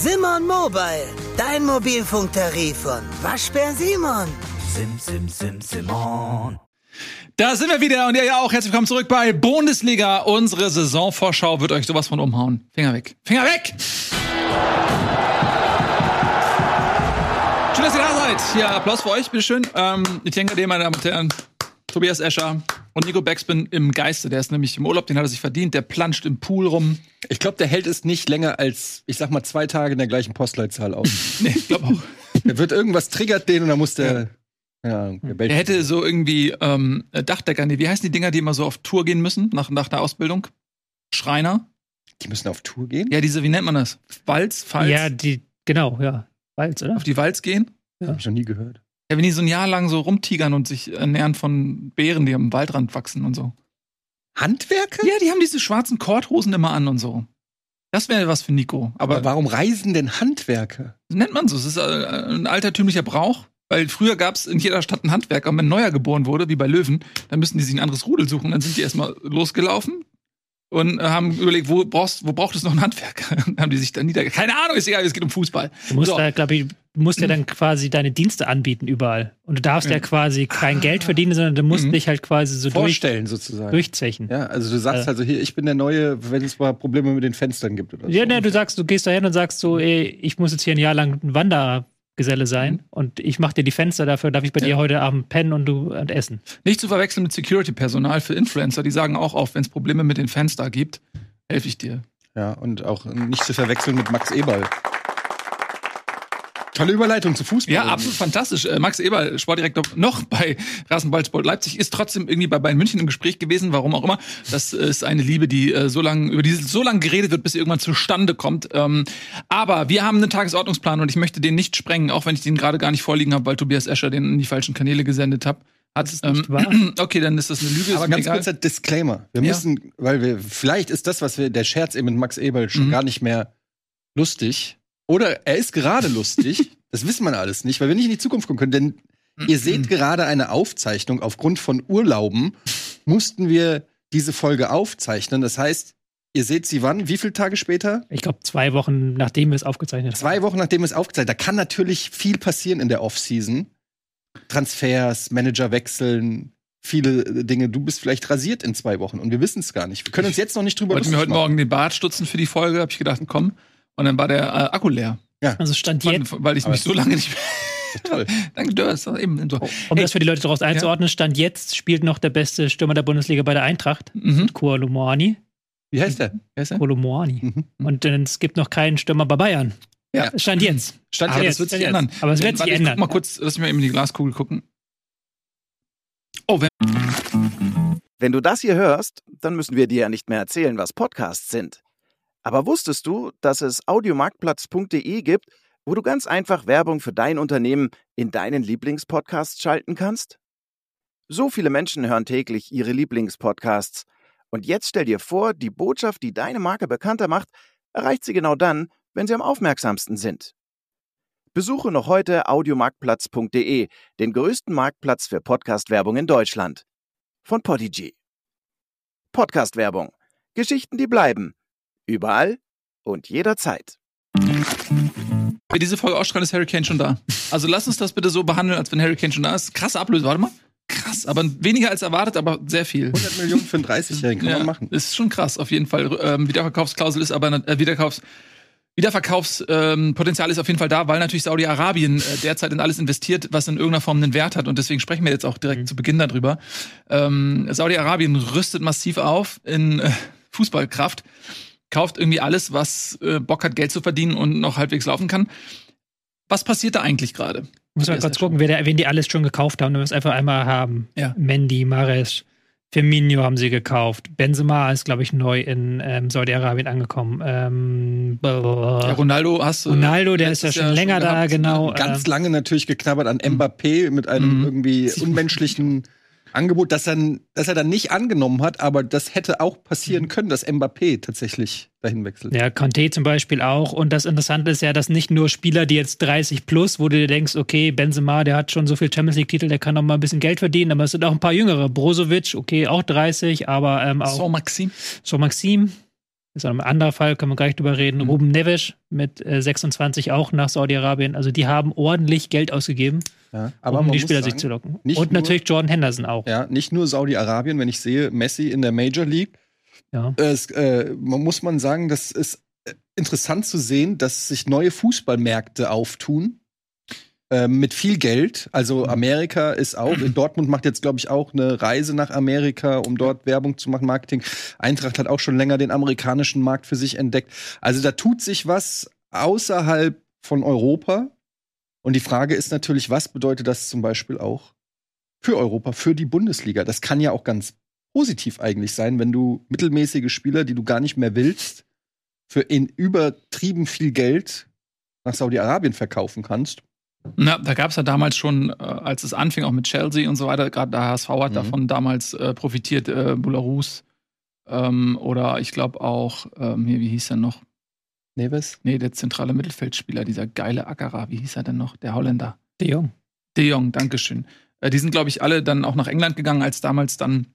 Simon Mobile, dein Mobilfunktarif von Waschbär Simon. Sim, sim, sim, Simon. Da sind wir wieder und ihr ja auch. Herzlich willkommen zurück bei Bundesliga. Unsere Saisonvorschau wird euch sowas von umhauen. Finger weg. Finger weg! Schön, dass ihr da seid. Hier, Applaus für euch, bitteschön. Ähm, ich denke meine Damen und Herren, Tobias Escher und Nico Backspin im Geiste. Der ist nämlich im Urlaub, den hat er sich verdient. Der planscht im Pool rum. Ich glaube, der hält es nicht länger als, ich sag mal, zwei Tage in der gleichen Postleitzahl aus. Nee, ich glaube auch. Der wird irgendwas triggert den und dann muss der. Ja, der bellt- Er hätte so irgendwie ähm, Dachdecker, nee, wie heißen die Dinger, die immer so auf Tour gehen müssen nach, nach der Ausbildung? Schreiner? Die müssen auf Tour gehen? Ja, diese, wie nennt man das? Walz? Falz? Ja, die, genau, ja. Walz, oder? Auf die Walz gehen? Hab ich noch nie gehört. Ja, wenn die so ein Jahr lang so rumtigern und sich ernähren von Beeren, die am Waldrand wachsen und so. Handwerker? Ja, die haben diese schwarzen Korthosen immer an und so. Das wäre was für Nico. Aber Aber warum reisen denn Handwerker? nennt man so. Es ist äh, ein altertümlicher Brauch. Weil früher gab es in jeder Stadt einen Handwerker. Und wenn ein neuer geboren wurde, wie bei Löwen, dann müssten die sich ein anderes Rudel suchen. Dann sind die erstmal losgelaufen und äh, haben überlegt, wo, brauchst, wo braucht es noch einen Handwerker? Haben die sich dann nieder... Keine Ahnung, ist egal, es geht um Fußball. Du musst So. da, glaube ich, du musst ja dann quasi deine Dienste anbieten überall. Und du darfst ja, quasi kein Geld verdienen, sondern du musst Mhm. dich halt quasi so durch, Vorstellen sozusagen. durchzechen. Ja, also du sagst Äh. also hier, ich bin der Neue, wenn es mal Probleme mit den Fenstern gibt oder so. Ja, ne, du sagst, du gehst da hin und sagst so, ey, ich muss jetzt hier ein Jahr lang ein Wandergeselle sein Mhm. und ich mach dir die Fenster dafür, darf ich bei dir heute Abend pennen und du und essen. Nicht zu verwechseln mit Security-Personal für Influencer. Die sagen auch auf, wenn es Probleme mit den Fans da gibt, helfe ich dir. Ja, und auch nicht zu verwechseln mit Max Eberl. Tolle Überleitung zu Fußball. Ja, absolut fantastisch. Äh, Max Eberl, Sportdirektor noch bei Rasenballsport Leipzig, ist trotzdem irgendwie bei Bayern München im Gespräch gewesen, warum auch immer. Das ist eine Liebe, die äh, so lange, über die so lange geredet wird, bis sie irgendwann zustande kommt. Ähm, aber wir haben einen Tagesordnungsplan und ich möchte den nicht sprengen, auch wenn ich den gerade gar nicht vorliegen habe, weil Tobias Escher den in die falschen Kanäle gesendet hat. Hat, ist nicht ähm, wahr. Okay, dann ist das eine Lüge. Aber ganz egal. kurzer Disclaimer. Wir Ja. müssen, weil wir, vielleicht ist das, was wir, der Scherz eben mit Max Eberl schon Mhm. gar nicht mehr lustig. Oder er ist gerade lustig. das wissen wir alles nicht, weil wir nicht in die Zukunft gucken können. Denn ihr seht gerade eine Aufzeichnung. Aufgrund von Urlauben mussten wir diese Folge aufzeichnen. Das heißt, ihr seht sie wann? Wie viele Tage später? Ich glaube, zwei Wochen nachdem wir es aufgezeichnet haben. Zwei Wochen nachdem es aufgezeichnet Da kann natürlich viel passieren in der Offseason. Transfers, Manager wechseln, viele äh, Dinge. Du bist vielleicht rasiert in zwei Wochen und wir wissen es gar nicht. Wir können uns jetzt noch nicht drüber wollte mir heute lustig machen. Morgen den Bart stutzen für die Folge, habe ich gedacht, komm. Und dann war der äh, Akku leer. Also stand jetzt, Weil ich mich so lange nicht Toll. Danke, du hast das eben so. um das für die Leute daraus einzuordnen, stand jetzt, spielt noch der beste Stürmer der Bundesliga bei der Eintracht, Mhm. Koulibaly. Wie heißt der? Er? Koulibaly. Mhm. Und äh, es gibt noch keinen Stürmer bei Bayern. Ja. Stand jetzt. Stand Aber jetzt. das wird sich ändern. Aber es wird sich ändern. Guck mal kurz, lass mich mal eben in die Glaskugel gucken. Oh, wenn, Wenn du das hier hörst, dann müssen wir dir ja nicht mehr erzählen, was Podcasts sind. Aber wusstest du, dass es audiomarktplatz.de gibt, wo du ganz einfach Werbung für dein Unternehmen in deinen Lieblingspodcasts schalten kannst? So viele Menschen hören täglich ihre Lieblingspodcasts. Und jetzt stell dir vor, die Botschaft, die deine Marke bekannter macht, erreicht sie genau dann, wenn sie am aufmerksamsten sind. Besuche noch heute audiomarktplatz.de, den größten Marktplatz für Podcast-Werbung in Deutschland. Von Podigy. Podcast-Werbung. Geschichten, die bleiben. Überall und jederzeit. wir diese Folge ausstrahlen, ist Harry Kane schon da. Also lass uns das bitte so behandeln, als wenn Harry Kane schon da ist. Krasse Ablöse, warte mal. Krass, aber weniger als erwartet, aber sehr viel. 100 Millionen für einen 30-Jährigen kann ja, man machen. Ist schon krass, auf jeden Fall. Ähm, Wiederverkaufsklausel ist aber äh, Wiederkaufs Wiederverkaufspotenzial ähm, ist auf jeden Fall da, weil natürlich Saudi-Arabien äh, derzeit in alles investiert, was in irgendeiner Form einen Wert hat. Und deswegen sprechen wir jetzt auch direkt Mhm. zu Beginn darüber. Ähm, Saudi-Arabien rüstet massiv auf in äh, Fußballkraft, kauft irgendwie alles, was äh, Bock hat, Geld zu verdienen und noch halbwegs laufen kann. Was passiert da eigentlich gerade? Muss man kurz gucken, wer, der- wen die alles schon gekauft haben, damit wir es einfach einmal haben. Ja. Mendy, Mares, Firmino haben sie gekauft. Benzema ist, glaube ich, neu in ähm, Saudi-Arabien angekommen. Ähm, Ja, Ronaldo hast du. Ronaldo, der ist ja schon Jahr länger da, gehabt. genau. Ganz ähm, lange natürlich geknabbert an Mbappé mit einem Mhm. irgendwie unmenschlichen Angebot, das, dann, das er dann nicht angenommen hat, aber das hätte auch passieren können, dass Mbappé tatsächlich dahin wechselt. Ja, Conte zum Beispiel auch. Und das Interessante ist ja, dass nicht nur Spieler, die jetzt 30 plus, wo du dir denkst, okay, Benzema, der hat schon so viel Champions League-Titel, der kann noch mal ein bisschen Geld verdienen, aber es sind auch ein paar jüngere. Brozovic, okay, auch 30, aber ähm, auch So, Maxim. so Maxim, Ist auch ein anderer Fall, können wir gleich drüber reden. Mhm. Ruben Neves mit äh, 26 auch nach Saudi-Arabien. Also die haben ordentlich Geld ausgegeben, Ja, aber um die Spieler sagen, sich zu locken. Und nur- natürlich Jordan Henderson auch. Ja, nicht nur Saudi-Arabien, wenn ich sehe, Messi in der Major League, Ja. es, äh, man muss man sagen, das ist äh, interessant zu sehen, dass sich neue Fußballmärkte auftun. Äh, Mit viel Geld. Also Amerika ist auch, Dortmund macht jetzt, glaube ich, auch eine Reise nach Amerika, um dort Werbung zu machen, Marketing. Eintracht hat auch schon länger den amerikanischen Markt für sich entdeckt. Also da tut sich was außerhalb von Europa. Und die Frage ist natürlich, was bedeutet das zum Beispiel auch für Europa, für die Bundesliga? Das kann ja auch ganz positiv eigentlich sein, wenn du mittelmäßige Spieler, die du gar nicht mehr willst, für in übertrieben viel Geld nach Saudi-Arabien verkaufen kannst. Na, da gab es ja damals schon, äh, als es anfing, auch mit Chelsea und so weiter, gerade der HSV hat Mhm. davon damals äh, profitiert, äh, Bularus ähm, oder ich glaube auch, ähm, hier, wie hieß er noch? Neves? Nee, der zentrale Mittelfeldspieler, dieser geile Ackerer, wie hieß er denn noch? Der Holländer. De Jong. De Jong, Dankeschön. Äh, die sind, glaube ich, alle dann auch nach England gegangen, als damals dann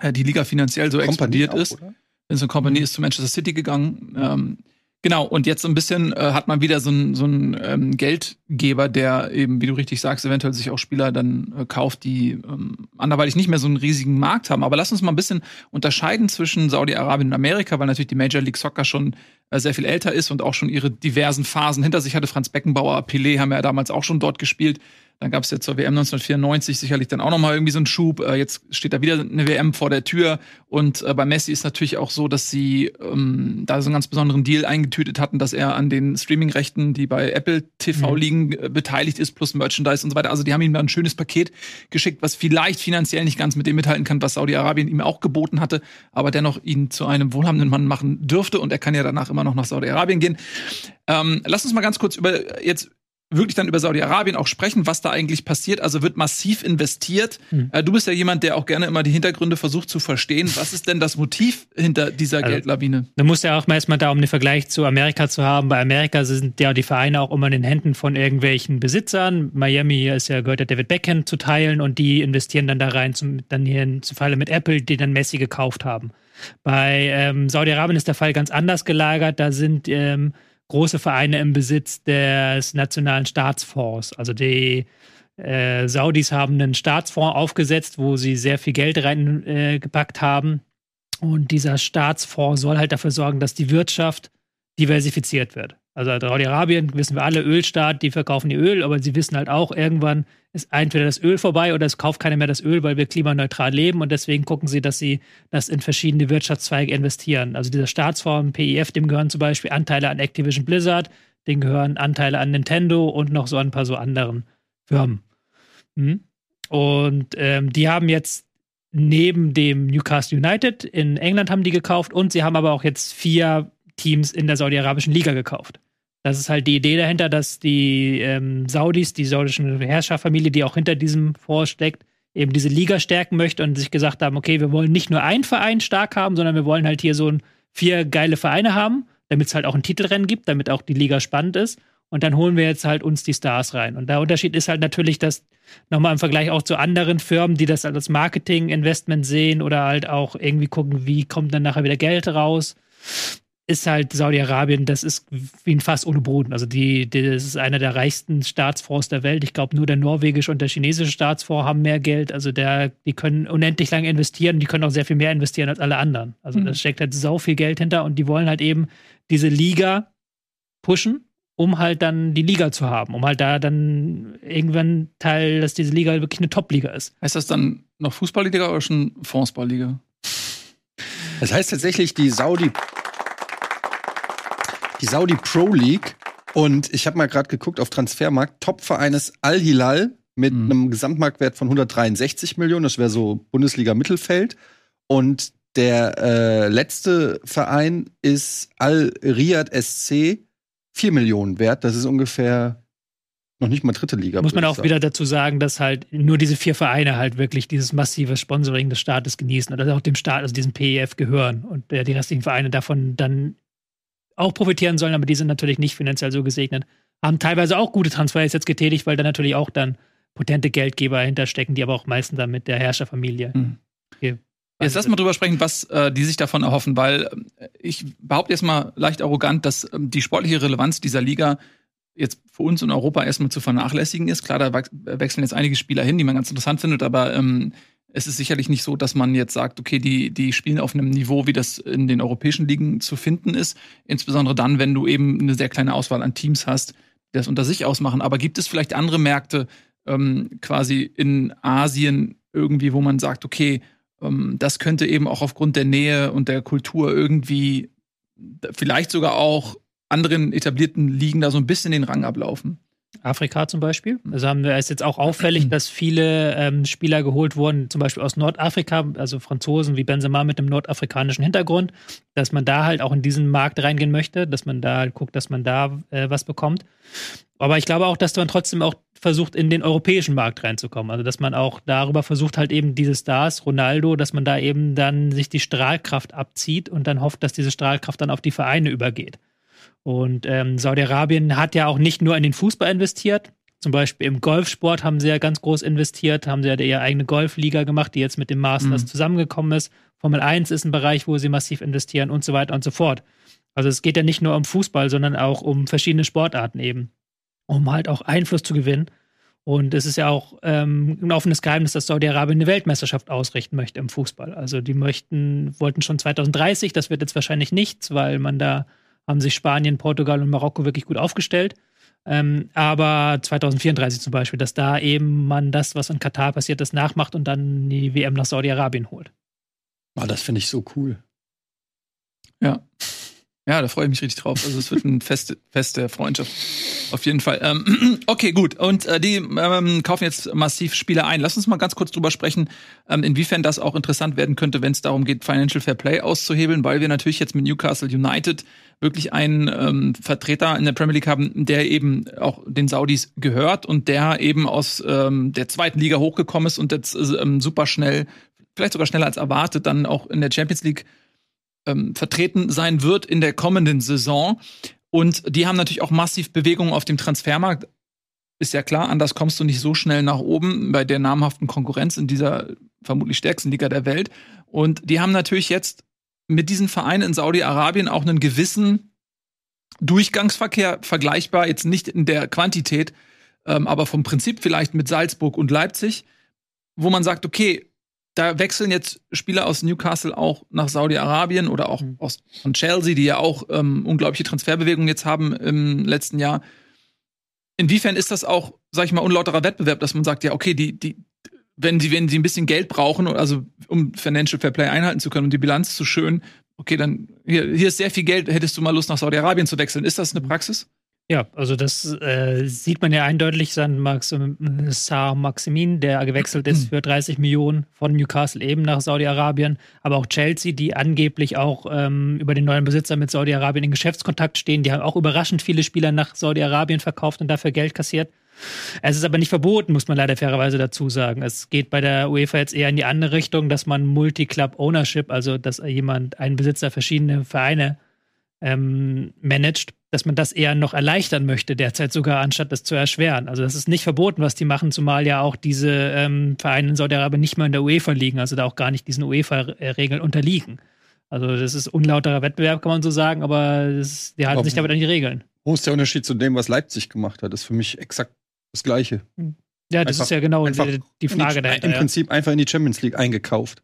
äh, die Liga finanziell so Kompanie explodiert auch, ist. oder? Vincent Company ist zu Manchester City gegangen. Ähm, genau, und jetzt so ein bisschen äh, hat man wieder so einen so einen, ähm, Geldgeber, der eben, wie du richtig sagst, eventuell sich auch Spieler dann äh, kauft, die ähm, anderweitig nicht mehr so einen riesigen Markt haben. Aber lass uns mal ein bisschen unterscheiden zwischen Saudi-Arabien und Amerika, weil natürlich die Major League Soccer schon äh, sehr viel älter ist und auch schon ihre diversen Phasen hinter sich hatte. Franz Beckenbauer, Pelé haben ja damals auch schon dort gespielt. Dann gab es jetzt zur WM 1994 sicherlich dann auch noch mal irgendwie so einen Schub. Äh, jetzt steht da wieder eine WM vor der Tür. Und äh, bei Messi ist natürlich auch so, dass sie ähm, da so einen ganz besonderen Deal eingetütet hatten, dass er an den Streaming-Rechten, die bei Apple TV Mhm. liegen, äh, beteiligt ist, plus Merchandise und so weiter. Also die haben ihm da ein schönes Paket geschickt, was vielleicht finanziell nicht ganz mit dem mithalten kann, was Saudi-Arabien ihm auch geboten hatte, aber dennoch ihn zu einem wohlhabenden Mann machen dürfte. Und er kann ja danach immer noch nach Saudi-Arabien gehen. Ähm, lass uns mal ganz kurz über jetzt wirklich dann über Saudi-Arabien auch sprechen, was da eigentlich passiert. Also wird massiv investiert. Hm. Äh, du bist ja jemand, der auch gerne immer die Hintergründe versucht zu verstehen. Was ist denn das Motiv hinter dieser Also- Geldlawine? Da muss ja auch mal erstmal da, um den Vergleich zu Amerika zu haben. Bei Amerika sind ja die Vereine auch immer in den Händen von irgendwelchen Besitzern. Miami ist ja, gehört ja David Beckham zu teilen und die investieren dann da rein, zum, dann hier in, zum Falle mit Apple, die dann Messi gekauft haben. Bei ähm, Saudi-Arabien ist der Fall ganz anders gelagert. Da sind ähm, große Vereine im Besitz des nationalen Staatsfonds. Also die äh, Saudis haben einen Staatsfonds aufgesetzt, wo sie sehr viel Geld reingepackt äh, haben. Und dieser Staatsfonds soll halt dafür sorgen, dass die Wirtschaft diversifiziert wird. Also Saudi-Arabien, wissen wir alle, Ölstaat, die verkaufen ihr Öl, aber sie wissen halt auch, irgendwann ist entweder das Öl vorbei oder es kauft keiner mehr das Öl, weil wir klimaneutral leben und deswegen gucken sie, dass sie das in verschiedene Wirtschaftszweige investieren. Also dieser Staatsfonds, PIF, dem gehören zum Beispiel Anteile an Activision Blizzard, denen gehören Anteile an Nintendo und noch so ein paar so anderen Firmen. Hm? Und ähm, die haben jetzt neben dem Newcastle United in England haben die gekauft und sie haben aber auch jetzt vier Teams in der saudi-arabischen Liga gekauft. Das ist halt die Idee dahinter, dass die ähm, Saudis, die saudische Herrscherfamilie, die auch hinter diesem Fonds steckt, eben diese Liga stärken möchte und sich gesagt haben, okay, wir wollen nicht nur einen Verein stark haben, sondern wir wollen halt hier so ein, vier geile Vereine haben, damit es halt auch ein Titelrennen gibt, damit auch die Liga spannend ist. Und dann holen wir jetzt halt uns die Stars rein. Und der Unterschied ist halt natürlich, dass nochmal im Vergleich auch zu anderen Firmen, die das als Marketing-Investment sehen oder halt auch irgendwie gucken, wie kommt dann nachher wieder Geld raus, ist halt Saudi-Arabien, das ist wie ein Fass ohne Boden. Also die, die, das ist einer der reichsten Staatsfonds der Welt. Ich glaube, nur der norwegische und der chinesische Staatsfonds haben mehr Geld. Also der, die können unendlich lange investieren, die können auch sehr viel mehr investieren als alle anderen. Also Mhm. da steckt halt sau viel Geld hinter und die wollen halt eben diese Liga pushen, um halt dann die Liga zu haben, um halt da dann irgendwann Teil, dass diese Liga wirklich eine Top-Liga ist. Heißt das dann noch Fußballliga oder schon Fondsballliga? Das heißt tatsächlich die Saudi die Saudi Pro League und ich habe mal gerade geguckt auf Transfermarkt. Topverein ist Al Hilal mit Mhm. einem Gesamtmarktwert von 163 Millionen. Das wäre so Bundesliga Mittelfeld. Und der äh, letzte Verein ist Al Riyad SC, 4 Millionen wert. Das ist ungefähr noch nicht mal dritte Liga. Muss man auch sagen. wieder dazu sagen, dass halt nur diese vier Vereine halt wirklich dieses massive Sponsoring des Staates genießen oder auch dem Staat, also diesem PEF gehören und äh, die restlichen Vereine davon dann auch profitieren sollen, aber die sind natürlich nicht finanziell so gesegnet. Haben teilweise auch gute Transfers jetzt getätigt, weil da natürlich auch dann potente Geldgeber hinterstecken, die aber auch meistens dann mit der Herrscherfamilie Mhm. Jetzt lass mal drüber sprechen, was äh, die sich davon erhoffen, weil äh, ich behaupte jetzt mal leicht arrogant, dass ähm, die sportliche Relevanz dieser Liga jetzt für uns in Europa erstmal zu vernachlässigen ist. Klar, da wechseln jetzt einige Spieler hin, die man ganz interessant findet, aber ähm, es ist sicherlich nicht so, dass man jetzt sagt, okay, die, die spielen auf einem Niveau, wie das in den europäischen Ligen zu finden ist. Insbesondere dann, wenn du eben eine sehr kleine Auswahl an Teams hast, die das unter sich ausmachen. Aber gibt es vielleicht andere Märkte, ähm, quasi in Asien irgendwie, wo man sagt, okay, ähm, das könnte eben auch aufgrund der Nähe und der Kultur irgendwie vielleicht sogar auch anderen etablierten Ligen da so ein bisschen den Rang ablaufen? Afrika zum Beispiel. Also haben wir ist jetzt auch auffällig, dass viele ähm, Spieler geholt wurden, zum Beispiel aus Nordafrika, also Franzosen wie Benzema mit einem nordafrikanischen Hintergrund, dass man da halt auch in diesen Markt reingehen möchte, dass man da halt guckt, dass man da äh, was bekommt. Aber ich glaube auch, dass man trotzdem auch versucht, in den europäischen Markt reinzukommen. Also dass man auch darüber versucht, halt eben diese Stars, Ronaldo, dass man da eben dann sich die Strahlkraft abzieht und dann hofft, dass diese Strahlkraft dann auf die Vereine übergeht. Und ähm, Saudi-Arabien hat ja auch nicht nur in den Fußball investiert. Zum Beispiel im Golfsport haben sie ja ganz groß investiert, haben sie ja ihre eigene Golfliga gemacht, die jetzt mit dem Masters mhm. zusammengekommen ist. Formel 1 ist ein Bereich, wo sie massiv investieren und so weiter und so fort. Also es geht ja nicht nur um Fußball, sondern auch um verschiedene Sportarten eben, um halt auch Einfluss zu gewinnen. Und es ist ja auch ähm, ein offenes Geheimnis, dass Saudi-Arabien eine Weltmeisterschaft ausrichten möchte im Fußball. Also die möchten, wollten schon 2030, das wird jetzt wahrscheinlich nichts, weil man da haben sich Spanien, Portugal und Marokko wirklich gut aufgestellt. Ähm, aber 2034 zum Beispiel, dass da eben man das, was in Katar passiert ist, nachmacht und dann die WM nach Saudi-Arabien holt. Ah, das finde ich so cool. Ja. Ja, da freue ich mich richtig drauf. Also es wird ein Fest, Fest der Freundschaft. Auf jeden Fall. Ähm, okay, gut. Und äh, die ähm, kaufen jetzt massiv Spieler ein. Lass uns mal ganz kurz drüber sprechen, ähm, inwiefern das auch interessant werden könnte, wenn es darum geht, Financial Fair Play auszuhebeln, weil wir natürlich jetzt mit Newcastle United wirklich einen ähm, Vertreter in der Premier League haben, der eben auch den Saudis gehört und der eben aus ähm, der zweiten Liga hochgekommen ist und jetzt ähm, super schnell, vielleicht sogar schneller als erwartet, dann auch in der Champions League ähm, vertreten sein wird in der kommenden Saison. Und die haben natürlich auch massiv Bewegungen auf dem Transfermarkt. Ist ja klar, anders kommst du nicht so schnell nach oben bei der namhaften Konkurrenz in dieser vermutlich stärksten Liga der Welt. Und die haben natürlich jetzt mit diesen Vereinen in Saudi-Arabien auch einen gewissen Durchgangsverkehr vergleichbar, jetzt nicht in der Quantität, ähm, aber vom Prinzip vielleicht mit Salzburg und Leipzig, wo man sagt, okay, da wechseln jetzt Spieler aus Newcastle auch nach Saudi-Arabien oder auch mhm. aus von Chelsea, die ja auch ähm, unglaubliche Transferbewegungen jetzt haben im letzten Jahr. Inwiefern ist das auch, sag ich mal, unlauterer Wettbewerb, dass man sagt, ja, okay, die, die, wenn sie, wenn sie ein bisschen Geld brauchen, also um Financial Fair Play einhalten zu können und die Bilanz zu schön, okay, dann hier, hier ist sehr viel Geld, hättest du mal Lust nach Saudi-Arabien zu wechseln. Ist das eine. Praxis? Ja, also das äh, sieht man ja eindeutig an Max, Saar Maximin, der gewechselt ist für 30 Millionen von Newcastle eben nach Saudi-Arabien, aber auch Chelsea, die angeblich auch ähm, über den neuen Besitzer mit Saudi-Arabien in Geschäftskontakt stehen, die haben auch überraschend viele Spieler nach Saudi-Arabien verkauft und dafür Geld kassiert. Es ist aber nicht verboten, muss man leider fairerweise dazu sagen. Es geht bei der UEFA jetzt eher in die andere Richtung, dass man Multi-Club-Ownership, also dass jemand, ein Besitzer verschiedene Vereine ähm, managt dass man das eher noch erleichtern möchte, derzeit sogar, anstatt das zu erschweren. Also das ist nicht verboten, was die machen, zumal ja auch diese ähm, Vereine in Saudi-Arabien nicht mal in der UEFA liegen, also da auch gar nicht diesen UEFA-Regeln unterliegen. Also das ist unlauterer Wettbewerb, kann man so sagen, aber das, die halten aber sich damit an die Regeln. Wo ist der Unterschied zu dem, was Leipzig gemacht hat? Das ist für mich exakt das Gleiche. Ja, das einfach, ist ja genau die, die Frage die, dahinter. Im Prinzip einfach in die Champions League eingekauft.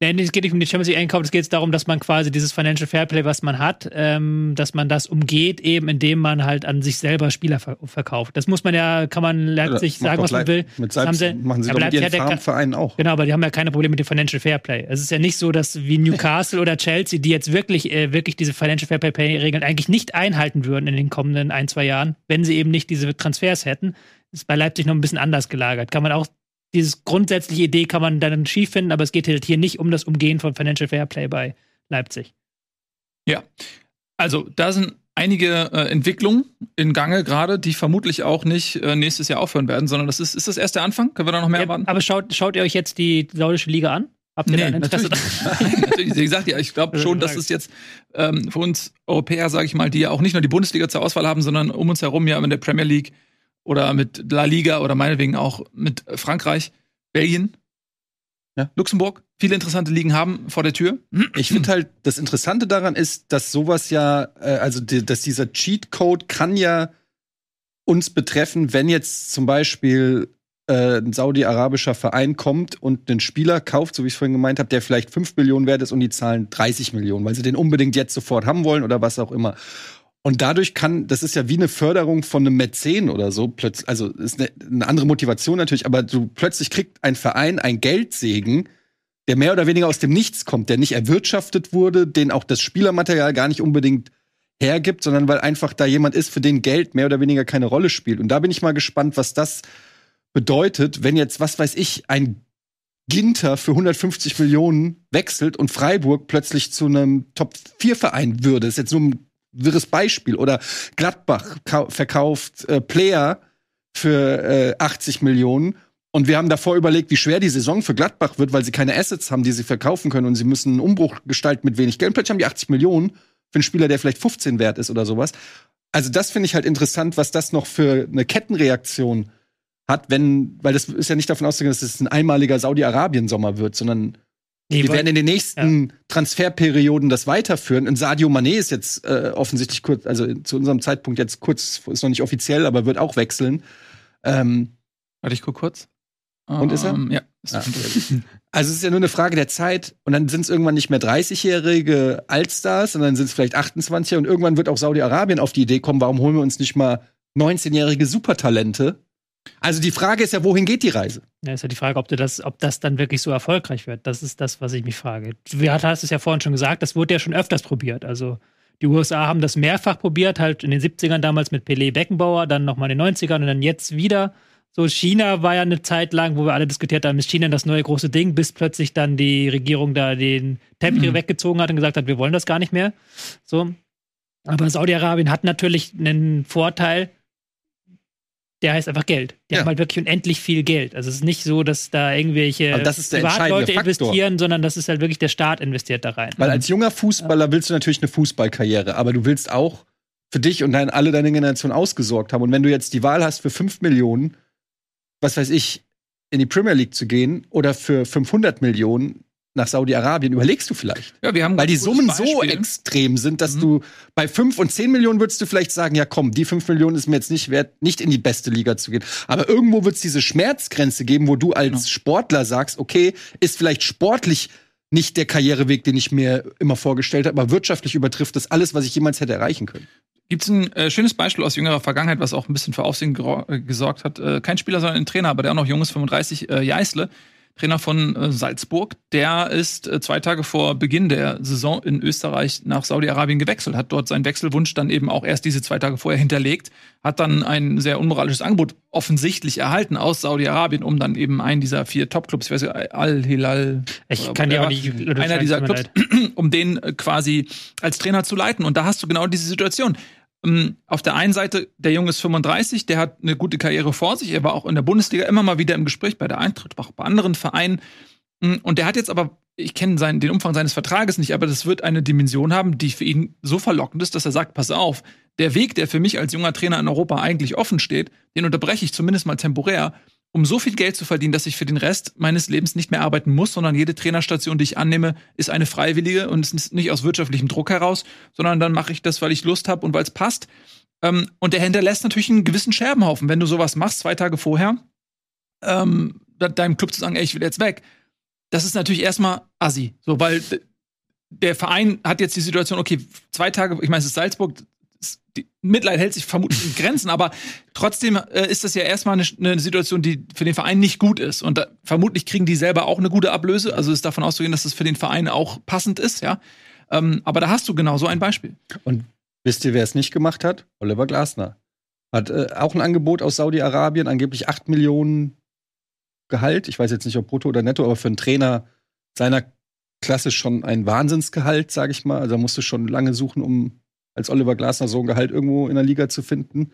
Nein, es geht nicht um die Champions League Einkauf, es geht darum, dass man quasi dieses Financial Fairplay, was man hat, ähm, dass man das umgeht, eben indem man halt an sich selber Spieler ver verkauft. Das muss man ja, kann man Leipzig ja, sagen, was man will. Mit Salz, haben sie, machen sie aber mit ihren Farmvereinen auch. Genau, aber die haben ja keine Probleme mit dem Financial Fairplay. Es ist ja nicht so, dass wie Newcastle oder Chelsea, die jetzt wirklich, äh, wirklich diese Financial Fairplay-Regeln eigentlich nicht einhalten würden in den kommenden ein, zwei Jahren, wenn sie eben nicht diese Transfers hätten. ist bei Leipzig noch ein bisschen anders gelagert. Kann man auch dieses grundsätzliche Idee kann man dann schief finden, aber es geht halt hier nicht um das Umgehen von Financial Fairplay bei Leipzig. Ja, also da sind einige äh, Entwicklungen in Gange gerade, die vermutlich auch nicht äh, nächstes Jahr aufhören werden, sondern das ist, ist das erst der Anfang? Können wir da noch mehr ja, erwarten? Aber schaut, schaut ihr euch jetzt die saudische Liga an? Habt ihr nee, da ein Interesse natürlich, natürlich. Wie gesagt, ja, ich glaube schon, dass es jetzt ähm, für uns Europäer, sage ich mal, die ja auch nicht nur die Bundesliga zur Auswahl haben, sondern um uns herum ja in der Premier League oder mit La Liga oder meinetwegen auch mit Frankreich, Belgien. Ja. Luxemburg, viele interessante Ligen haben vor der Tür. Ich finde halt, das Interessante daran ist, dass sowas ja, äh, also die, dass dieser Cheatcode kann ja uns betreffen, wenn jetzt zum Beispiel äh, ein saudi-arabischer Verein kommt und einen Spieler kauft, so wie ich vorhin gemeint habe, der vielleicht 5 Millionen wert ist und die zahlen 30 Millionen, weil sie den unbedingt jetzt sofort haben wollen oder was auch immer. Und dadurch kann, das ist ja wie eine Förderung von einem Mäzen oder so, plötzlich, also ist eine, eine andere Motivation natürlich, aber du plötzlich kriegt ein Verein ein Geldsegen, der mehr oder weniger aus dem Nichts kommt, der nicht erwirtschaftet wurde, den auch das Spielermaterial gar nicht unbedingt hergibt, sondern weil einfach da jemand ist, für den Geld mehr oder weniger keine Rolle spielt. Und da bin ich mal gespannt, was das bedeutet, wenn jetzt, was weiß ich, ein Ginter für 150 Millionen wechselt und Freiburg plötzlich zu einem Top-4-Verein würde. Das ist jetzt nur ein wirres Beispiel. Oder Gladbach kau- verkauft äh, Player für äh, 80 Millionen. Und wir haben davor überlegt, wie schwer die Saison für Gladbach wird, weil sie keine Assets haben, die sie verkaufen können und sie müssen einen Umbruch gestalten mit wenig Geld. Und plötzlich haben die 80 Millionen für einen Spieler, der vielleicht 15 wert ist oder sowas. Also das finde ich halt interessant, was das noch für eine Kettenreaktion hat, wenn, weil das ist ja nicht davon auszugehen, dass es ein einmaliger Saudi-Arabien-Sommer wird, sondern Nee, wir weil- werden in den nächsten Transferperioden das weiterführen. Und Sadio Mané ist jetzt äh, offensichtlich kurz, also zu unserem Zeitpunkt jetzt kurz, ist noch nicht offiziell, aber wird auch wechseln. Ähm, Warte, ich guck kurz. Und ist er? Ähm, Ja. Ah, also es ist ja nur eine Frage der Zeit und dann sind es irgendwann nicht mehr 30-jährige Altstars, sondern sind es vielleicht 28er und irgendwann wird auch Saudi-Arabien auf die Idee kommen, warum holen wir uns nicht mal 19-jährige Supertalente? Also die Frage ist ja, wohin geht die Reise? Ja, ist ja die Frage, ob, du das, ob das dann wirklich so erfolgreich wird. Das ist das, was ich mich frage. Du hast es ja vorhin schon gesagt, das wurde ja schon öfters probiert. Also die USA haben das mehrfach probiert, halt in den 70ern damals mit Pelé Beckenbauer, dann nochmal in den 90ern und dann jetzt wieder. So, China war ja eine Zeit lang, wo wir alle diskutiert haben, ist China das neue große Ding, bis plötzlich dann die Regierung da den Teppich weggezogen hat und gesagt hat, wir wollen das gar nicht mehr. So. Aber Saudi-Arabien hat natürlich einen Vorteil, der heißt einfach Geld. Die Ja. haben halt wirklich unendlich viel Geld. Also es ist nicht so, dass da irgendwelche Privatleute investieren, sondern das ist halt wirklich der Staat investiert da rein. Weil als junger Fußballer willst du natürlich eine Fußballkarriere, aber du willst auch für dich und dein, alle deine Generation ausgesorgt haben. Und wenn du jetzt die Wahl hast, für 5 Millionen, was weiß ich, in die Premier League zu gehen oder für 500 Millionen nach Saudi-Arabien, überlegst du vielleicht. Ja, wir haben Weil die Summen so Beispiel. extrem sind, dass Mhm. du bei 5 und 10 Millionen würdest du vielleicht sagen, ja komm, die 5 Millionen ist mir jetzt nicht wert, nicht in die beste Liga zu gehen. Aber irgendwo wird es diese Schmerzgrenze geben, wo du als Genau. Sportler sagst, okay, ist vielleicht sportlich nicht der Karriereweg, den ich mir immer vorgestellt habe, aber wirtschaftlich übertrifft das alles, was ich jemals hätte erreichen können. Gibt es ein äh, schönes Beispiel aus jüngerer Vergangenheit, was auch ein bisschen für Aufsehen äh, gesorgt hat. Äh, kein Spieler, sondern ein Trainer, aber der auch noch jung ist, 35, äh, Jeißle, Trainer von äh, Salzburg. Der ist äh, zwei Tage vor Beginn der Saison in Österreich nach Saudi-Arabien gewechselt, hat dort seinen Wechselwunsch dann eben auch erst diese zwei Tage vorher hinterlegt, hat dann ein sehr unmoralisches Angebot offensichtlich erhalten aus Saudi-Arabien, um dann eben einen dieser vier Top-Clubs, ich weiß nicht, Al-Hilal, ich kann dir whatever, nicht. einer dieser Clubs, um den äh, quasi als Trainer zu leiten. Und da hast du genau diese Situation. Ähm, Auf der einen Seite, der Junge ist 35, der hat eine gute Karriere vor sich. Er war auch in der Bundesliga immer mal wieder im Gespräch bei der Eintritt, auch bei anderen Vereinen. Mm, Und der hat jetzt aber, ich kenne den Umfang seines Vertrages nicht, aber das wird eine Dimension haben, die für ihn so verlockend ist, dass er sagt, pass auf, der Weg, der für mich als junger Trainer in Europa eigentlich offen steht, den unterbreche ich zumindest mal temporär, um so viel Geld zu verdienen, dass ich für den Rest meines Lebens nicht mehr arbeiten muss, sondern jede Trainerstation, die ich annehme, ist eine freiwillige und ist nicht aus wirtschaftlichem Druck heraus, sondern dann mache ich das, weil ich Lust habe und weil es passt. Ähm, und der hinterlässt natürlich einen gewissen Scherbenhaufen. Wenn du sowas machst, zwei Tage vorher, ähm, de- deinem Club zu sagen, ey, ich will jetzt weg, das ist natürlich erstmal assi. So, weil der Verein hat jetzt die Situation, okay, zwei Tage, ich meine, es ist Salzburg, Mitleid hält sich vermutlich in Grenzen, aber trotzdem äh, ist das ja erstmal eine, eine Situation, die für den Verein nicht gut ist. Und da, vermutlich kriegen die selber auch eine gute Ablöse. Also ist davon auszugehen, dass das für den Verein auch passend ist, ja. Ähm, aber da hast du genau so ein Beispiel. Und wisst ihr, wer es nicht gemacht hat? Oliver Glasner. Hat äh, auch ein Angebot aus Saudi-Arabien, angeblich 8 Millionen Gehalt. Ich weiß jetzt nicht, ob brutto oder netto, aber für einen Trainer seiner Klasse schon ein Wahnsinnsgehalt, sage ich mal. Also da musst du schon lange suchen, um als Oliver Glasner so ein Gehalt irgendwo in der Liga zu finden.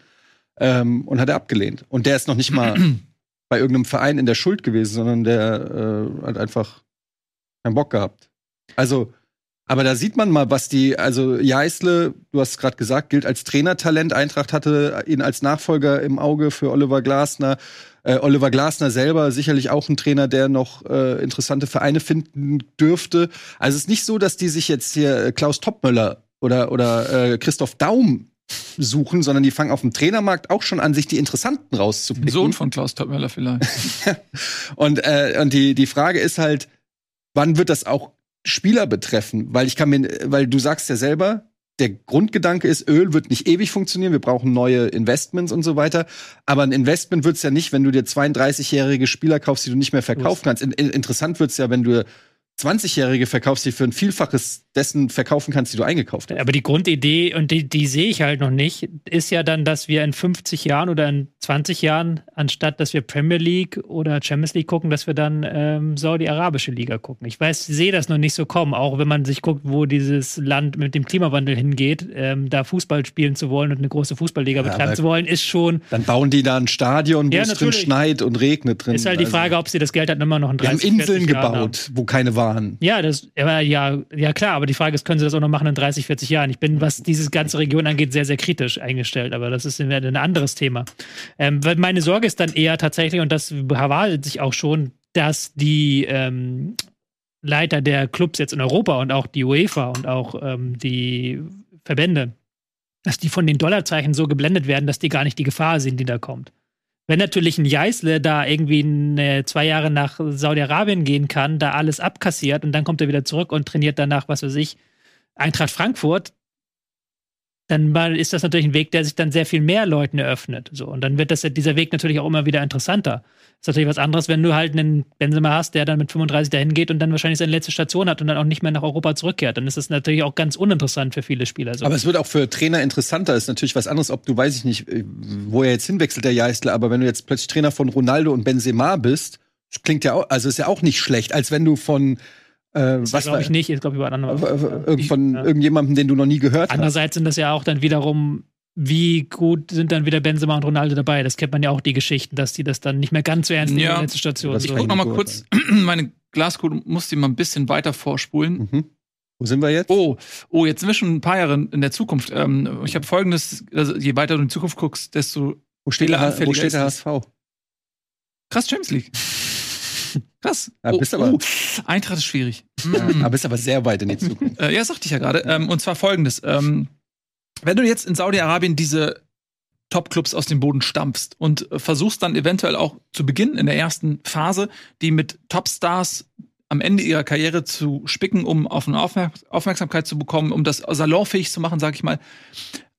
Ähm, und hat er abgelehnt. Und der ist noch nicht mal bei irgendeinem Verein in der Schuld gewesen, sondern der äh, hat einfach keinen Bock gehabt. Also Aber da sieht man mal, was die, also Jeißle, du hast gerade gesagt, gilt als Trainertalent. Eintracht hatte ihn als Nachfolger im Auge für Oliver Glasner. Äh, Oliver Glasner selber sicherlich auch ein Trainer, der noch äh, interessante Vereine finden dürfte. Also es ist nicht so, dass die sich jetzt hier äh, Klaus Toppmöller oder, oder äh, Christoph Daum suchen, sondern die fangen auf dem Trainermarkt auch schon an, sich die Interessanten rauszupicken. Sohn von Klaus Toppmöller vielleicht. und äh, und die, die Frage ist halt, wann wird das auch Spieler betreffen? Weil ich kann mir, weil du sagst ja selber, der Grundgedanke ist, Öl wird nicht ewig funktionieren, wir brauchen neue Investments und so weiter. Aber ein Investment wird's ja nicht, wenn du dir 32-jährige Spieler kaufst, die du nicht mehr verkaufen kannst. In, in, interessant wird's ja, wenn du 20-Jährige verkaufst, die für ein Vielfaches dessen verkaufen kannst, die du eingekauft hast. Aber die Grundidee, und die, die sehe ich halt noch nicht, ist ja dann, dass wir in 50 Jahren oder in 20 Jahren, anstatt dass wir Premier League oder Champions League gucken, dass wir dann ähm, Saudi-Arabische Liga gucken. Ich weiß, sehe das noch nicht so kommen, auch wenn man sich guckt, wo dieses Land mit dem Klimawandel hingeht, ähm, da Fußball spielen zu wollen und eine große Fußballliga Ja, betreiben zu wollen, ist schon, Dann bauen die da ein Stadion, wo Ja, es drin schneit und regnet drin. ist halt die Also, Frage, ob sie das Geld dann immer noch in Die haben 30, Inseln 40 Jahren haben. gebaut, wo keine waren. Ja, das, ja, ja klar, aber die Frage ist, können sie das auch noch machen in 30, 40 Jahren? Ich bin, was diese ganze Region angeht, sehr, sehr kritisch eingestellt, aber das ist ein anderes Thema. Ähm, meine Sorge ist dann eher tatsächlich, und das verwahlt sich auch schon, dass die ähm, Leiter der Clubs jetzt in Europa und auch die UEFA und auch ähm, die Verbände, dass die von den Dollarzeichen so geblendet werden, dass die gar nicht die Gefahr sehen, die da kommt. Wenn natürlich ein Jeißle da irgendwie eine, zwei Jahre nach Saudi-Arabien gehen kann, da alles abkassiert und dann kommt er wieder zurück und trainiert danach, was weiß ich, Eintracht Frankfurt, dann ist das natürlich ein Weg, der sich dann sehr viel mehr Leuten eröffnet. So. Und dann wird das, dieser Weg natürlich auch immer wieder interessanter. Ist natürlich was anderes, wenn du halt einen Benzema hast, der dann mit 35 dahin geht und dann wahrscheinlich seine letzte Station hat und dann auch nicht mehr nach Europa zurückkehrt. Dann ist das natürlich auch ganz uninteressant für viele Spieler. So. Aber es wird auch für Trainer interessanter. Ist natürlich was anderes, ob du, weiß ich nicht, äh, wo er jetzt hinwechselt, der Jeißle. Aber wenn du jetzt plötzlich Trainer von Ronaldo und Benzema bist, klingt ja auch, also ist ja auch nicht schlecht, als wenn du von äh, das was glaube ich nicht, ist glaube ich über andere. äh, äh, von Ja. irgendjemandem, den du noch nie gehört hast. Andererseits sind das ja auch dann wiederum, wie gut sind dann wieder Benzema und Ronaldo dabei? Das kennt man ja auch die Geschichten, dass die das dann nicht mehr ganz so ernst nehmen Ja. in der letzten Station. Das Ich So. guck noch mal Gut, kurz, meine Glaskugel muss die mal ein bisschen weiter vorspulen. Mhm. Wo sind wir jetzt? Oh, oh, jetzt sind wir schon ein paar Jahre in der Zukunft. Ähm, ich habe folgendes, also je weiter du in die Zukunft guckst, desto wo steht der, wo steht der HSV? krass Champions League. Krass. Ja, oh, bist aber- oh, Eintracht ist schwierig. Ja, aber bist aber sehr weit in die Zukunft. Äh, ja, sagte ich ja gerade. Ähm, und zwar folgendes. Ähm, wenn du jetzt in Saudi-Arabien diese Top-Clubs aus dem Boden stampfst und äh, versuchst dann eventuell auch zu Beginn in der ersten Phase, die mit Top-Stars am Ende ihrer Karriere zu spicken, um auf eine Aufmerk Aufmerksamkeit zu bekommen, um das salonfähig zu machen, sag ich mal.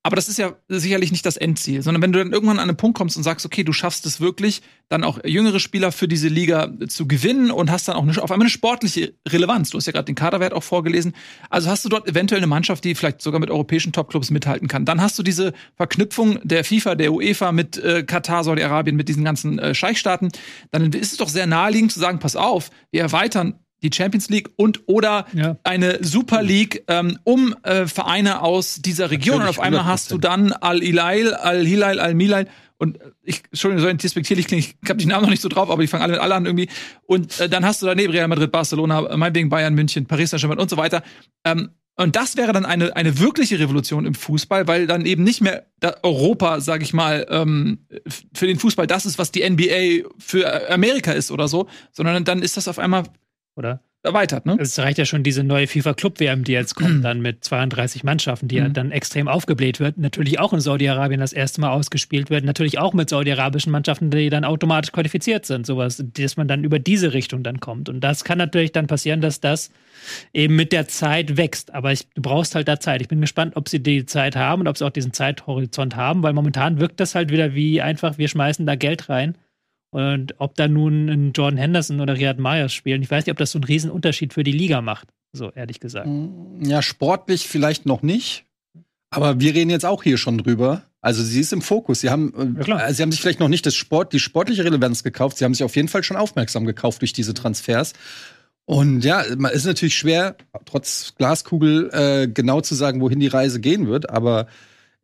Aber das ist ja sicherlich nicht das Endziel, sondern wenn du dann irgendwann an einen Punkt kommst und sagst, okay, du schaffst es wirklich, dann auch jüngere Spieler für diese Liga zu gewinnen und hast dann auch eine, auf einmal eine sportliche Relevanz. Du hast ja gerade den Kaderwert auch vorgelesen. Also hast du dort eventuell eine Mannschaft, die vielleicht sogar mit europäischen Topclubs mithalten kann. Dann hast du diese Verknüpfung der FIFA, der UEFA mit äh, Katar, Saudi-Arabien, mit diesen ganzen äh, Scheichstaaten. Dann ist es doch sehr naheliegend zu sagen, pass auf, wir erweitern die Champions League und oder Ja. eine Super League ähm, um äh, Vereine aus dieser Region. Natürlich, und auf einmal hast du 100%. dann Al-Ilail, Al-Hilal, Al-Milal und ich, Entschuldigung, so despektierlich klingen, ich habe die Namen noch nicht so drauf, aber die fangen alle mit alle an irgendwie. Und äh, dann hast du daneben Real Madrid, Barcelona, meinetwegen Bayern, München, Paris Saint-Germain und so weiter. Ähm, und das wäre dann eine, eine wirkliche Revolution im Fußball, weil dann eben nicht mehr Europa, sag ich mal, ähm, für den Fußball das ist, was die NBA für äh, Amerika ist oder so, sondern dann ist das auf einmal Oder? erweitert, ne? Es reicht ja schon diese neue FIFA Club WM, die jetzt kommt, dann mit 32 Mannschaften, die ja Mhm. dann extrem aufgebläht wird. Natürlich auch in Saudi-Arabien das erste Mal ausgespielt wird. Natürlich auch mit saudi-arabischen Mannschaften, die dann automatisch qualifiziert sind. Sowas, dass man dann über diese Richtung dann kommt. Und das kann natürlich dann passieren, dass das eben mit der Zeit wächst. Aber ich, du brauchst halt da Zeit. Ich bin gespannt, ob sie die Zeit haben und ob sie auch diesen Zeithorizont haben, weil momentan wirkt das halt wieder wie einfach, wir schmeißen da Geld rein. Und ob da nun ein Jordan Henderson oder Riyad Mahrez spielen, ich weiß nicht, ob das so einen riesen Unterschied für die Liga macht. So ehrlich gesagt. Ja, sportlich vielleicht noch nicht. Aber wir reden jetzt auch hier schon drüber. Also sie ist im Fokus. Sie haben, Ja, klar. äh, sie haben sich vielleicht noch nicht das Sport, die sportliche Relevanz gekauft. Sie haben sich auf jeden Fall schon aufmerksam gekauft durch diese Transfers. Und ja, man ist natürlich schwer, trotz Glaskugel äh, genau zu sagen, wohin die Reise gehen wird. Aber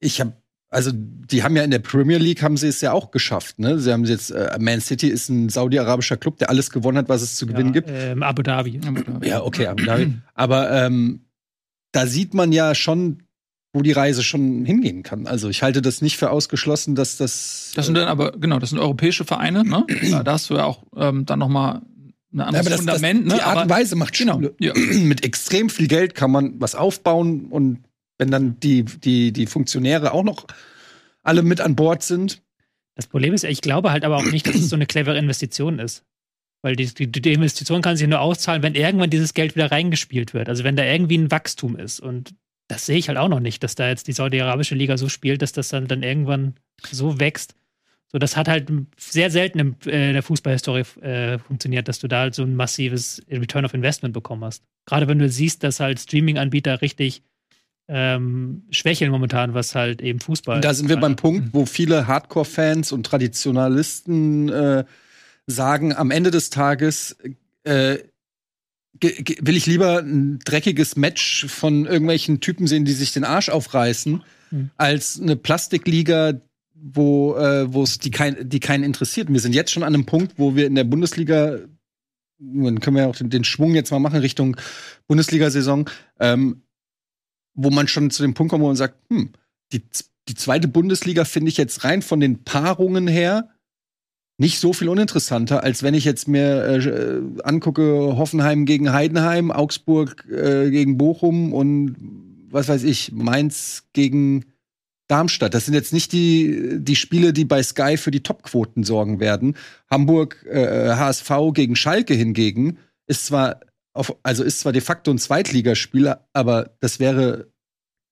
ich habe, also die haben ja in der Premier League haben sie es ja auch geschafft. Ne? Sie haben jetzt äh, Man City ist ein saudi-arabischer Club, der alles gewonnen hat, was es zu gewinnen ja, gibt. Ähm, Abu Dhabi. Ja, okay, Abu Dhabi. Aber ähm, da sieht man ja schon, wo die Reise schon hingehen kann. Also ich halte das nicht für ausgeschlossen, dass das. Das sind dann aber, genau, das sind europäische Vereine, ne? Da, da hast du ja auch ähm, dann noch mal ein Ja, anderes aber das, Fundament, das, ne? die Art und Weise macht genau, Schule. ja. Mit extrem viel Geld kann man was aufbauen und wenn dann die, die, die Funktionäre auch noch alle mit an Bord sind. Das Problem ist, ich glaube halt aber auch nicht, dass es so eine clevere Investition ist. Weil die, die, die Investition kann sich nur auszahlen, wenn irgendwann dieses Geld wieder reingespielt wird. Also wenn da irgendwie ein Wachstum ist. Und das sehe ich halt auch noch nicht, dass da jetzt die saudi-arabische Liga so spielt, dass das dann, dann irgendwann so wächst. So, das hat halt sehr selten in äh, der Fußballhistorie äh, funktioniert, dass du da ähm, schwächeln momentan, was halt eben Fußball. Und da sind wir beim Punkt, wo viele Hardcore-Fans und Traditionalisten äh, sagen, am Ende des Tages äh, will ich lieber ein dreckiges Match von irgendwelchen Typen sehen, die sich den Arsch aufreißen, Hm. als eine Plastikliga, wo äh, wo es die kein die keinen interessiert. Wir sind jetzt schon an einem Punkt, wo wir in der Bundesliga dann können wir ja auch den, den Schwung jetzt mal machen Richtung Bundesliga-Saison, ähm, wo man schon zu dem Punkt kommt, wo man sagt, hm, die, die zweite Bundesliga finde ich jetzt rein von den Paarungen her nicht so viel uninteressanter, als wenn ich jetzt mir äh, angucke, Hoffenheim gegen Heidenheim, Augsburg äh, gegen Bochum und was weiß ich, Mainz gegen Darmstadt. Das sind jetzt nicht die, die Spiele, die bei Sky für die Topquoten sorgen werden. Hamburg, äh, HSV gegen Schalke hingegen ist zwar auf, also ist zwar de facto ein Zweitligaspiel, aber das wäre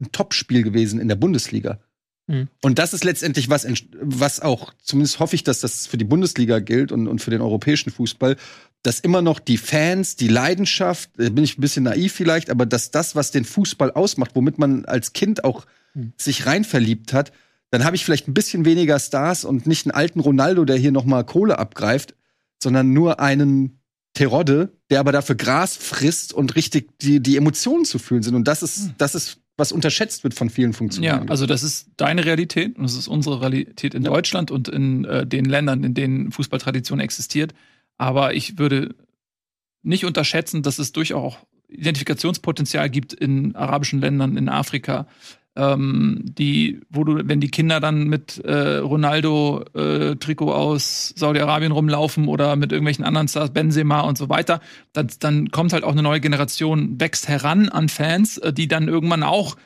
ein Topspiel gewesen in der Bundesliga. Mhm. Und das ist letztendlich was, was auch, zumindest hoffe ich, dass das für die Bundesliga gilt und, und für den europäischen Fußball, dass immer noch die Fans, die Leidenschaft, da bin ich ein bisschen naiv vielleicht, aber dass das, was den Fußball ausmacht, womit man als Kind auch Mhm. sich rein verliebt hat, dann habe ich vielleicht ein bisschen weniger Stars und nicht einen alten Ronaldo, der hier noch mal Kohle abgreift, sondern nur einen Terodde, der aber dafür Gras frisst und richtig die, die Emotionen zu fühlen sind. Und das ist, das ist, was unterschätzt wird von vielen Ja, Funktionären. also das ist deine Realität und das ist unsere Realität in Ja. Deutschland und in äh, den Ländern, in denen Fußballtradition existiert. Aber ich würde nicht unterschätzen, dass es durchaus auch Identifikationspotenzial gibt in arabischen Ländern, in Afrika, ähm, die, wo du, wenn die Kinder dann mit äh, Ronaldo äh, aus Saudi-Arabien rumlaufen oder mit irgendwelchen anderen Stars, Benzema und so weiter, dann, dann kommt halt auch eine neue Generation, wächst heran an Fans, äh, die dann irgendwann auch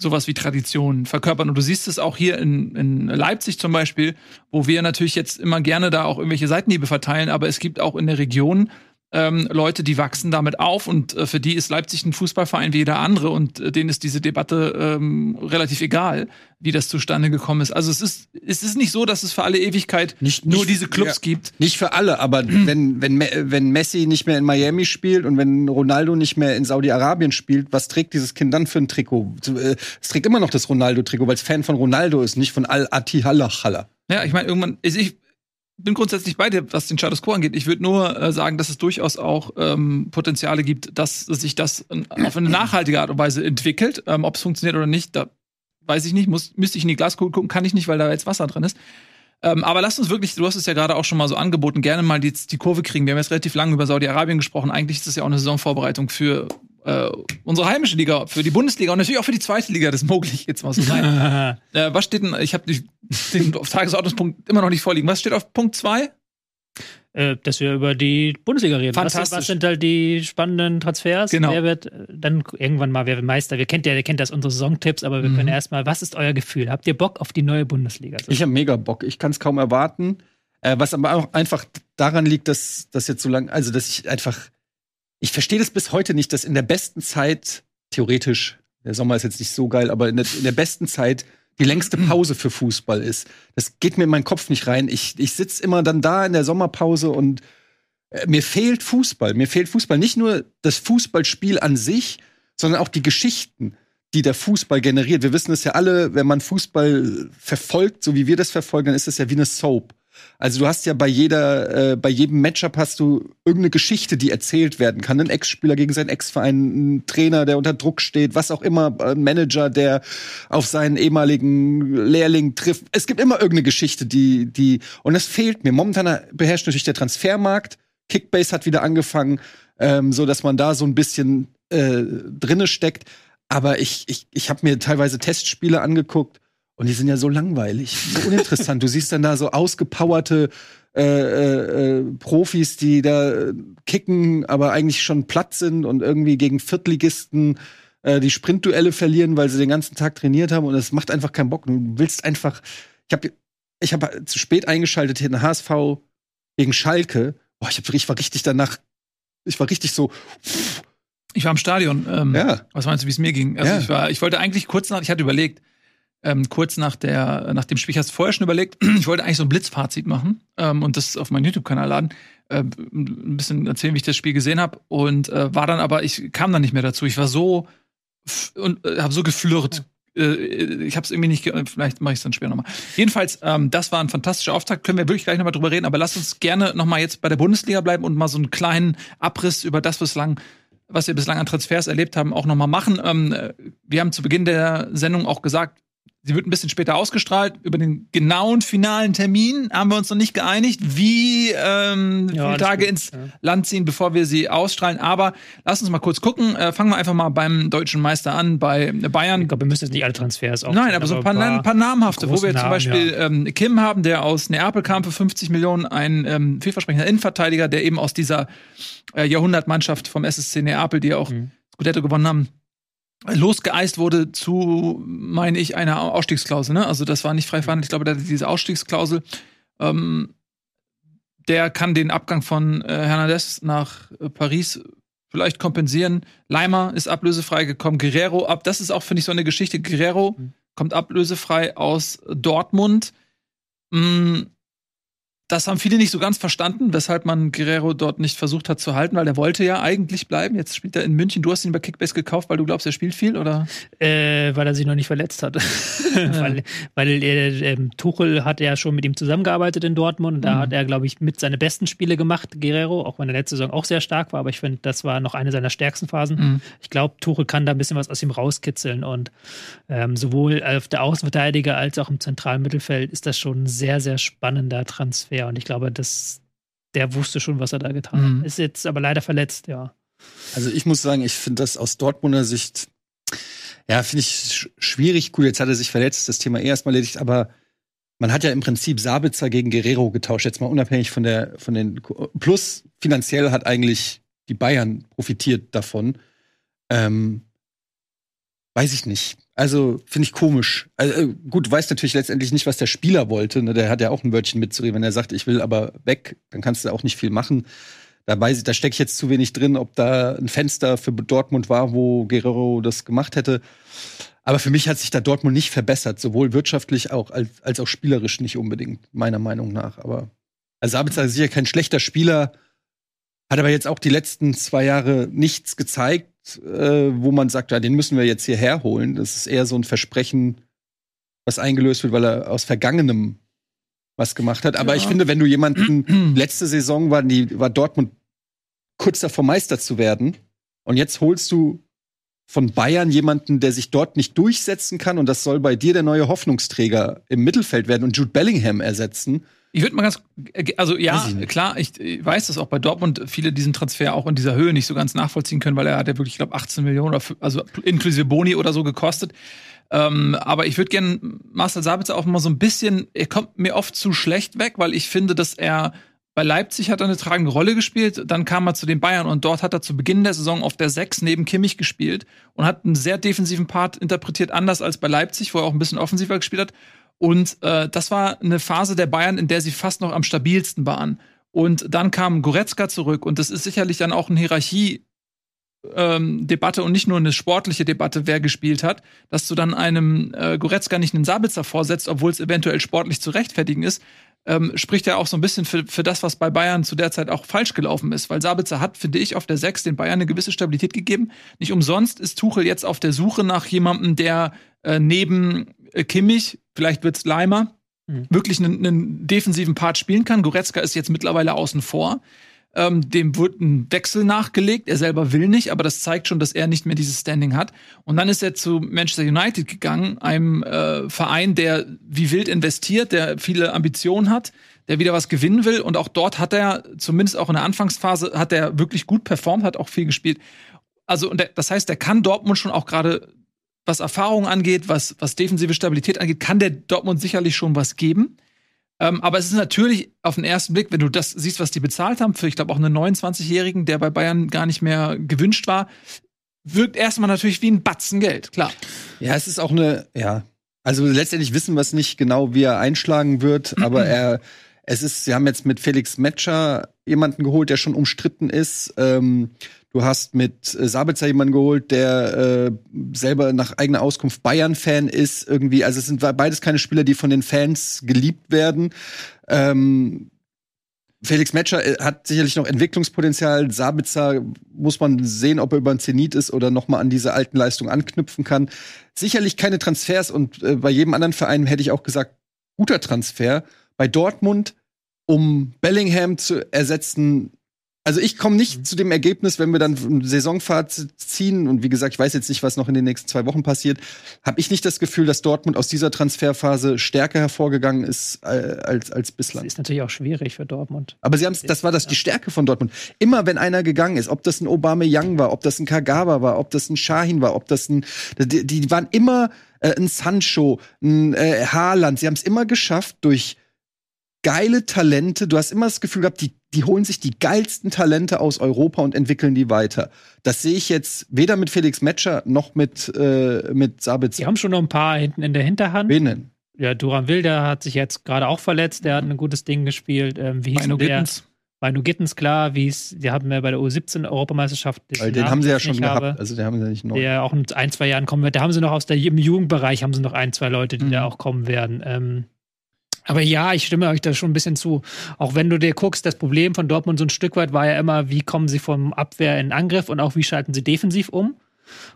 sowas wie Tradition verkörpern. Und du siehst es auch hier in, in Leipzig zum Beispiel, wo wir natürlich jetzt immer gerne da auch irgendwelche Seitenhiebe verteilen, aber es gibt auch in der Region ähm, Leute, die wachsen damit auf und äh, für die ist Leipzig ein Fußballverein wie jeder andere und äh, denen ist diese Debatte ähm, relativ egal, wie das zustande gekommen ist. Also es ist, es ist nicht so, dass es für alle Ewigkeit Nicht- nur nicht- diese Clubs ja. gibt. Nicht für alle, aber wenn, wenn, wenn Messi nicht mehr in Miami spielt und wenn Ronaldo nicht mehr in Saudi-Arabien spielt, was trägt dieses Kind dann für ein Trikot? Äh, Es trägt immer noch das Ronaldo-Trikot, weil es Fan von Ronaldo ist, nicht von Al-Attihalla. Ja, ich meine, irgendwann, also ich bin grundsätzlich bei dir, was den Status quo angeht. Ich würde nur äh, sagen, dass es durchaus auch ähm, Potenziale gibt, dass sich das auf eine nachhaltige Art und Weise entwickelt. Ähm, Ob es funktioniert oder nicht, da weiß ich nicht. Muss, müsste ich in die Glaskugel gucken, kann ich nicht, weil da jetzt Wasser drin ist. Ähm, aber lass uns wirklich, du hast es ja gerade auch schon mal so angeboten, gerne mal die, die Kurve kriegen. Wir haben jetzt relativ lange über Saudi-Arabien gesprochen. Eigentlich ist das ja auch eine Saisonvorbereitung für äh, unsere heimische Liga, für die Bundesliga und natürlich auch für die zweite Liga. Das mogel ich jetzt mal so rein. Äh, was steht denn, ich habe den auf Tagesordnungspunkt immer noch nicht vorliegen. Was steht auf Punkt 2? äh, dass wir über die Bundesliga reden. Was, Fantastisch. was sind halt die spannenden Transfers? Genau. Wer wird dann irgendwann mal, wer wird Meister? Wir kennt ja, ihr kennt das unsere Saisontipps, aber wir Mhm. können erstmal, was ist euer Gefühl? Habt ihr Bock auf die neue Bundesliga? Ich habe mega Bock. Ich kann es kaum erwarten. Äh, was aber auch einfach daran liegt, dass das jetzt so lang, also dass ich einfach, ich verstehe das bis heute nicht, dass in der besten Zeit, theoretisch, der Sommer ist jetzt nicht so geil, aber in der, in der besten Zeit die längste Pause für Fußball ist. Das geht mir in meinen Kopf nicht rein. Ich, ich sitze immer dann da in der Sommerpause und äh, mir fehlt Fußball. Mir fehlt Fußball. Nicht nur das Fußballspiel an sich, sondern auch die Geschichten, die der Fußball generiert. Wir wissen es ja alle, wenn man Fußball verfolgt, so wie wir das verfolgen, dann ist es ja wie eine Soap. Also du hast ja bei jeder, äh, bei jedem Matchup hast du irgendeine Geschichte, die erzählt werden kann. Ein Ex-Spieler gegen seinen Ex-Verein, ein Trainer, der unter Druck steht, was auch immer, ein Manager, der auf seinen ehemaligen Lehrling trifft. Es gibt immer irgendeine Geschichte, die, die, und das fehlt mir. Momentan beherrscht natürlich der Transfermarkt. Kickbase hat wieder angefangen, ähm, so dass man da so ein bisschen äh, drinne steckt. Aber ich, ich, ich habe mir teilweise Testspiele angeguckt und die sind ja so langweilig, so uninteressant. du siehst dann da so ausgepowerte äh, äh, äh, Profis, die da kicken, aber eigentlich schon platt sind und irgendwie gegen Viertligisten äh, die Sprintduelle verlieren, weil sie den ganzen Tag trainiert haben und es macht einfach keinen Bock. Du willst einfach. Ich habe ich hab zu spät eingeschaltet hier in HSV gegen Schalke. Boah, ich, hab, ich war richtig danach. Ich war richtig so. Ich war im Stadion. Ähm, Ja. Was meinst du, wie es mir ging? Also Ja. ich, war, ich wollte eigentlich kurz nach, ich hatte überlegt, ähm, kurz nach, der, nach dem Spiel, ich es vorher schon überlegt, ich wollte eigentlich so ein Blitzfazit machen ähm, und das auf meinen YouTube-Kanal laden, äh, ein bisschen erzählen, wie ich das Spiel gesehen habe und äh, war dann aber, ich kam dann nicht mehr dazu. Ich war so und äh, habe so geflirrt. Äh, Ich habe es irgendwie nicht, vielleicht mache ich es dann später nochmal. Jedenfalls, ähm, das war ein fantastischer Auftakt. Können wir wirklich gleich nochmal drüber reden. Aber lasst uns gerne nochmal jetzt bei der Bundesliga bleiben und mal so einen kleinen Abriss über das bislang was wir bislang an Transfers erlebt haben, auch nochmal machen. Ähm, äh, wir haben zu Beginn der Sendung auch gesagt, sie wird ein bisschen später ausgestrahlt. Über den genauen finalen Termin haben wir uns noch nicht geeinigt, wie ähm, Ja, viele Tage gut, ins ja. Land ziehen, bevor wir sie ausstrahlen. Aber lass uns mal kurz gucken. Äh, fangen wir einfach mal beim deutschen Meister an, bei Bayern. Ich glaube, wir müssen jetzt nicht alle Transfers auf. Nein, aber so ein paar, ein paar namhafte, wo wir zum Beispiel ja. ähm, Kim haben, der aus Neapel kam für 50 Millionen, ein ähm, vielversprechender Innenverteidiger, der eben aus dieser äh, Jahrhundertmannschaft vom SSC Neapel, die auch Mhm. Scudetto gewonnen haben, losgeeist wurde zu, meine ich, einer Ausstiegsklausel. Ne? Also das war nicht frei verhandelt. Ich glaube, diese Ausstiegsklausel. Ähm, der kann den Abgang von äh, Hernandez nach äh, Paris vielleicht kompensieren. Leimer ist ablösefrei gekommen. Guerrero ab. Das ist auch, finde ich, so eine Geschichte. Guerrero Mhm. kommt ablösefrei aus Dortmund. Mm, Das haben viele nicht so ganz verstanden, weshalb man Guerrero dort nicht versucht hat zu halten, weil der wollte ja eigentlich bleiben. Jetzt spielt er in München. Du hast ihn bei Kickbase gekauft, weil du glaubst, er spielt viel, oder? Äh, weil er sich noch nicht verletzt hat. weil weil äh, Tuchel hat ja schon mit ihm zusammengearbeitet in Dortmund und da Mhm. hat er, glaube ich, mit seine besten Spiele gemacht, Guerrero, auch wenn er letzte Saison auch sehr stark war, aber ich finde, das war noch eine seiner stärksten Phasen. Mhm. Ich glaube, Tuchel kann da ein bisschen was aus ihm rauskitzeln und ähm, sowohl auf der Außenverteidiger als auch im zentralen Mittelfeld ist das schon ein sehr, sehr spannender Transfer und ich glaube, dass der wusste schon, was er da getan Mhm. hat. Ist jetzt aber leider verletzt, ja. Also ich muss sagen, ich finde das aus Dortmunder Sicht, ja, finde ich sch schwierig. Gut, jetzt hat er sich verletzt, das Thema eh erstmal erledigt, aber man hat ja im Prinzip Sabitzer gegen Guerrero getauscht, jetzt mal unabhängig von der, von den, plus finanziell hat eigentlich die Bayern profitiert davon. Ähm, weiß ich nicht. Also finde ich komisch. Also, äh, gut, du weißt natürlich letztendlich nicht, was der Spieler wollte. Ne? Der hat ja auch ein Wörtchen mitzureden. Wenn er sagt, ich will aber weg, dann kannst du auch nicht viel machen. Da weiß da stecke ich jetzt zu wenig drin, ob da ein Fenster für Dortmund war, wo Guerrero das gemacht hätte. Aber für mich hat sich da Dortmund nicht verbessert, sowohl wirtschaftlich auch als, als auch spielerisch nicht unbedingt, meiner Meinung nach. Aber also Sabitzer ist sicher kein schlechter Spieler, hat aber jetzt auch die letzten zwei Jahre nichts gezeigt, äh, wo man sagt, ja, den müssen wir jetzt hierher holen. Das ist eher so ein Versprechen, was eingelöst wird, weil er aus Vergangenem was gemacht hat. Aber Ja. ich finde, wenn du jemanden letzte Saison war, die, war Dortmund kurz davor Meister zu werden. Und jetzt holst du von Bayern jemanden, der sich dort nicht durchsetzen kann. Und das soll bei dir der neue Hoffnungsträger im Mittelfeld werden und Jude Bellingham ersetzen. Ich würde mal ganz, also ja, klar, ich, ich weiß, dass auch bei Dortmund viele diesen Transfer auch in dieser Höhe nicht so ganz nachvollziehen können, weil er hat ja wirklich, ich glaube, 18 Millionen, oder, also inklusive Boni oder so gekostet. Ähm, aber ich würde gerne Marcel Sabitzer auch mal so ein bisschen, er kommt mir oft zu schlecht weg, weil ich finde, dass er bei Leipzig hat er eine tragende Rolle gespielt, dann kam er zu den Bayern und dort hat er zu Beginn der Saison auf der 6 neben Kimmich gespielt und hat einen sehr defensiven Part interpretiert, anders als bei Leipzig, wo er auch ein bisschen offensiver gespielt hat. Und äh, das war eine Phase der Bayern, in der sie fast noch am stabilsten waren. Und dann kam Goretzka zurück und das ist sicherlich dann auch eine Hierarchie. Ähm, Debatte und nicht nur eine sportliche Debatte, wer gespielt hat, dass du dann einem äh, Goretzka nicht einen Sabitzer vorsetzt, obwohl es eventuell sportlich zu rechtfertigen ist, ähm, spricht ja auch so ein bisschen für, für das, was bei Bayern zu der Zeit auch falsch gelaufen ist. Weil Sabitzer hat, finde ich, auf der 6 den Bayern eine gewisse Stabilität gegeben. Nicht umsonst ist Tuchel jetzt auf der Suche nach jemandem, der äh, neben äh, Kimmich, vielleicht wird's Leimer, Mhm. wirklich einen, einen defensiven Part spielen kann. Goretzka ist jetzt mittlerweile außen vor. Ähm, dem wird ein Wechsel nachgelegt. Er selber will nicht, aber das zeigt schon, dass er nicht mehr dieses Standing hat. Und dann ist er zu Manchester United gegangen, einem äh, Verein, der wie wild investiert, der viele Ambitionen hat, der wieder was gewinnen will. Und auch dort hat er, zumindest auch in der Anfangsphase, hat er wirklich gut performt, hat auch viel gespielt. Also, und der, das heißt, der kann Dortmund schon auch gerade was Erfahrung angeht, was, was defensive Stabilität angeht, kann der Dortmund sicherlich schon was geben. Ähm, aber es ist natürlich auf den ersten Blick, wenn du das siehst, was die bezahlt haben, für ich glaube auch einen 29-Jährigen, der bei Bayern gar nicht mehr gewünscht war, wirkt erstmal natürlich wie ein Batzen Geld, klar. Ja, es ist auch eine, ja. Also letztendlich wissen wir es nicht genau, wie er einschlagen wird, aber er, es ist, sie haben jetzt mit Felix Metscher jemanden geholt, der schon umstritten ist. Ähm, du hast mit äh, Sabitzer jemanden geholt, der äh, selber nach eigener Auskunft Bayern-Fan ist. Irgendwie, also es sind beides keine Spieler, die von den Fans geliebt werden. Ähm, Felix Metscher äh, hat sicherlich noch Entwicklungspotenzial. Sabitzer muss man sehen, ob er über den Zenit ist oder noch mal an diese alten Leistungen anknüpfen kann. Sicherlich keine Transfers und äh, bei jedem anderen Verein hätte ich auch gesagt, guter Transfer. Bei Dortmund, um Bellingham zu ersetzen, also ich komme nicht mhm. zu dem Ergebnis, wenn wir dann ein Saisonfahrt ziehen und wie gesagt, ich weiß jetzt nicht, was noch in den nächsten zwei Wochen passiert, habe ich nicht das Gefühl, dass Dortmund aus dieser Transferphase stärker hervorgegangen ist äh, als als bislang. Das ist natürlich auch schwierig für Dortmund. Aber sie haben das war das die Stärke von Dortmund. Immer wenn einer gegangen ist, ob das ein Obama Young war, ob das ein Kagawa war, ob das ein Shahin war, ob das ein die, die waren immer äh, ein Sancho, ein äh, Haaland, sie haben es immer geschafft durch geile Talente. Du hast immer das Gefühl gehabt, die, die holen sich die geilsten Talente aus Europa und entwickeln die weiter. Das sehe ich jetzt weder mit Felix Metscher noch mit, äh, mit Sabitzer. Die haben schon noch ein paar hinten in der Hinterhand. Wen denn? Ja, Duran Wilder hat sich jetzt gerade auch verletzt. Der hat ein gutes Ding gespielt. Ähm, wie hieß Mino der? Gittens. Manu Gittens, klar. Wie es, die haben wir bei der U17-Europameisterschaft. Weil den haben sie ja schon gehabt. Also den haben sie ja nicht neu. Der auch in ein, zwei Jahren kommen wird. Da haben sie noch aus der, im Jugendbereich haben sie noch ein, zwei Leute, die Mhm. da auch kommen werden. Ähm, aber ja, ich stimme euch da schon ein bisschen zu. Auch wenn du dir guckst, das Problem von Dortmund so ein Stück weit war ja immer, wie kommen sie vom Abwehr in Angriff und auch wie schalten sie defensiv um.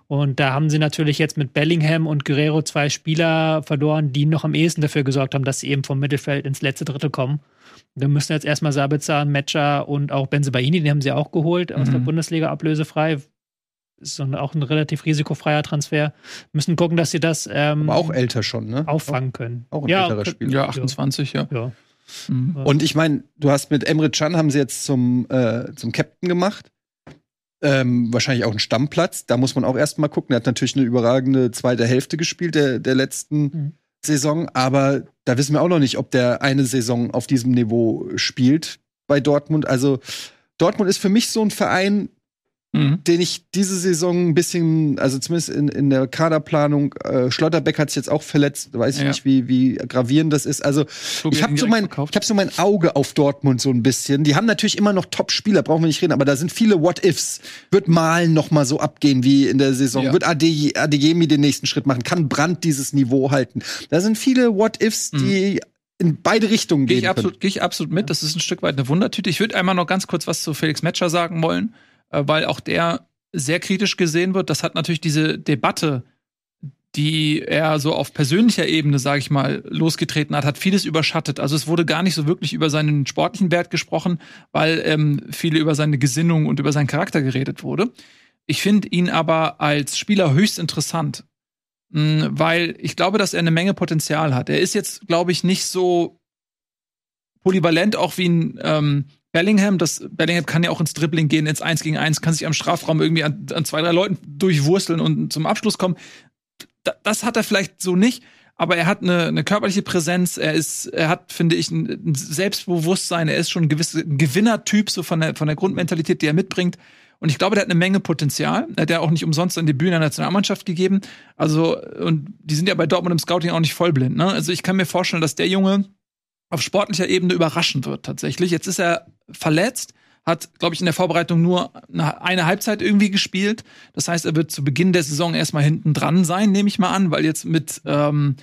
Und da haben sie natürlich jetzt mit Bellingham und Guerrero zwei Spieler verloren, die noch am ehesten dafür gesorgt haben, dass sie eben vom Mittelfeld ins letzte Drittel kommen. Da müssen jetzt erstmal Sabitzer, Metscher und auch Benzebaini, den haben sie auch geholt aus Mhm. der Bundesliga ablösefrei. Ist so ein, auch ein relativ risikofreier Transfer. Müssen gucken, dass sie das ähm, Aber auch älter schon, ne? auffangen können. Auch ein ja, älterer Spieler. Ja, 28, ja. ja. Mhm. Und ich meine, du hast mit Emre Can haben sie jetzt zum, äh, zum Captain gemacht. Ähm, wahrscheinlich auch ein Stammplatz. Da muss man auch erstmal gucken. Er hat natürlich eine überragende zweite Hälfte gespielt der, der letzten Mhm. Saison, aber da wissen wir auch noch nicht, ob der eine Saison auf diesem Niveau spielt bei Dortmund. Also Dortmund ist für mich so ein Verein, Mhm. den ich diese Saison ein bisschen, also zumindest in, in der Kaderplanung, äh, Schlotterbeck hat sich jetzt auch verletzt, weiß ich Ja. nicht, wie, wie gravierend das ist. Also Tobi ich habe so, mein, ich hab so mein Auge auf Dortmund so ein bisschen. Die haben natürlich immer noch Top-Spieler, brauchen wir nicht reden, aber da sind viele What-Ifs. Wird Malen noch mal so abgehen wie in der Saison? Ja. Wird Ade- Adeyemi den nächsten Schritt machen? Kann Brandt dieses Niveau halten? Da sind viele What-Ifs, die in beide Richtungen Mhm. Gehe gehen ich, absolut, geh ich absolut mit. Das ist ein Stück weit eine Wundertüte. Ich würde einmal noch ganz kurz was zu Felix Metscher sagen wollen, weil auch der sehr kritisch gesehen wird. Das hat natürlich diese Debatte, die er so auf persönlicher Ebene, sage ich mal, losgetreten hat, hat vieles überschattet. Also es wurde gar nicht so wirklich über seinen sportlichen Wert gesprochen, weil ähm, viele über seine Gesinnung und über seinen Charakter geredet wurde. Ich finde ihn aber als Spieler höchst interessant, mh, weil ich glaube, dass er eine Menge Potenzial hat. Er ist jetzt, glaube ich, nicht so polyvalent auch wie ein ähm, Bellingham. Das Bellingham kann ja auch ins Dribbling gehen, ins Eins gegen Eins, kann sich am Strafraum irgendwie an, an zwei, drei Leuten durchwursteln und zum Abschluss kommen. Da, das hat er vielleicht so nicht, aber er hat eine, eine körperliche Präsenz. Er ist, er hat, finde ich, ein, ein Selbstbewusstsein. Er ist schon ein gewisser Gewinnertyp so von der von der Grundmentalität, die er mitbringt. Und ich glaube, der hat eine Menge Potenzial. Er hat ja auch nicht umsonst ein Debüt in der Nationalmannschaft gegeben. Also, und die sind ja bei Dortmund im Scouting auch nicht vollblind. Ne? Also ich kann mir vorstellen, dass der Junge auf sportlicher Ebene überraschen wird tatsächlich. Jetzt ist er verletzt, hat, glaube ich, in der Vorbereitung nur eine, Halbzeit irgendwie gespielt. Das heißt, er wird zu Beginn der Saison erstmal hinten dran sein, nehme ich mal an, weil jetzt mit ähm,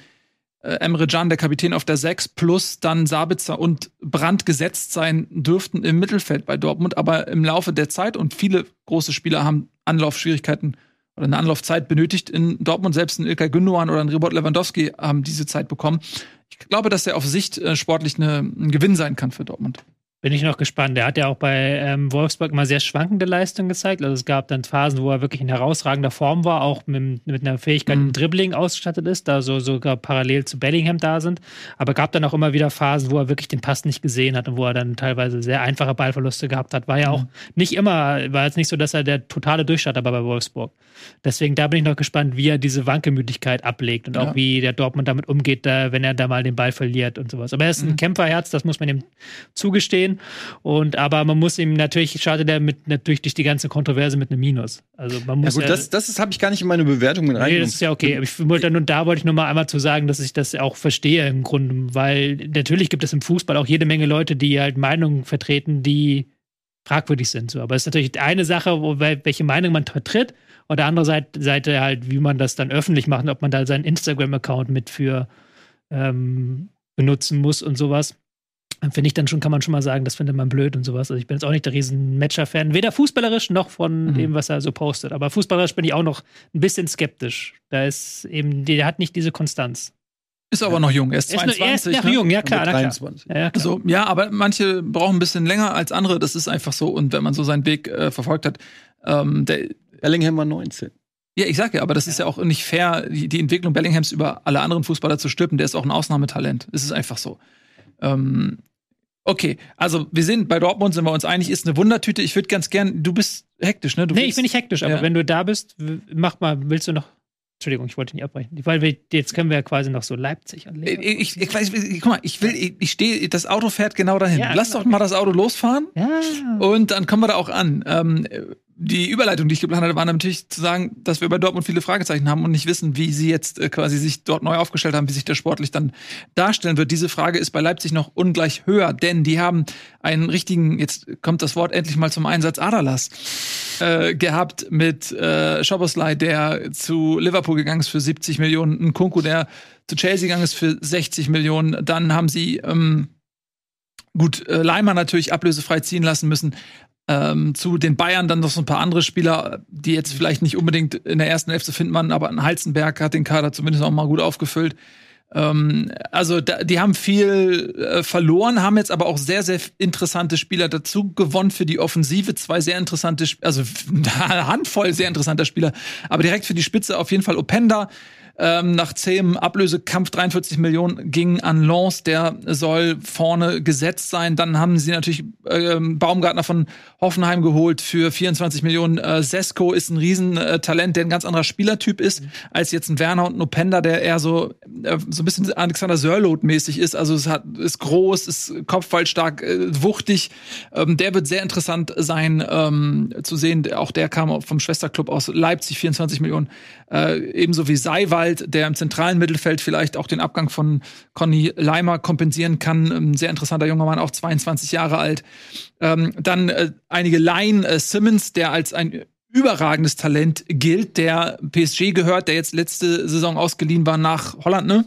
äh, Emre Can, der Kapitän auf der 6, plus dann Sabitzer und Brandt gesetzt sein dürften im Mittelfeld bei Dortmund. Aber im Laufe der Zeit und viele große Spieler haben Anlaufschwierigkeiten oder eine Anlaufzeit benötigt in Dortmund. Selbst ein Ilkay Gündogan oder ein Ribot Lewandowski haben diese Zeit bekommen. Ich glaube, dass er auf Sicht äh, sportlich eine, ein Gewinn sein kann für Dortmund. Bin ich noch gespannt. Er hat ja auch bei ähm, Wolfsburg immer sehr schwankende Leistungen gezeigt. Also es gab dann Phasen, wo er wirklich in herausragender Form war, auch mit, mit einer Fähigkeit Mhm. im Dribbling ausgestattet ist, da so sogar parallel zu Bellingham da sind. Aber gab dann auch immer wieder Phasen, wo er wirklich den Pass nicht gesehen hat und wo er dann teilweise sehr einfache Ballverluste gehabt hat. War ja auch nicht immer, war jetzt nicht so, dass er der totale Durchstarter war bei Wolfsburg. Deswegen da bin ich noch gespannt, wie er diese Wankemüdigkeit ablegt und auch Ja. wie der Dortmund damit umgeht, da, wenn er da mal den Ball verliert und sowas. Aber er ist ein Mhm. Kämpferherz, das muss man ihm zugestehen. Und aber man muss ihm natürlich, startet er mit natürlich durch die ganze Kontroverse mit einem Minus. Also man Ja muss gut, das, das habe ich gar nicht in meine Bewertung mit Nee, reingenommen. das ist ja okay. Ich wollte nur, da wollte ich nur mal einmal zu sagen, dass ich das auch verstehe im Grunde, weil natürlich gibt es im Fußball auch jede Menge Leute, die halt Meinungen vertreten, die fragwürdig sind. So. Aber es ist natürlich eine Sache, wo, wel- welche Meinung man vertritt und der andere Seite, Seite halt, wie man das dann öffentlich macht, ob man da seinen Instagram-Account mit für ähm, benutzen muss und sowas. Finde ich dann schon, kann man schon mal sagen, das findet man blöd und sowas. Also ich bin jetzt auch nicht der riesen Matcher-Fan, weder fußballerisch noch von Mhm. dem, was er so postet. Aber fußballerisch bin ich auch noch ein bisschen skeptisch. Da ist eben, der hat nicht diese Konstanz. Ist aber noch jung. Er ist Er ist, nur, 22. er ist noch ne? jung, ja klar, na klar. 23. Ja, ja, klar. So, ja, aber manche brauchen ein bisschen länger als andere. Das ist einfach so. Und wenn man so seinen Weg äh, verfolgt hat, ähm, der, Bellingham war 19. ja, ich sag ja, aber das ist ja auch nicht fair, die, die Entwicklung Bellinghams über alle anderen Fußballer zu stülpen. Der ist auch ein Ausnahmetalent. Es ist einfach so. Ähm, okay, also wir sind bei Dortmund sind wir uns einig, ist eine Wundertüte. Ich würde ganz gern, du bist hektisch, ne? Du Nee, willst- ich bin nicht hektisch, aber Ja. wenn du da bist, mach mal, willst du noch. Entschuldigung, ich wollte nicht abbrechen. Weil wir, jetzt können wir ja quasi noch so Leipzig und Leverkusen. Ich, ich, ich, weiß, ich, guck mal, ich will, ich, ich stehe, das Auto fährt genau dahin. Ja, Lass genau. doch mal das Auto losfahren. Ja. Und dann kommen wir da auch an. Ähm, die Überleitung, die ich geplant hatte, war natürlich zu sagen, dass wir bei Dortmund viele Fragezeichen haben und nicht wissen, wie sie jetzt äh, quasi sich dort neu aufgestellt haben, wie sich das sportlich dann darstellen wird. Diese Frage ist bei Leipzig noch ungleich höher, denn die haben einen richtigen, jetzt kommt das Wort endlich mal zum Einsatz, Adalas äh, gehabt mit äh, Schoboslai, der zu Liverpool gegangen ist für 70 Millionen, ein Kunku, der zu Chelsea gegangen ist für 60 Millionen. Dann haben sie ähm, gut äh, Leimer natürlich ablösefrei ziehen lassen müssen. Ähm, zu den Bayern dann noch so ein paar andere Spieler, die jetzt vielleicht nicht unbedingt in der ersten Hälfte findet man, aber ein Heizenberg hat den Kader zumindest auch mal gut aufgefüllt. Ähm, also da, die haben viel äh, verloren, haben jetzt aber auch sehr, sehr interessante Spieler dazu gewonnen für die Offensive. Zwei sehr interessante, also eine Handvoll sehr interessanter Spieler, aber direkt für die Spitze auf jeden Fall Openda. Ähm, nach zähem Ablösekampf 43 Millionen ging an Lens, der soll vorne gesetzt sein. Dann haben sie natürlich ähm, Baumgartner von Hoffenheim geholt für 24 Millionen. Äh, Sesko ist ein Riesentalent, der ein ganz anderer Spielertyp ist, als jetzt ein Werner und ein Openda, der eher so, äh, so ein bisschen Alexander Sörloth-mäßig ist. Also es hat, ist groß, ist kopfballstark, äh, wuchtig. Ähm, der wird sehr interessant sein ähm, zu sehen. Auch der kam vom Schwesterclub aus Leipzig, 24 Millionen. Äh, ebenso wie Seiwald, der im zentralen Mittelfeld vielleicht auch den Abgang von Conny Leimer kompensieren kann. Ein sehr interessanter junger Mann, auch 22 Jahre alt. Ähm, dann äh, einige Laien, äh, Simmons, der als ein überragendes Talent gilt, der PSG gehört, der jetzt letzte Saison ausgeliehen war nach Holland, ne?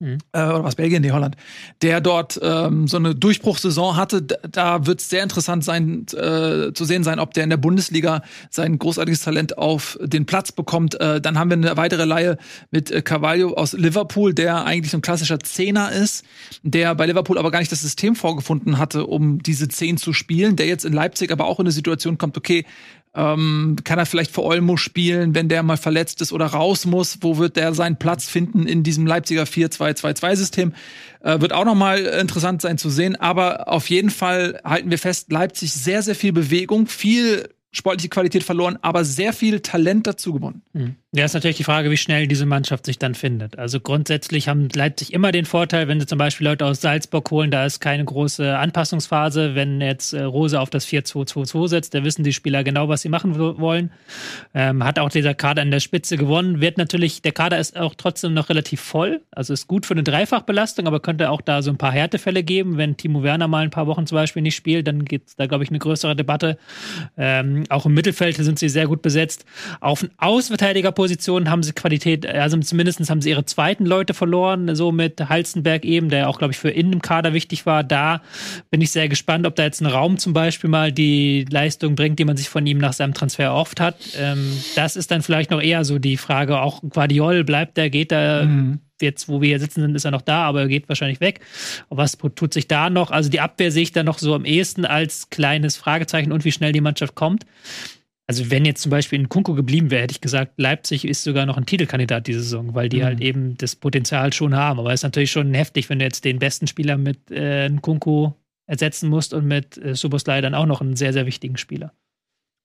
Mhm. Äh, oder was Belgien, nee, Holland, der dort ähm, so eine Durchbruchssaison hatte. Da wird es sehr interessant sein, äh, zu sehen sein, ob der in der Bundesliga sein großartiges Talent auf den Platz bekommt. Äh, dann haben wir eine weitere Leihe mit äh, Carvalho aus Liverpool, der eigentlich so ein klassischer Zehner ist, der bei Liverpool aber gar nicht das System vorgefunden hatte, um diese Zehn zu spielen, der jetzt in Leipzig aber auch in eine Situation kommt, okay, ähm, kann er vielleicht für Olmo spielen, wenn der mal verletzt ist oder raus muss? Wo wird der seinen Platz finden in diesem Leipziger 4-2-2-2-System? Äh, wird auch noch mal interessant sein zu sehen. Aber auf jeden Fall halten wir fest, Leipzig sehr, sehr viel Bewegung, viel sportliche Qualität verloren, aber sehr viel Talent dazu gewonnen. Hm. Ja, ist natürlich die Frage, wie schnell diese Mannschaft sich dann findet. Also grundsätzlich haben Leipzig immer den Vorteil, wenn sie zum Beispiel Leute aus Salzburg holen, da ist keine große Anpassungsphase. Wenn jetzt äh, Rose auf das 4-2-2-2 setzt, da wissen die Spieler genau, was sie machen wo- wollen. Ähm, hat auch dieser Kader in der Spitze gewonnen. Wird natürlich, der Kader ist auch trotzdem noch relativ voll. Also ist gut für eine Dreifachbelastung, aber könnte auch da so ein paar Härtefälle geben. Wenn Timo Werner mal ein paar Wochen zum Beispiel nicht spielt, dann gibt es da, glaube ich, eine größere Debatte. Ähm, auch im Mittelfeld sind sie sehr gut besetzt. Auf den Außenverteidigerpositionen haben sie Qualität, also zumindest haben sie ihre zweiten Leute verloren, so mit Halstenberg eben, der auch, glaube ich, für innen im Kader wichtig war. Da bin ich sehr gespannt, ob da jetzt ein Raum zum Beispiel mal die Leistung bringt, die man sich von ihm nach seinem Transfer oft hat. Ähm, das ist dann vielleicht noch eher so die Frage, auch Guardiol, bleibt der, geht er, jetzt, wo wir hier sitzen sind, ist er noch da, aber er geht wahrscheinlich weg. Was tut sich da noch? Also die Abwehr sehe ich da noch so am ehesten als kleines Fragezeichen und wie schnell die Mannschaft kommt. Also wenn jetzt zum Beispiel in Kunku geblieben wäre, hätte ich gesagt, Leipzig ist sogar noch ein Titelkandidat diese Saison, weil die Mhm. halt eben das Potenzial schon haben. Aber es ist natürlich schon heftig, wenn du jetzt den besten Spieler mit äh, Kunku ersetzen musst und mit äh, Suboslai dann auch noch einen sehr, sehr wichtigen Spieler.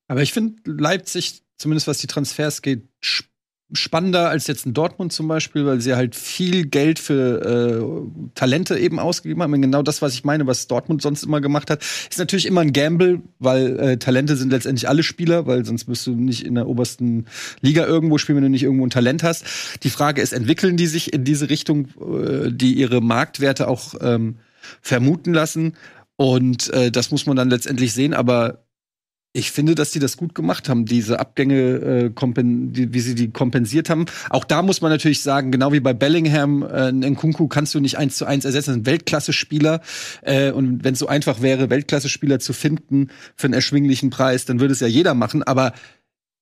Aber ich finde Leipzig, zumindest was die Transfers geht, sp- spannender als jetzt in Dortmund zum Beispiel, weil sie halt viel Geld für äh, Talente eben ausgegeben haben. Und genau das, was ich meine, was Dortmund sonst immer gemacht hat, ist natürlich immer ein Gamble, weil äh, Talente sind letztendlich alle Spieler, weil sonst wirst du nicht in der obersten Liga irgendwo spielen, wenn du nicht irgendwo ein Talent hast. Die Frage ist, entwickeln die sich in diese Richtung, äh, die ihre Marktwerte auch ähm, vermuten lassen? Und äh, das muss man dann letztendlich sehen, aber ich finde, dass die das gut gemacht haben, diese Abgänge, äh, die, wie sie die kompensiert haben. Auch da muss man natürlich sagen, genau wie bei Bellingham, äh, Nkunku kannst du nicht eins zu eins ersetzen, das ein Weltklasse-Spieler. Äh, und wenn es so einfach wäre, Weltklasse-Spieler zu finden für einen erschwinglichen Preis, dann würde es ja jeder machen. Aber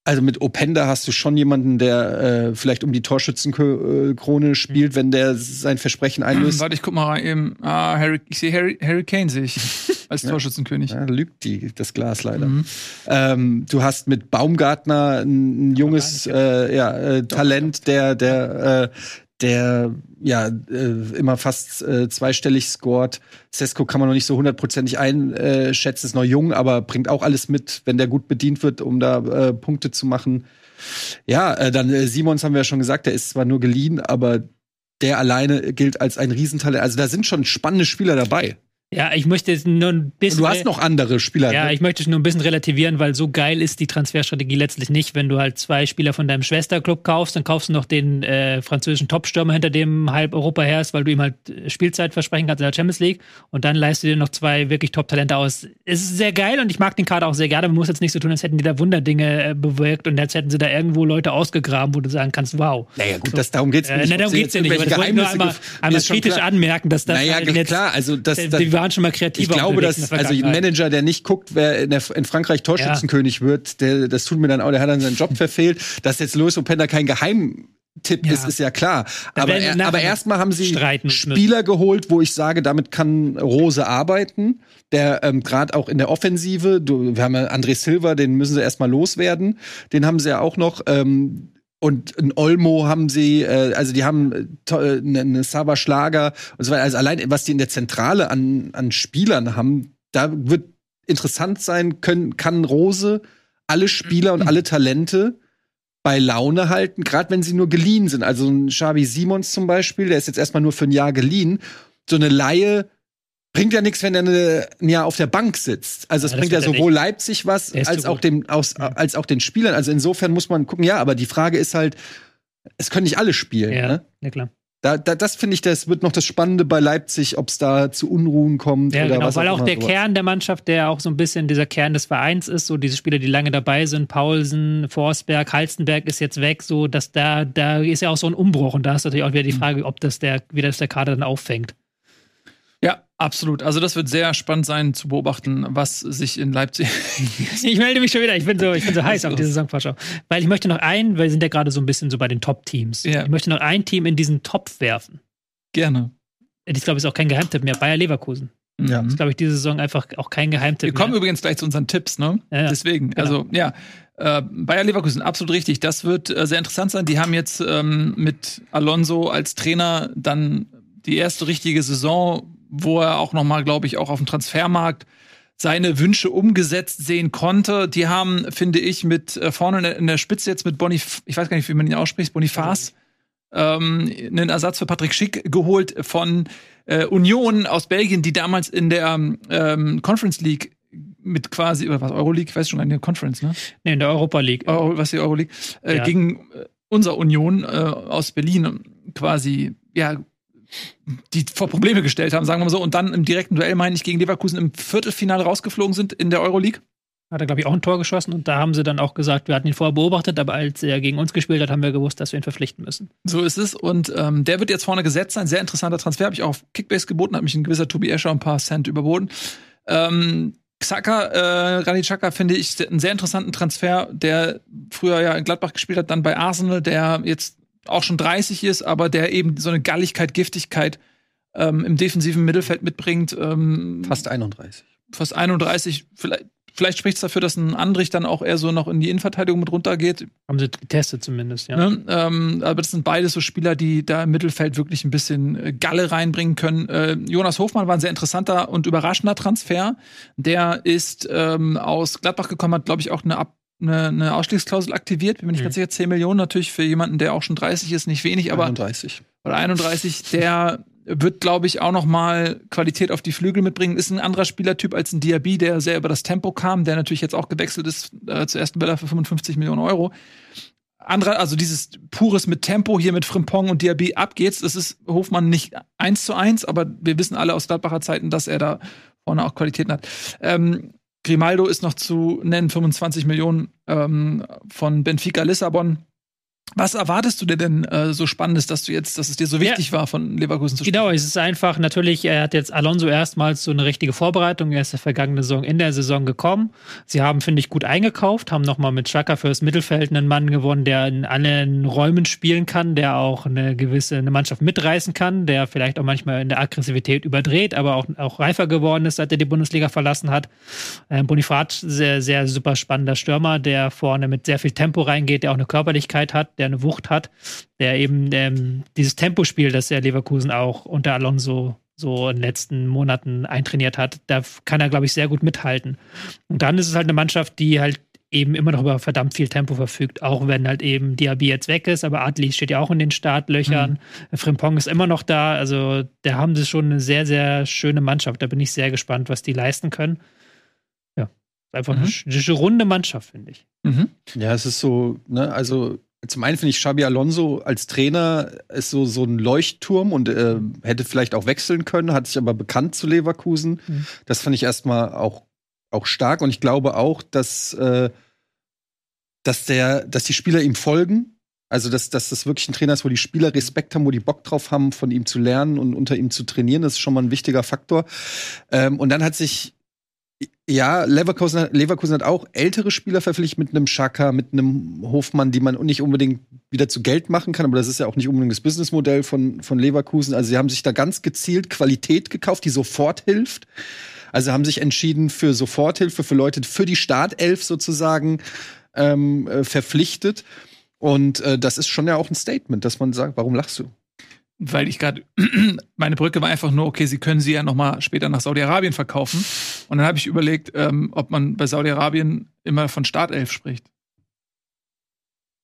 also mit Openda hast du schon jemanden, der äh, vielleicht um die Torschützenkrone spielt, wenn der sein Versprechen einlöst. Warte, ich guck mal rein. Eben. Ah, Harry, ich sehe Harry, Harry Kane sehe ich als Torschützenkönig. Ja, lügt die, das Glas leider. Mhm. Ähm, du hast mit Baumgartner ein, ein junges äh, ja, äh, Talent, der, der, äh, der ja äh, immer fast äh, zweistellig scored. Sesko kann man noch nicht so hundertprozentig einschätzen, ist noch jung, aber bringt auch alles mit, wenn der gut bedient wird, um da äh, Punkte zu machen. Ja, äh, dann äh, Simons haben wir ja schon gesagt, der ist zwar nur geliehen, aber der alleine gilt als ein Riesentalent. Also da sind schon spannende Spieler dabei. Ja, ich möchte jetzt nur ein bisschen. du hast noch andere Spieler. Ja, ne? ich möchte es nur ein bisschen relativieren, weil so geil ist die Transferstrategie letztlich nicht. Wenn du halt zwei Spieler von deinem Schwesterclub kaufst, dann kaufst du noch den äh, französischen Topstürmer, hinter dem halb Europa her ist, weil du ihm halt äh, Spielzeit versprechen kannst in der Champions League. Und dann leistest du dir noch zwei wirklich Top-Talente aus. Es ist sehr geil und ich mag den Kader auch sehr gerne. Man muss jetzt nicht so tun, als hätten die da Wunderdinge äh, bewirkt und als hätten sie da irgendwo Leute ausgegraben, wo du sagen kannst, wow. Naja, gut, das, darum geht's mir Äh, nicht. ob darum geht's jetzt ja nicht, aber das wollte ich nur einmal, einmal kritisch anmerken, dass das Naja, halt jetzt, klar, also das, äh, das waren schon mal ich kreativer glaube, dass also ein. Manager, der nicht guckt, wer in, der, in Frankreich Torschützenkönig wird, der, das tut mir dann auch, der hat dann seinen Job verfehlt. Dass jetzt Louis Openda kein Geheimtipp Ja. ist, ist ja klar. Aber, er, aber erstmal haben sie. Spieler geholt, wo ich sage, damit kann Rose arbeiten. Der ähm, gerade auch in der Offensive, du, wir haben ja André Silva, den müssen sie erstmal loswerden. Den haben sie ja auch noch. Ähm, und ein Olmo haben sie, äh, also die haben äh, to- äh, eine eine Saba Schlager und so weiter. Also allein, was die in der Zentrale an, an Spielern haben, da wird interessant sein, können, kann Rose alle Spieler und alle Talente bei Laune halten, gerade wenn sie nur geliehen sind. Also ein Xavi Simons zum Beispiel, der ist jetzt erstmal nur für ein Jahr geliehen. So eine Laie bringt ja nichts, wenn er eine, ein Jahr auf der Bank sitzt. Also es Ja, bringt ja sowohl Leipzig was, als auch, dem, aus, als auch den Spielern. Also insofern muss man gucken, ja, aber die Frage ist halt, es können nicht alle spielen. Ja, Ne? ja klar. Da, da, das finde ich, das wird noch das Spannende bei Leipzig, ob es da zu Unruhen kommt Ja, oder genau, was weil auch immer der sowas. Kern der Mannschaft, der auch so ein bisschen dieser Kern des Vereins ist, so diese Spieler, die lange dabei sind, Paulsen, Forsberg, Halstenberg ist jetzt weg, so dass da, da ist ja auch so ein Umbruch und da ist natürlich auch wieder die Frage, ob das der, wie das der Kader dann auffängt. Ja, absolut. Also das wird sehr spannend sein zu beobachten, was sich in Leipzig. Ich melde mich schon wieder, ich bin so, ich bin so heiß auf los? diese Saisonvorschau. Weil ich möchte noch ein, weil wir sind ja gerade so ein bisschen so bei den Top-Teams. Ja. Ich möchte noch ein Team in diesen Topf werfen. Gerne. Ich glaube, es ist auch kein Geheimtipp mehr. Bayer Leverkusen. Ja. Mhm. Das ist, glaube ich, diese Saison einfach auch kein Geheimtipp Wir kommen mehr. übrigens gleich zu unseren Tipps, ne? Ja, ja. Deswegen, Genau. also ja, äh, Bayer Leverkusen, absolut richtig. Das wird äh, sehr interessant sein. Die haben jetzt ähm, mit Alonso als Trainer dann die erste richtige Saison, wo er auch noch mal, glaube ich, auch auf dem Transfermarkt seine Wünsche umgesetzt sehen konnte. Die haben, finde ich, mit äh, vorne in der, Spitze jetzt mit Bonif, ich weiß gar nicht, wie man ihn ausspricht, Bonifaz, ähm, einen Ersatz für Patrick Schick geholt von äh, Union aus Belgien, die damals in der ähm, Conference League mit quasi, oder was, Euroleague, ich weiß schon, in der Conference, ne? Nee, in der Europa League. Euro, was die Euroleague, äh, Ja. gegen äh, unser Union äh, aus Berlin quasi, ja, die vor Probleme gestellt haben, sagen wir mal so, und dann im direkten Duell, meine ich, gegen Leverkusen im Viertelfinale rausgeflogen sind in der Euroleague. Hat er, glaube ich, auch ein Tor geschossen und da haben sie dann auch gesagt, wir hatten ihn vorher beobachtet, aber als er gegen uns gespielt hat, haben wir gewusst, dass wir ihn verpflichten müssen. So ist es. Und ähm, der wird jetzt vorne gesetzt sein. Sehr interessanter Transfer. Habe ich auch auf Kickbase geboten, hat mich ein gewisser Tobi Escher ein paar Cent überboten. Ähm, Xhaka, äh, Granit Xhaka finde ich einen sehr interessanten Transfer, der früher ja in Gladbach gespielt hat, dann bei Arsenal, der jetzt auch schon 30 ist, aber der eben so eine Galligkeit, Giftigkeit ähm, im defensiven Mittelfeld mitbringt. Ähm, Fast 31. fast 31. Vielleicht, vielleicht spricht es dafür, dass ein Andrich dann auch eher so noch in die Innenverteidigung mit runtergeht. Haben sie getestet zumindest, ja. Ne? Ähm, aber das sind beides so Spieler, die da im Mittelfeld wirklich ein bisschen äh, Galle reinbringen können. Äh, Jonas Hofmann war ein sehr interessanter und überraschender Transfer. Der ist ähm, aus Gladbach gekommen, hat, glaube ich, auch eine, Ab eine, eine Ausstiegsklausel aktiviert. Bin mir nicht Mhm. ganz sicher. 10 Millionen natürlich für jemanden, der auch schon 30 ist, nicht wenig, aber 31. oder 31, der wird, glaube ich, auch noch mal Qualität auf die Flügel mitbringen. Ist ein anderer Spielertyp als ein Diaby, der sehr über das Tempo kam, der natürlich jetzt auch gewechselt ist äh, zur ersten Villa für 55 Millionen Euro. Anderer, also dieses pures mit Tempo hier mit Frimpong und Diaby, ab geht's. Das ist Hofmann nicht eins zu eins, aber wir wissen alle aus Gladbacher Zeiten, dass er da vorne auch Qualitäten hat. Ähm, Grimaldo ist noch zu nennen, 25 Millionen ähm, von Benfica Lissabon. Was erwartest du dir denn äh, so Spannendes, dass du jetzt, dass es dir so wichtig war, von Leverkusen zu spielen? Genau, es ist einfach, natürlich, er hat jetzt Alonso erstmals so eine richtige Vorbereitung. Er ist der vergangene Saison in der Saison gekommen. Sie haben, finde ich, gut eingekauft, haben nochmal mit Chaka fürs Mittelfeld einen Mann gewonnen, der in allen Räumen spielen kann, der auch eine gewisse eine Mannschaft mitreißen kann, der vielleicht auch manchmal in der Aggressivität überdreht, aber auch, auch reifer geworden ist, seit er die Bundesliga verlassen hat. Ähm, Bonifat, sehr, sehr super spannender Stürmer, der vorne mit sehr viel Tempo reingeht, der auch eine Körperlichkeit hat, der eine Wucht hat, der eben ähm, dieses Tempospiel, das der Leverkusen auch unter Alonso so in den letzten Monaten eintrainiert hat, da kann er, glaube ich, sehr gut mithalten. Und dann ist es halt eine Mannschaft, die halt eben immer noch über verdammt viel Tempo verfügt, auch wenn halt eben Diaby jetzt weg ist, aber Adli steht ja auch in den Startlöchern, Frimpong ist immer noch da, also da haben sie schon eine sehr, sehr schöne Mannschaft, da bin ich sehr gespannt, was die leisten können. Ja, einfach Mhm. eine, eine runde Mannschaft, finde ich. Mhm. Ja, es ist so, ne, also zum einen finde ich Xabi Alonso als Trainer ist so, so ein Leuchtturm und äh, hätte vielleicht auch wechseln können, hat sich aber bekannt zu Leverkusen. Mhm. Das fand ich erstmal auch, auch stark und ich glaube auch, dass, äh, dass, der, dass die Spieler ihm folgen. Also, dass, dass das wirklich ein Trainer ist, wo die Spieler Respekt haben, wo die Bock drauf haben, von ihm zu lernen und unter ihm zu trainieren. Das ist schon mal ein wichtiger Faktor. Ähm, und dann hat sich ja, Leverkusen, hat- Leverkusen hat auch ältere Spieler verpflichtet mit einem Schaka, mit einem Hofmann, die man nicht unbedingt wieder zu Geld machen kann, aber das ist ja auch nicht unbedingt das Businessmodell von, von Leverkusen. Also sie haben sich da ganz gezielt Qualität gekauft, die sofort hilft. Also haben sich entschieden für Soforthilfe, für Leute, für die Startelf sozusagen ähm, äh, verpflichtet. Und äh, das ist schon ja auch ein Statement, dass man sagt, warum lachst du? Weil ich gerade, meine Brücke war einfach nur, okay, sie können sie ja noch mal später nach Saudi-Arabien verkaufen. Und dann habe ich überlegt, ähm, ob man bei Saudi-Arabien immer von Startelf spricht.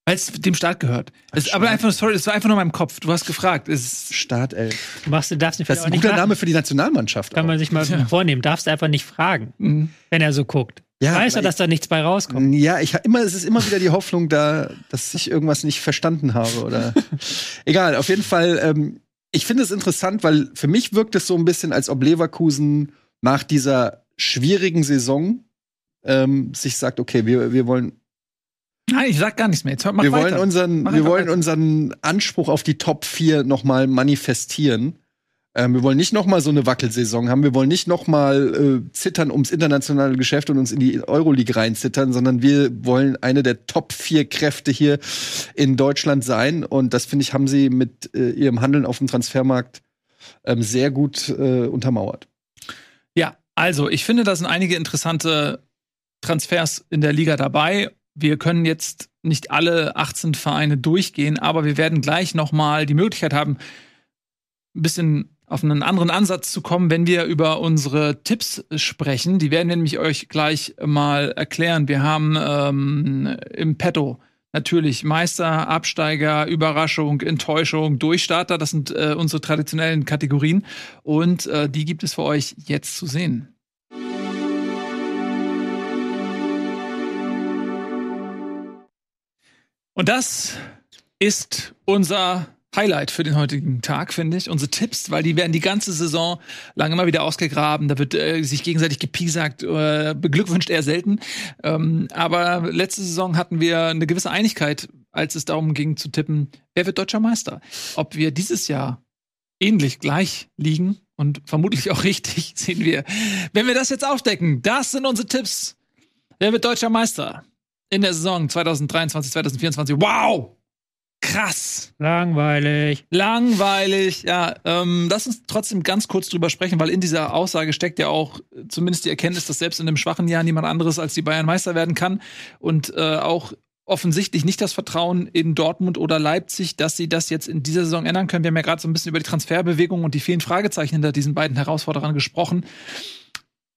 Weil es dem Staat gehört. Das, aber einfach, sorry, das war einfach nur in meinem Kopf. Du hast gefragt. Es ist, Startelf. Du machst, du darfst nicht, Das ist ein guter machen. Name für die Nationalmannschaft. Kann auch. man sich mal Ja. vornehmen. Darfst einfach nicht fragen, mh. wenn er so guckt. Ja, Weiß er, dass da nichts bei rauskommt. Ja, ich immer, es ist immer wieder die Hoffnung da, dass ich irgendwas nicht verstanden habe oder. Egal, auf jeden Fall. Ähm, ich finde es interessant, weil für mich wirkt es so ein bisschen, als ob Leverkusen nach dieser schwierigen Saison ähm, sich sagt, okay, wir, wir wollen, Nein, ich sag gar nichts mehr. Jetzt mach wir wollen weiter. unseren, Mach wir wollen weiter. unseren Anspruch auf die Top 4 nochmal manifestieren. Ähm, wir wollen nicht nochmal so eine Wackelsaison haben. Wir wollen nicht nochmal äh, zittern ums internationale Geschäft und uns in die Euroleague reinzittern, sondern wir wollen eine der Top 4 Kräfte hier in Deutschland sein. Und das, finde ich, haben sie mit äh, ihrem Handeln auf dem Transfermarkt ähm, sehr gut äh, untermauert. Also ich finde, da sind einige interessante Transfers in der Liga dabei. Wir können jetzt nicht alle 18 Vereine durchgehen, aber wir werden gleich noch mal die Möglichkeit haben, ein bisschen auf einen anderen Ansatz zu kommen, wenn wir über unsere Tipps sprechen. Die werden wir nämlich euch gleich mal erklären. Wir haben ähm, im Petto natürlich Meister, Absteiger, Überraschung, Enttäuschung, Durchstarter. Das sind äh, unsere traditionellen Kategorien und äh, die gibt es für euch jetzt zu sehen. Und das ist unser Highlight für den heutigen Tag, finde ich. Unsere Tipps, weil die werden die ganze Saison lang immer wieder ausgegraben. Da wird äh, sich gegenseitig gepiesackt, äh, beglückwünscht eher selten. Ähm, aber letzte Saison hatten wir eine gewisse Einigkeit, als es darum ging zu tippen, wer wird deutscher Meister. Ob wir dieses Jahr ähnlich gleich liegen und vermutlich auch richtig, sehen wir, wenn wir das jetzt aufdecken. Das sind unsere Tipps. Wer wird deutscher Meister in der Saison 2023, 2024? Wow! Krass. Langweilig. Langweilig, ja. Ähm, lass uns trotzdem ganz kurz drüber sprechen, weil in dieser Aussage steckt ja auch zumindest die Erkenntnis, dass selbst in einem schwachen Jahr niemand anderes als die Bayern Meister werden kann. Und äh, auch offensichtlich nicht das Vertrauen in Dortmund oder Leipzig, dass sie das jetzt in dieser Saison ändern können. Wir haben ja gerade so ein bisschen über die Transferbewegung und die vielen Fragezeichen hinter diesen beiden Herausforderern gesprochen.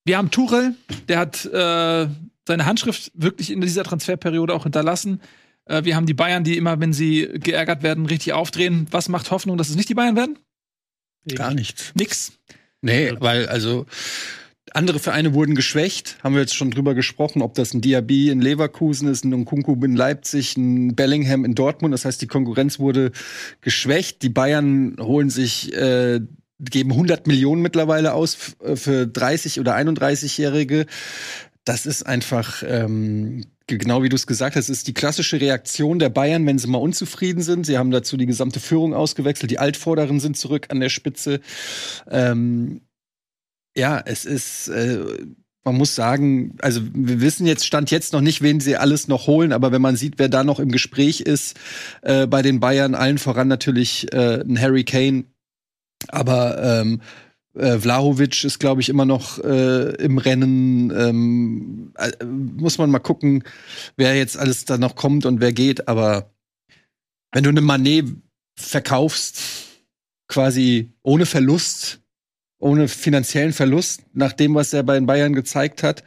Wir haben Tuchel, der hat äh, seine Handschrift wirklich in dieser Transferperiode auch hinterlassen. Äh, wir haben die Bayern, die immer, wenn sie geärgert werden, richtig aufdrehen. Was macht Hoffnung, dass es nicht die Bayern werden? Gar nichts. Nix. Nee, weil also andere Vereine wurden geschwächt, haben wir jetzt schon drüber gesprochen, ob das ein Diaby in Leverkusen ist, ein Nkunku in Leipzig, ein Bellingham in Dortmund. Das heißt, die Konkurrenz wurde geschwächt. Die Bayern holen sich, äh, geben 100 Millionen mittlerweile aus f- für 30 oder 31-Jährige. Das ist einfach ähm, genau wie du es gesagt hast, ist die klassische Reaktion der Bayern, wenn sie mal unzufrieden sind. Sie haben dazu die gesamte Führung ausgewechselt, die Altvorderen sind zurück an der Spitze. Ähm, ja, es ist, äh, man muss sagen, also wir wissen jetzt, stand jetzt noch nicht, wen sie alles noch holen, aber wenn man sieht, wer da noch im Gespräch ist äh, bei den Bayern, allen voran natürlich äh, ein Harry Kane, aber ähm, äh, Vlahovic ist, glaube ich, immer noch äh, im Rennen. Ähm, äh, muss man mal gucken, wer jetzt alles da noch kommt und wer geht. Aber wenn du eine Manet verkaufst, quasi ohne Verlust, ohne finanziellen Verlust, nach dem, was er bei den Bayern gezeigt hat,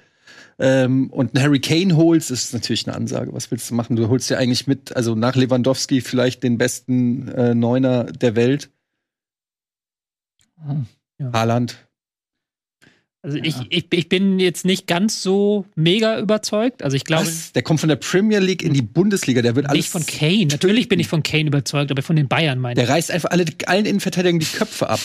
ähm, und einen Harry Kane holst, ist natürlich eine Ansage. Was willst du machen? Du holst ja eigentlich mit, also nach Lewandowski vielleicht den besten äh, Neuner der Welt. Ja. Haaland. Also ich, ich, ich bin jetzt nicht ganz so mega überzeugt. Also ich glaube Was? Der kommt von der Premier League in die Bundesliga. Der wird alles nicht von Kane. Natürlich bin ich von Kane überzeugt, aber von den Bayern meine ich. Der reißt einfach alle, allen Innenverteidigern die Köpfe ab.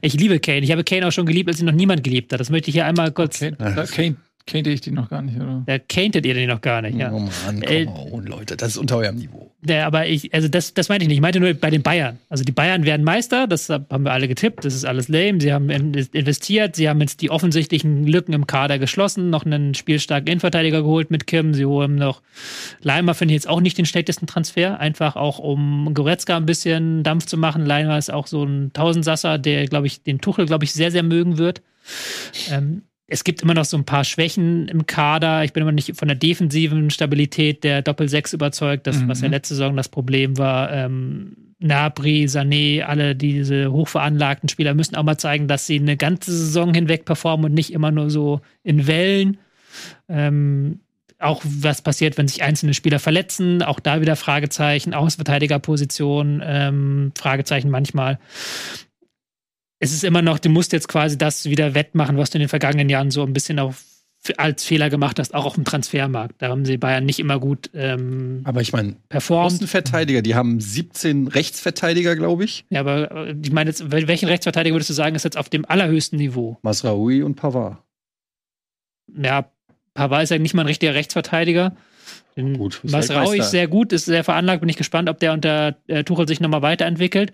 Ich liebe Kane. Ich habe Kane auch schon geliebt, als ihn noch niemand geliebt hat. Das möchte ich hier einmal kurz. Da Kane, Kane ich die noch gar nicht, oder? Da cantet ihr den noch gar nicht, ja. Oh Mann, Äh, come on, Leute. Das ist unter eurem Niveau. Ja, aber ich, also das, das meinte ich nicht. Ich meinte nur bei den Bayern. Also die Bayern werden Meister, das haben wir alle getippt, das ist alles lame. Sie haben in- investiert, sie haben jetzt die offensichtlichen Lücken im Kader geschlossen, noch einen spielstarken Innenverteidiger geholt mit Kim. Sie holen noch Leimer, finde ich jetzt auch nicht den schlechtesten Transfer, einfach auch um Goretzka ein bisschen Dampf zu machen. Leimer ist auch so ein Tausendsasser, der, glaube ich, den Tuchel, glaube ich, sehr, sehr mögen wird. Ähm, es gibt immer noch so ein paar Schwächen im Kader. Ich bin immer nicht von der defensiven Stabilität der Doppel-6 überzeugt, das, was ja letzte Saison das Problem war. Ähm, Nabri, Sané, alle diese hochveranlagten Spieler müssen auch mal zeigen, dass sie eine ganze Saison hinweg performen und nicht immer nur so in Wellen. Ähm, auch was passiert, wenn sich einzelne Spieler verletzen, auch da wieder Fragezeichen, Außenverteidigerposition, ähm, Fragezeichen manchmal es ist immer noch, du musst jetzt quasi das wieder wettmachen, was du in den vergangenen Jahren so ein bisschen auch f- als Fehler gemacht hast, auch auf dem Transfermarkt. Da haben sie Bayern nicht immer gut ähm, Aber ich meine, performt. Außenverteidiger, die haben 17 Rechtsverteidiger, glaube ich. Ja, aber äh, ich meine, jetzt, welchen Rechtsverteidiger würdest du sagen, ist jetzt auf dem allerhöchsten Niveau? Masraoui und Pavard. Ja, Pavard ist ja nicht mal ein richtiger Rechtsverteidiger. Den Gut, Weltmeister. ist sehr gut, ist sehr veranlagt, bin ich gespannt, ob der unter äh, Tuchel sich nochmal weiterentwickelt.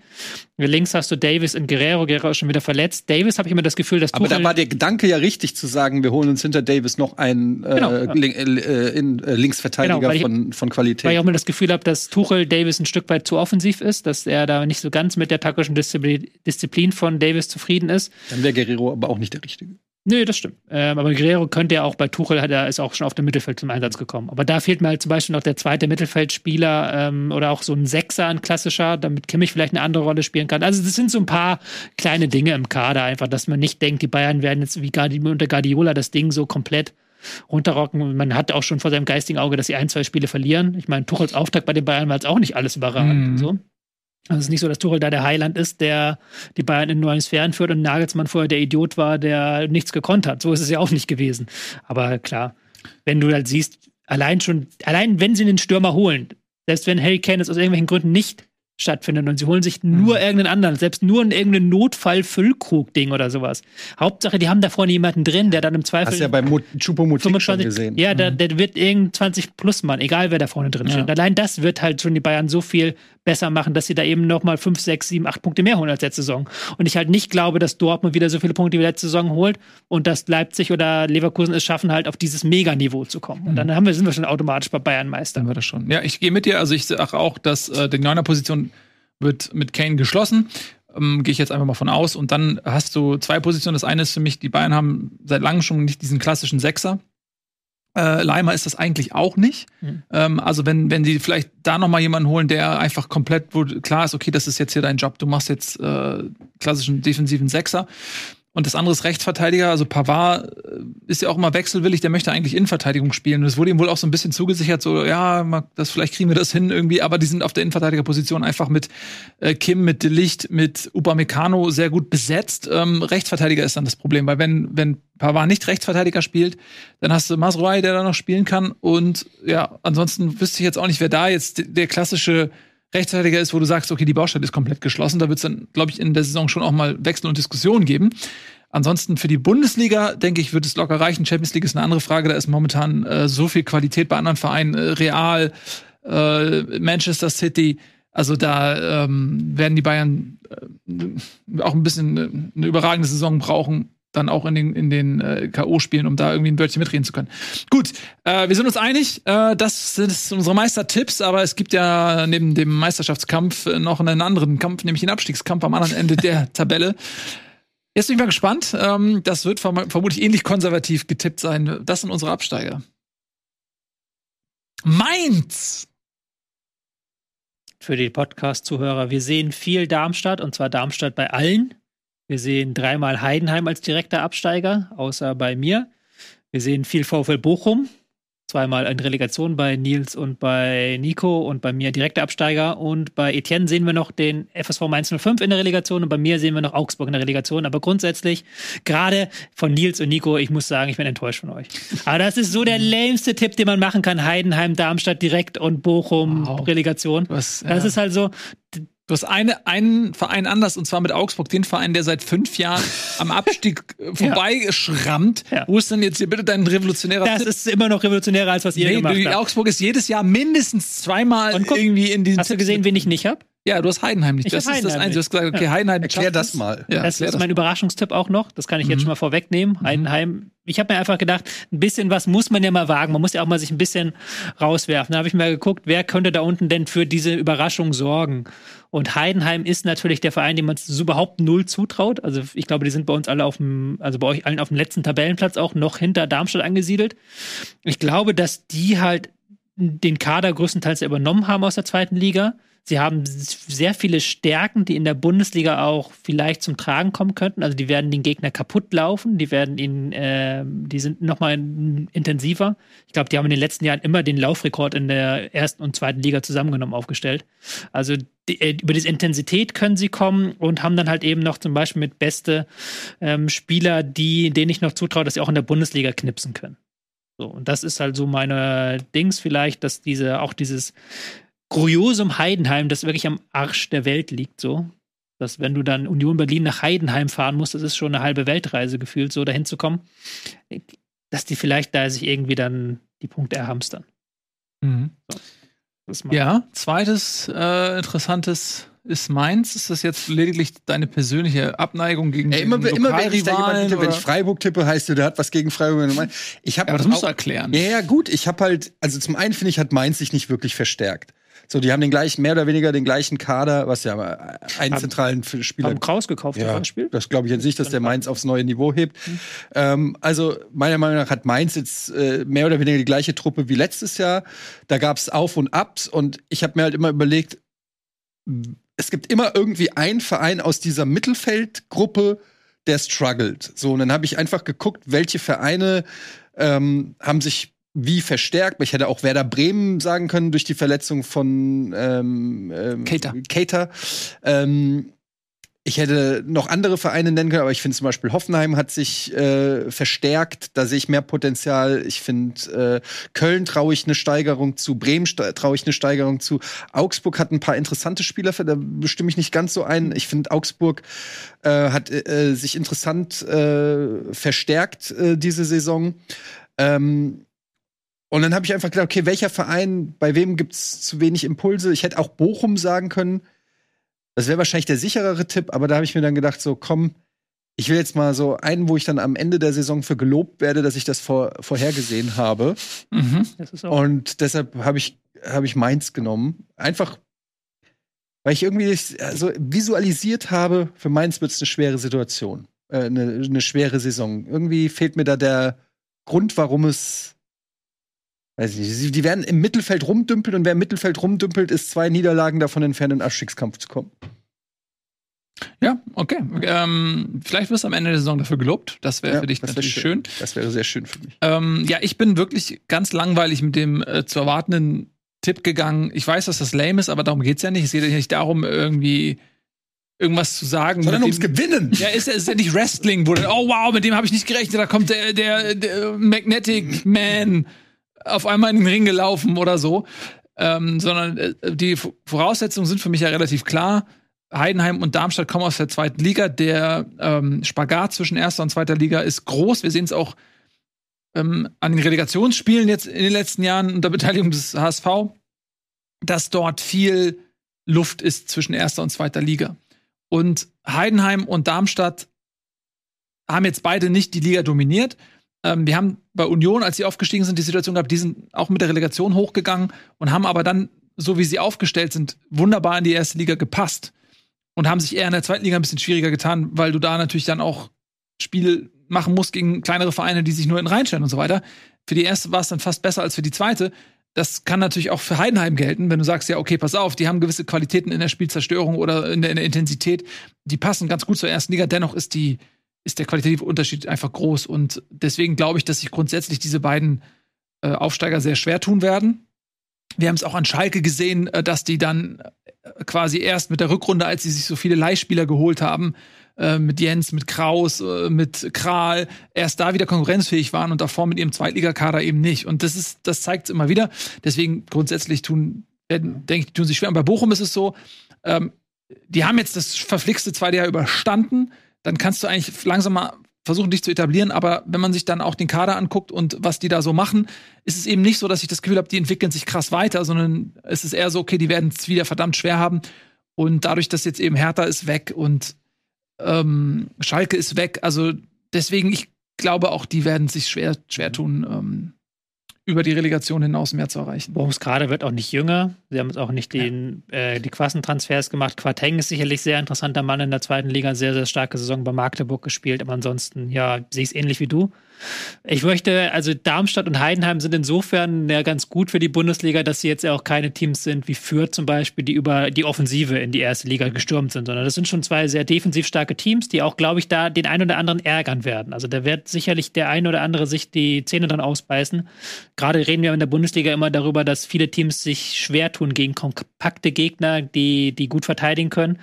Links hast du Davis und Guerrero, Guerrero ist schon wieder verletzt. Davis habe ich immer das Gefühl, dass Aber Tuchel da war der Gedanke ja richtig zu sagen, wir holen uns hinter Davis noch einen äh, Genau. Lin- äh, in, äh, Linksverteidiger Genau, ich- von, von weil ich Qualität. auch immer das Gefühl habe, dass Tuchel Davis ein Stück weit zu offensiv ist, dass er da nicht so ganz mit der taktischen Disziplin, Disziplin von Davis zufrieden ist. Dann wäre Guerrero aber auch nicht der Richtige. Nö, das stimmt. Ähm, aber Guerrero könnte ja auch bei Tuchel, hat er ist auch schon auf dem Mittelfeld zum Einsatz gekommen. Aber da fehlt mir halt zum Beispiel noch der zweite Mittelfeldspieler ähm, oder auch so ein Sechser, ein klassischer, damit Kimmich vielleicht eine andere Rolle spielen kann. Also das sind so ein paar kleine Dinge im Kader einfach, dass man nicht denkt, die Bayern werden jetzt wie Guardi unter Guardiola das Ding so komplett runterrocken. Man hat auch schon vor seinem geistigen Auge, dass sie ein, zwei Spiele verlieren. Ich meine, Tuchels Auftakt bei den Bayern war jetzt auch nicht alles überragend. Mhm. So. Also es ist nicht so, dass Tuchel da der Heiland ist, der die Bayern in neuen Sphären führt und Nagelsmann vorher der Idiot war, der nichts gekonnt hat. So ist es ja auch nicht gewesen. Aber klar, wenn du halt siehst, allein schon, allein wenn sie einen Stürmer holen, selbst wenn Harry Kane es aus irgendwelchen Gründen nicht stattfindet und sie holen sich nur irgendeinen anderen, selbst nur in irgendeinen Notfall-Füllkrug-Ding oder sowas. Hauptsache, die haben da vorne jemanden drin, der dann im Zweifel Hast du ja bei Choupo-Moting schon gesehen. ja, der, der wird irgendein 20 plus Mann, egal wer da vorne drin Ja. steht. Allein das wird halt schon die Bayern so viel besser machen, dass sie da eben noch mal fünf, sechs, sieben, acht Punkte mehr holen als letzte Saison. Und ich halt nicht glaube, dass Dortmund wieder so viele Punkte wie letzte Saison holt und dass Leipzig oder Leverkusen es schaffen, halt auf dieses Meganiveau zu kommen. Und dann haben wir, sind wir schon automatisch bei Bayern Meister. Dann wird das schon. Ja, ich gehe mit dir. Also ich sage auch, dass äh, die Neuner-Position wird mit Kane geschlossen. Ähm, Gehe ich jetzt einfach mal von aus. Und dann hast du zwei Positionen. Das eine ist für mich, die Bayern haben seit langem schon nicht diesen klassischen Sechser. Äh, Leimer ist das eigentlich auch nicht. Mhm. Ähm, also wenn, wenn die vielleicht da noch mal jemanden holen, der einfach komplett, wo klar ist, okay, das ist jetzt hier dein Job, du machst jetzt äh, klassischen defensiven Sechser. Und das andere ist Rechtsverteidiger. Also Pavard äh, ist ja auch immer wechselwillig, der möchte eigentlich Innenverteidigung spielen. Und es wurde ihm wohl auch so ein bisschen zugesichert, so, ja, das, vielleicht kriegen wir das hin irgendwie, aber die sind auf der Innenverteidigerposition einfach mit äh, Kim, mit De Licht, mit Upamecano sehr gut besetzt. Ähm, Rechtsverteidiger ist dann das Problem, weil wenn, wenn Pavard nicht Rechtsverteidiger spielt, dann hast du Masrouai, der da noch spielen kann. Und ja, ansonsten wüsste ich jetzt auch nicht, wer da jetzt der klassische Rechtsverteidiger ist, wo du sagst, okay, die Baustelle ist komplett geschlossen. Da wird es dann, glaube ich, in der Saison schon auch mal Wechsel und Diskussionen geben. Ansonsten für die Bundesliga, denke ich, wird es locker reichen. Champions League ist eine andere Frage. Da ist momentan äh, so viel Qualität bei anderen Vereinen. Äh, Real, äh, Manchester City. Also da ähm, werden die Bayern äh, auch ein bisschen äh, eine überragende Saison brauchen. Dann auch in den, in den äh, K.O.-Spielen, um da irgendwie ein Wörtchen mitreden zu können. Gut, äh, wir sind uns einig. Äh, das sind unsere Meistertipps, aber es gibt ja neben dem Meisterschaftskampf äh, noch einen anderen Kampf, nämlich den Abstiegskampf am anderen Ende der Tabelle. Jetzt bin ich mal gespannt. Ähm, das wird verm vermutlich ähnlich konservativ getippt sein. Das sind unsere Absteiger. Mainz! für die Podcast-Zuhörer. Wir sehen viel Darmstadt und zwar Darmstadt bei allen. Wir sehen dreimal Heidenheim als direkter Absteiger, außer bei mir. Wir sehen viel VfL Bochum, zweimal in Relegation bei Nils und bei Nico und bei mir direkter Absteiger. Und bei Etienne sehen wir noch den FSV Mainz 05 in der Relegation und bei mir sehen wir noch Augsburg in der Relegation. Aber grundsätzlich, gerade von Nils und Nico, ich muss sagen, ich bin enttäuscht von euch. Aber das ist so der lämste Tipp, den man machen kann. Heidenheim, Darmstadt direkt und Bochum Wow. Relegation. Was, Das ist halt so, Du hast eine, einen Verein anders, und zwar mit Augsburg, den Verein, der seit fünf Jahren am Abstieg äh, vorbeischrammt. Ja. Wo ist denn jetzt hier bitte dein revolutionärer das Tipp? ist immer noch revolutionärer, als was ihr Nee, gemacht du, habt. Augsburg ist jedes Jahr mindestens zweimal Und guck, irgendwie in diesen Hast du Tipps gesehen, mit- wen ich nicht habe? Ja, du hast Heidenheim nicht. Ich das hab ist das Heidenheim Einzige. Du hast gesagt, okay, Ja. Heidenheim. Erklär das mal. Ja, das ist mein Überraschungstipp auch noch. Das kann ich jetzt Mhm. schon mal vorwegnehmen. Heidenheim. Ich habe mir einfach gedacht, ein bisschen was muss man ja mal wagen. Man muss ja auch mal sich ein bisschen rauswerfen. Da habe ich mal geguckt, wer könnte da unten denn für diese Überraschung sorgen. Und Heidenheim ist natürlich der Verein, dem man es überhaupt null zutraut. Also ich glaube, die sind bei uns alle auf dem, also bei euch allen auf dem letzten Tabellenplatz auch noch hinter Darmstadt angesiedelt. Ich glaube, dass die halt den Kader größtenteils übernommen haben aus der zweiten Liga. Sie haben sehr viele Stärken, die in der Bundesliga auch vielleicht zum Tragen kommen könnten. Also die werden den Gegner kaputt laufen, die werden ihn, ähm, die sind noch mal intensiver. Ich glaube, die haben in den letzten Jahren immer den Laufrekord in der ersten und zweiten Liga zusammengenommen aufgestellt. Also die, äh, über diese Intensität können sie kommen und haben dann halt eben noch zum Beispiel mit beste ähm, Spieler, die denen ich noch zutraue, dass sie auch in der Bundesliga knipsen können. So, und das ist halt so meine Dings vielleicht, dass diese, auch dieses Kuriosum Heidenheim, das wirklich am Arsch der Welt liegt, so. Dass wenn du dann Union Berlin nach Heidenheim fahren musst, das ist schon eine halbe Weltreise gefühlt, so dahin zu kommen, dass die vielleicht da sich irgendwie dann die Punkte erhamstern. Mhm. Mal- Ja, zweites äh, interessantes ist Mainz. Ist das jetzt lediglich deine persönliche Abneigung gegen Ey, immer, den immer wenn ich tippe, wenn ich Freiburg tippe, heißt du, der hat was gegen Freiburg. Ich habe Ja, aber das musst du erklären. Ja, ja, gut. Ich habe halt, also zum einen finde ich, hat Mainz sich nicht wirklich verstärkt. So, die haben den gleichen, mehr oder weniger den gleichen Kader, was ja aber einen Haben- zentralen Spieler. Haben Kraus gekauft Ja, Beispiel? das glaube ich jetzt nicht, dass der Mainz aufs neue Niveau hebt. Ähm, also meiner Meinung nach hat Mainz jetzt äh, mehr oder weniger die gleiche Truppe wie letztes Jahr. Da gab es Auf und Abs und ich habe mir halt immer überlegt, es gibt immer irgendwie einen Verein aus dieser Mittelfeldgruppe, der struggelt. So, und dann habe ich einfach geguckt, welche Vereine ähm, haben sich wie verstärkt. Ich hätte auch Werder Bremen sagen können durch die Verletzung von ähm, ähm, Keita. Keita. Ähm, ich hätte noch andere Vereine nennen können, aber ich finde zum Beispiel Hoffenheim hat sich äh, verstärkt. Da sehe ich mehr Potenzial. Ich finde äh, Köln traue ich eine Steigerung zu, Bremen traue ich eine Steigerung zu. Augsburg hat ein paar interessante Spieler, da bestimme ich nicht ganz so ein. Ich finde Augsburg äh, hat äh, sich interessant äh, verstärkt äh, diese Saison. Ähm, Und dann habe ich einfach gedacht, okay, welcher Verein, bei wem gibt es zu wenig Impulse? Ich hätte auch Bochum sagen können. Das wäre wahrscheinlich der sicherere Tipp, aber da habe ich mir dann gedacht, so komm, ich will jetzt mal so einen, wo ich dann am Ende der Saison für gelobt werde, dass ich das vor, vorhergesehen habe. Mhm. Das ist auch Und deshalb habe ich, hab ich Mainz genommen. Einfach, weil ich irgendwie so visualisiert habe, für Mainz wird es eine schwere Situation. Äh, eine, eine schwere Saison. Irgendwie fehlt mir da der Grund, warum es. Weiß ich nicht. Die werden im Mittelfeld rumdümpeln und wer im Mittelfeld rumdümpelt, ist zwei Niederlagen davon entfernt, in den Abstiegskampf zu kommen. Ja, okay. Ähm, vielleicht wirst du am Ende der Saison dafür gelobt. Das wäre Ja, für dich natürlich schön. Das wäre sehr schön für mich. Ähm, ja, ich bin wirklich ganz langweilig mit dem äh, zu erwartenden Tipp gegangen. Ich weiß, dass das lame ist, aber darum geht's ja nicht. Es geht ja nicht darum, irgendwie irgendwas zu sagen. Sondern ums dem- Gewinnen. Ja, ist, ja- ist ja nicht Wrestling, wo dann, oh wow, mit dem habe ich nicht gerechnet, da kommt der, der, der Magnetic Man auf einmal in den Ring gelaufen oder so. Ähm, sondern äh, die Voraussetzungen sind für mich ja relativ klar. Heidenheim und Darmstadt kommen aus der zweiten Liga. Der ähm, Spagat zwischen erster und zweiter Liga ist groß. Wir sehen es auch ähm, an den Relegationsspielen jetzt in den letzten Jahren unter Beteiligung des HSV, dass dort viel Luft ist zwischen erster und zweiter Liga. Und Heidenheim und Darmstadt haben jetzt beide nicht die Liga dominiert. Ähm, wir haben bei Union, als sie aufgestiegen sind, die Situation gehabt, die sind auch mit der Relegation hochgegangen und haben aber dann, so wie sie aufgestellt sind, wunderbar in die erste Liga gepasst und haben sich eher in der zweiten Liga ein bisschen schwieriger getan, weil du da natürlich dann auch Spiele machen musst gegen kleinere Vereine, die sich nur hinten reinstellen und so weiter. Für die erste war es dann fast besser als für die zweite. Das kann natürlich auch für Heidenheim gelten, wenn du sagst, ja, okay, pass auf, die haben gewisse Qualitäten in der Spielzerstörung oder in der, in der Intensität, die passen ganz gut zur ersten Liga. Dennoch ist die, ist der qualitative Unterschied einfach groß. Und deswegen glaube ich, dass sich grundsätzlich diese beiden äh, Aufsteiger sehr schwer tun werden. Wir haben es auch an Schalke gesehen, äh, dass die dann äh, quasi erst mit der Rückrunde, als sie sich so viele Leihspieler geholt haben, äh, mit Jens, mit Kraus, äh, mit Kral, erst da wieder konkurrenzfähig waren und davor mit ihrem Zweitligakader eben nicht. Und das ist, das zeigt es immer wieder. Deswegen grundsätzlich tun, denke ich, tun sie schwer. Und bei Bochum ist es so, ähm, die haben jetzt das verflixte zweite Jahr überstanden. Dann kannst du eigentlich langsam mal versuchen, dich zu etablieren. Aber wenn man sich dann auch den Kader anguckt und was die da so machen, ist es eben nicht so, dass ich das Gefühl habe, die entwickeln sich krass weiter, sondern es ist eher so, okay, die werden es wieder verdammt schwer haben. Und dadurch, dass jetzt eben Hertha ist weg und ähm, Schalke ist weg, also deswegen, ich glaube auch, die werden sich schwer, schwer tun, ähm, über die Relegation hinaus mehr zu erreichen. Bochums gerade wird auch nicht jünger. Sie haben jetzt auch nicht den, äh, die Quassentransfers gemacht. Quateng ist sicherlich sehr interessanter Mann in der zweiten Liga, sehr, sehr starke Saison bei Magdeburg gespielt. Aber ansonsten, ja, sehe ich es ähnlich wie du. Ich möchte, also Darmstadt und Heidenheim sind insofern ja ganz gut für die Bundesliga, dass sie jetzt ja auch keine Teams sind wie Fürth zum Beispiel, die über die Offensive in die erste Liga gestürmt sind, sondern das sind schon zwei sehr defensiv starke Teams, die auch, glaube ich, da den einen oder anderen ärgern werden. Also da wird sicherlich der ein oder andere sich die Zähne dann ausbeißen. Gerade reden wir in der Bundesliga immer darüber, dass viele Teams sich schwer tun gegen kompakte Gegner, die, die gut verteidigen können.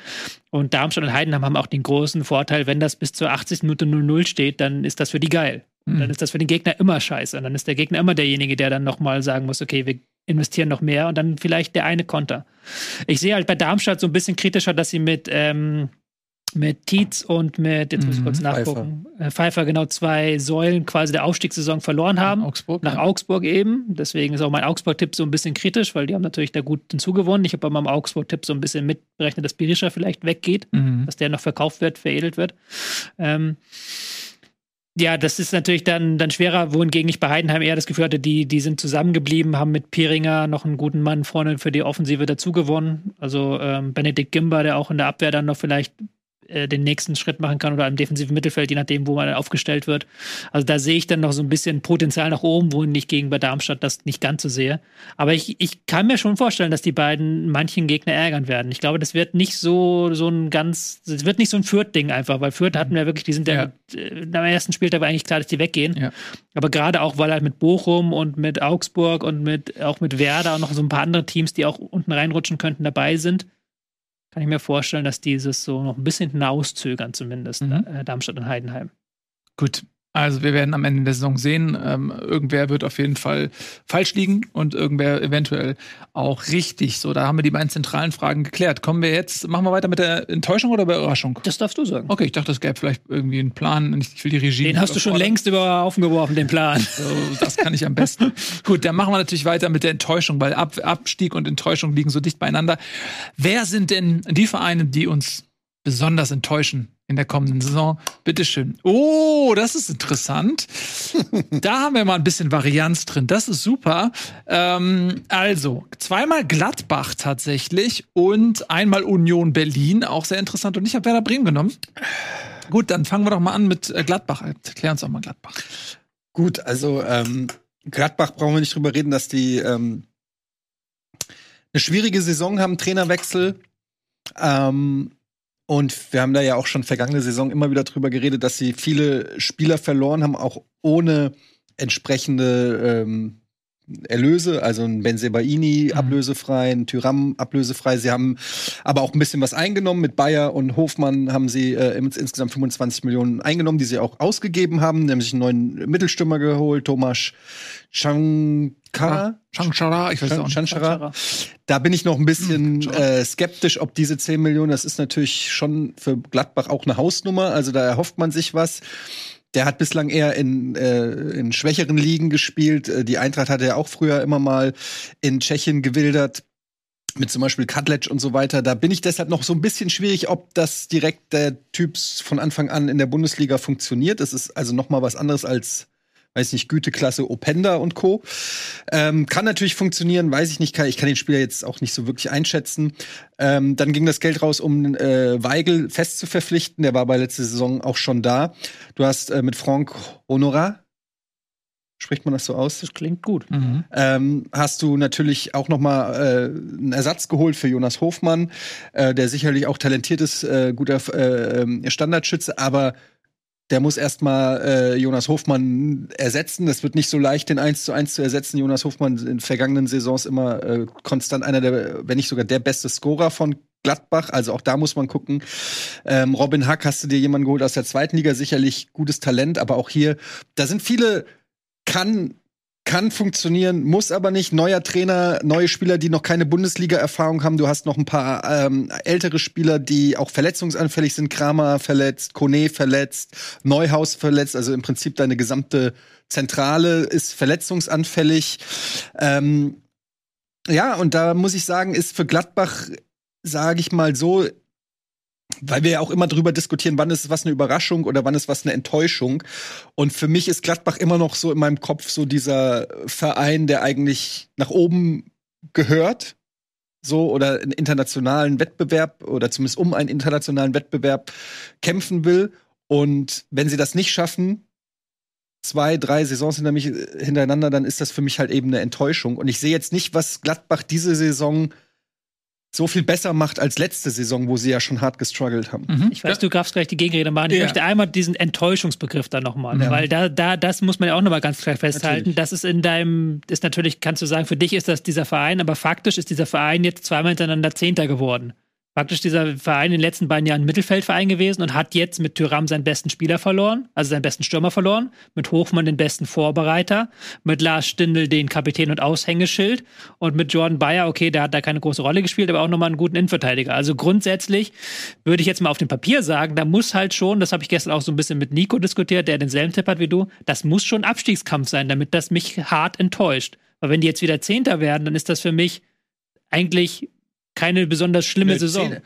Und Darmstadt und Heidenheim haben auch den großen Vorteil, wenn das bis zur 80. Minute 0-0 steht, dann ist das für die geil. Und dann ist das für den Gegner immer scheiße. Und dann ist der Gegner immer derjenige, der dann nochmal sagen muss, okay, wir investieren noch mehr und dann vielleicht der eine Konter. Ich sehe halt bei Darmstadt so ein bisschen kritischer, dass sie mit, ähm, mit Tietz und mit, jetzt muss ich Mhm, kurz nachgucken, Pfeiffer. Pfeiffer genau zwei Säulen quasi der Aufstiegssaison verloren haben. Augsburg. Nach ja. Augsburg eben. Deswegen ist auch mein Augsburg-Tipp so ein bisschen kritisch, weil die haben natürlich da gut hinzugewonnen. Ich habe bei meinem Augsburg-Tipp so ein bisschen mitberechnet, dass Berisha vielleicht weggeht, Mhm. dass der noch verkauft wird, veredelt wird. Ähm, ja, das ist natürlich dann, dann schwerer, wohingegen ich bei Heidenheim eher das Gefühl hatte, die, die sind zusammengeblieben, haben mit Piringer noch einen guten Mann vorne für die Offensive dazugewonnen. Also ähm, Benedikt Gimba, der auch in der Abwehr dann noch vielleicht äh, den nächsten Schritt machen kann oder im defensiven Mittelfeld, je nachdem, wo man aufgestellt wird. Also da sehe ich dann noch so ein bisschen Potenzial nach oben, wo ich gegen bei Darmstadt das nicht ganz so sehe. Aber ich, ich kann mir schon vorstellen, dass die beiden manchen Gegner ärgern werden. Ich glaube, das wird nicht so, so ein ganz, das wird nicht so ein Fürth-Ding einfach, weil Fürth hatten wir wirklich, die sind ja, Ja. äh, am ersten Spieltag war eigentlich klar, dass die weggehen. Ja. Aber gerade auch, weil halt mit Bochum und mit Augsburg und mit auch mit Werder und noch so ein paar andere Teams, die auch unten reinrutschen könnten, dabei sind, kann ich mir vorstellen, dass dieses so noch ein bisschen hinauszögern, zumindest, Mhm. äh, Darmstadt und Heidenheim. Gut. Also wir werden am Ende der Saison sehen, ähm, irgendwer wird auf jeden Fall falsch liegen und irgendwer eventuell auch richtig. So, da haben wir die beiden zentralen Fragen geklärt. Kommen wir jetzt, machen wir weiter mit der Enttäuschung oder Überraschung? Das darfst du sagen. Okay, ich dachte, es gäbe vielleicht irgendwie einen Plan. Ich will die Regie. Den hast du schon längst über Haufen geworfen, den Plan. So, das kann ich am besten. Gut, dann machen wir natürlich weiter mit der Enttäuschung, weil Ab Abstieg und Enttäuschung liegen so dicht beieinander. Wer sind denn die Vereine, die uns besonders enttäuschen in der kommenden Saison? Bitteschön. Oh, das ist interessant. da haben wir mal ein bisschen Varianz drin. Das ist super. Ähm, also, zweimal Gladbach tatsächlich und einmal Union Berlin, auch sehr interessant. Und ich habe Werder Bremen genommen. Gut, dann fangen wir doch mal an mit äh, Gladbach. Erklär uns doch mal Gladbach. Gut, also ähm, Gladbach brauchen wir nicht drüber reden, dass die ähm, eine schwierige Saison haben, Trainerwechsel. Ähm, und wir haben da ja auch schon vergangene Saison immer wieder drüber geredet, dass sie viele Spieler verloren haben, auch ohne entsprechende ähm, Erlöse, also ein Benzebaini Mhm. ablösefrei, ein Tyram ablösefrei. Sie haben aber auch ein bisschen was eingenommen. Mit Bayer und Hofmann haben sie äh, ins, insgesamt 25 Millionen eingenommen, die sie auch ausgegeben haben, nämlich einen neuen Mittelstürmer geholt, Thomas Shankara. Changchara, ich weiß auch nicht. Chanchara. Da bin ich noch ein bisschen Hm, äh, skeptisch, ob diese 10 Millionen, das ist natürlich schon für Gladbach auch eine Hausnummer, also da erhofft man sich was. Der hat bislang eher in, äh, in schwächeren Ligen gespielt. Äh, Die Eintracht hatte ja auch früher immer mal in Tschechien gewildert. Mit zum Beispiel Kadlec und so weiter. Da bin ich deshalb noch so ein bisschen schwierig, ob das direkt der Typ von Anfang an in der Bundesliga funktioniert. Das ist also noch mal was anderes als weiß nicht, Güteklasse Openda und Co. Ähm, kann natürlich funktionieren, weiß ich nicht, kann, ich kann den Spieler jetzt auch nicht so wirklich einschätzen. Ähm, dann ging das Geld raus, um äh, Weigel fest zu verpflichten. Der war bei letzter Saison auch schon da. Du hast äh, mit Franck Honorat, spricht man das so aus? Das klingt gut. Mhm. ähm, hast du natürlich auch noch mal äh, einen Ersatz geholt für Jonas Hofmann, äh, der sicherlich auch talentiert ist, äh, guter äh, Standardschütze, aber der muss erstmal äh, Jonas Hofmann ersetzen. Das wird nicht so leicht, den 1 zu 1 zu ersetzen. Jonas Hofmann in vergangenen Saisons immer äh, konstant einer der, wenn nicht sogar der beste Scorer von Gladbach. Also auch da muss man gucken. Ähm, Robin Hack hast du dir jemanden geholt aus der zweiten Liga, sicherlich gutes Talent, aber auch hier, da sind viele, kann kann funktionieren, muss aber nicht. Neuer Trainer, neue Spieler, die noch keine Bundesliga-Erfahrung haben. Du hast noch ein paar ähm, ältere Spieler, die auch verletzungsanfällig sind. Kramer verletzt, Kone verletzt, Neuhaus verletzt. Also im Prinzip deine gesamte Zentrale ist verletzungsanfällig. Ähm, ja, und da muss ich sagen, ist für Gladbach, sage ich mal so, weil wir ja auch immer drüber diskutieren, wann ist was eine Überraschung oder wann ist was eine Enttäuschung. Und für mich ist Gladbach immer noch so in meinem Kopf so dieser Verein, der eigentlich nach oben gehört, so oder einen internationalen Wettbewerb oder zumindest um einen internationalen Wettbewerb kämpfen will. Und wenn sie das nicht schaffen, zwei, drei Saisons hintereinander, dann ist das für mich halt eben eine Enttäuschung. Und ich sehe jetzt nicht, was Gladbach diese Saison so viel besser macht als letzte Saison, wo sie ja schon hart gestruggelt haben. Mhm. Ich weiß, du darfst gleich die Gegenrede machen. Ich Ja. möchte einmal diesen Enttäuschungsbegriff da nochmal, Ja. weil da, da, das muss man ja auch nochmal ganz klar festhalten. Natürlich. Das ist in deinem, ist natürlich, kannst du sagen, für dich ist das dieser Verein, aber faktisch ist dieser Verein jetzt zweimal hintereinander Zehnter geworden. Faktisch dieser Verein in den letzten beiden Jahren ein Mittelfeldverein gewesen und hat jetzt mit Tyram seinen besten Spieler verloren, also seinen besten Stürmer verloren, mit Hofmann den besten Vorbereiter, mit Lars Stindl den Kapitän und Aushängeschild und mit Jordan Bayer, okay, der hat da keine große Rolle gespielt, aber auch nochmal einen guten Innenverteidiger. Also grundsätzlich würde ich jetzt mal auf dem Papier sagen, da muss halt schon, das habe ich gestern auch so ein bisschen mit Nico diskutiert, der denselben Tipp hat wie du, das muss schon Abstiegskampf sein, damit das mich hart enttäuscht. Weil wenn die jetzt wieder Zehnter werden, dann ist das für mich eigentlich keine besonders schlimme Nö, Saison. Zehn-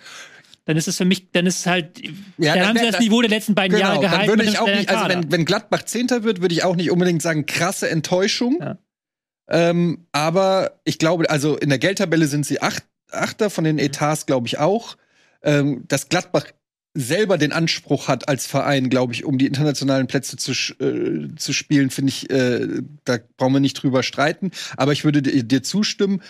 Dann ist es für mich, dann ist es halt, Ja, dann dann haben sie wär- das Niveau der letzten beiden Jahre Genau, dann gehalten. würde mit ich auch nicht, also wenn, wenn Gladbach Zehnter wird, würde ich auch nicht unbedingt sagen, krasse Enttäuschung. Ja. Ähm, aber ich glaube, also in der Geldtabelle sind sie acht, Achter, von den. Etats glaube ich auch. Ähm, dass Gladbach selber den Anspruch hat als Verein, glaube ich, um die internationalen Plätze zu, äh, zu spielen, finde ich, äh, da brauchen wir nicht drüber streiten. Aber ich würde dir, dir zustimmen.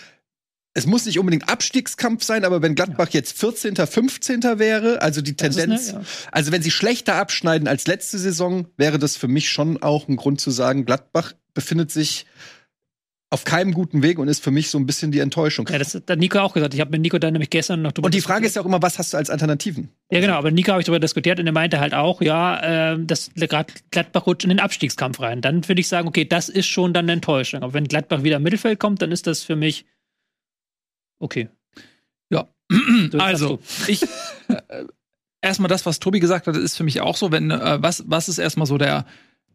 Es muss nicht unbedingt Abstiegskampf sein, aber wenn Gladbach jetzt 14., 15. wäre, also die Das Tendenz, eine- ja. also wenn sie schlechter abschneiden als letzte Saison, wäre das für mich schon auch ein Grund zu sagen, Gladbach befindet sich auf keinem guten Weg und ist für mich so ein bisschen die Enttäuschung. Ja, das hat Nico auch gesagt. Ich habe mit Nico dann nämlich gestern noch drüber Und die Frage ist ja auch immer, was hast du als Alternativen? Ja, genau, aber Nico habe ich darüber diskutiert und er meinte halt auch, ja, äh, dass gerade Gladbach rutscht in den Abstiegskampf rein. Dann würde ich sagen, okay, das ist schon dann eine Enttäuschung. Aber wenn Gladbach wieder im Mittelfeld kommt, dann ist das für mich okay. Ja. Also, ich äh, erstmal das, was Tobi gesagt hat, ist für mich auch so, wenn äh, was was ist erstmal so der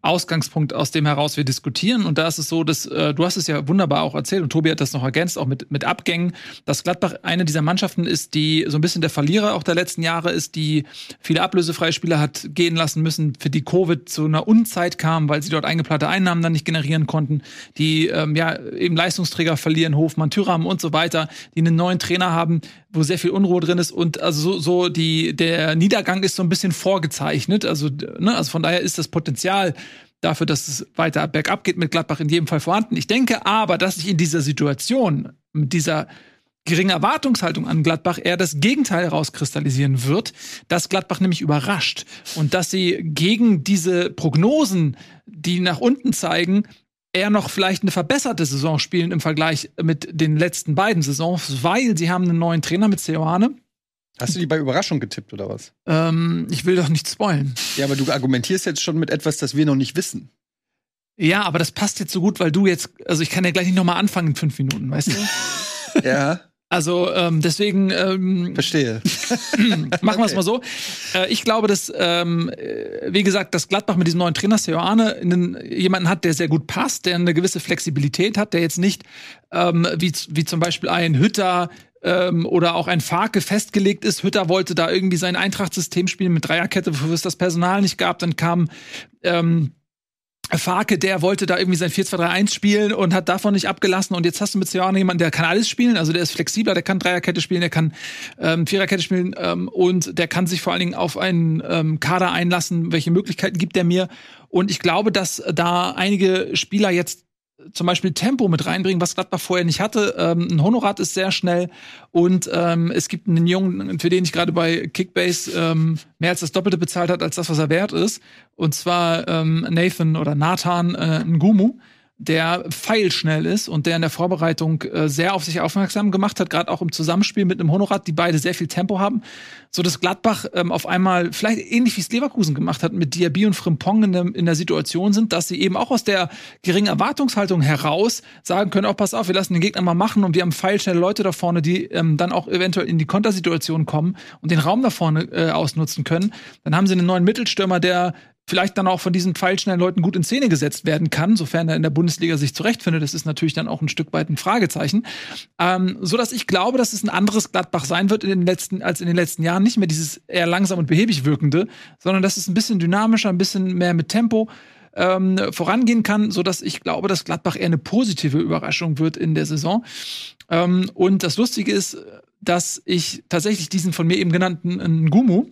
Ausgangspunkt, aus dem heraus wir diskutieren. Und da ist es so, dass äh, du hast es ja wunderbar auch erzählt und Tobi hat das noch ergänzt, auch mit, mit Abgängen, dass Gladbach eine dieser Mannschaften ist, die so ein bisschen der Verlierer auch der letzten Jahre ist, die viele ablösefreie Spieler hat gehen lassen müssen, für die Covid zu einer Unzeit kam, weil sie dort eingeplante Einnahmen dann nicht generieren konnten, die ähm, ja eben Leistungsträger verlieren, Hofmann, Thüram und so weiter, die einen neuen Trainer haben, wo sehr viel Unruhe drin ist und also so, so die der Niedergang ist so ein bisschen vorgezeichnet, also ne, also von daher ist das Potenzial dafür, dass es weiter bergab geht mit Gladbach in jedem Fall vorhanden. Ich denke aber, dass sich in dieser Situation mit dieser geringen Erwartungshaltung an Gladbach eher das Gegenteil herauskristallisieren wird, dass Gladbach nämlich überrascht und dass sie gegen diese Prognosen, die nach unten zeigen, eher noch vielleicht eine verbesserte Saison spielen im Vergleich mit den letzten beiden Saisons, weil sie haben einen neuen Trainer mit Seoane. Hast du die bei Überraschung getippt oder was? Ähm, ich will doch nicht spoilen. Ja, aber du argumentierst jetzt schon mit etwas, das wir noch nicht wissen. Ja, aber das passt jetzt so gut, weil du jetzt, also ich kann ja gleich nicht nochmal anfangen in fünf Minuten, weißt du? Ja, Also ähm, deswegen ähm, verstehe. machen wir es mal so. Äh, ich glaube, dass, ähm, äh, wie gesagt, dass Gladbach mit diesem neuen Trainer Seoane einen, jemanden hat, der sehr gut passt, der eine gewisse Flexibilität hat, der jetzt nicht ähm, wie, wie zum Beispiel ein Hütter ähm, oder auch ein Farke festgelegt ist. Hütter wollte da irgendwie sein Eintracht-System spielen mit Dreierkette, wofür es das Personal nicht gab. Dann kam ähm, Farke, der wollte da irgendwie sein 4-2-3-1 spielen und hat davon nicht abgelassen. Und jetzt hast du mit Seoane jemanden, der kann alles spielen. Also der ist flexibler, der kann Dreierkette spielen, der kann ähm, Viererkette spielen ähm, und der kann sich vor allen Dingen auf einen ähm, Kader einlassen. Welche Möglichkeiten gibt er mir? Und ich glaube, dass da einige Spieler jetzt zum Beispiel Tempo mit reinbringen, was Gladbach vorher nicht hatte. Ähm, ein Honorat ist sehr schnell und ähm, es gibt einen Jungen, für den ich gerade bei Kickbase ähm, mehr als das Doppelte bezahlt hat, als das, was er wert ist. Und zwar ähm, Nathan oder Nathan äh, Ngumu der feilschnell ist und der in der Vorbereitung äh, sehr auf sich aufmerksam gemacht hat, gerade auch im Zusammenspiel mit einem Honorat, die beide sehr viel Tempo haben, so dass Gladbach ähm, auf einmal vielleicht ähnlich wie es Leverkusen gemacht hat mit Diaby und Frimpong in der, in der Situation sind, dass sie eben auch aus der geringen Erwartungshaltung heraus sagen können, auch pass auf, wir lassen den Gegner mal machen und wir haben feilschnelle Leute da vorne, die ähm, dann auch eventuell in die Kontersituation kommen und den Raum da vorne äh, ausnutzen können. Dann haben sie einen neuen Mittelstürmer, der vielleicht dann auch von diesen pfeilschnellen Leuten gut in Szene gesetzt werden kann, sofern er in der Bundesliga sich zurechtfindet. Das ist natürlich dann auch ein Stück weit ein Fragezeichen. Ähm, so ich glaube, dass es ein anderes Gladbach sein wird in den letzten, als in den letzten Jahren. Nicht mehr dieses eher langsam und behäbig wirkende, sondern dass es ein bisschen dynamischer, ein bisschen mehr mit Tempo ähm, vorangehen kann, so dass ich glaube, dass Gladbach eher eine positive Überraschung wird in der Saison. Ähm, und das Lustige ist, dass ich tatsächlich diesen von mir eben genannten Ngumu,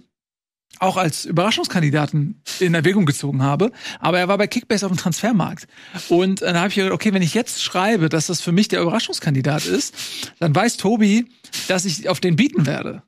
auch als Überraschungskandidaten in Erwägung gezogen habe. Aber er war bei Kickbase auf dem Transfermarkt. Und dann habe ich gedacht, okay, wenn ich jetzt schreibe, dass das für mich der Überraschungskandidat ist, dann weiß Tobi, dass ich auf den bieten werde.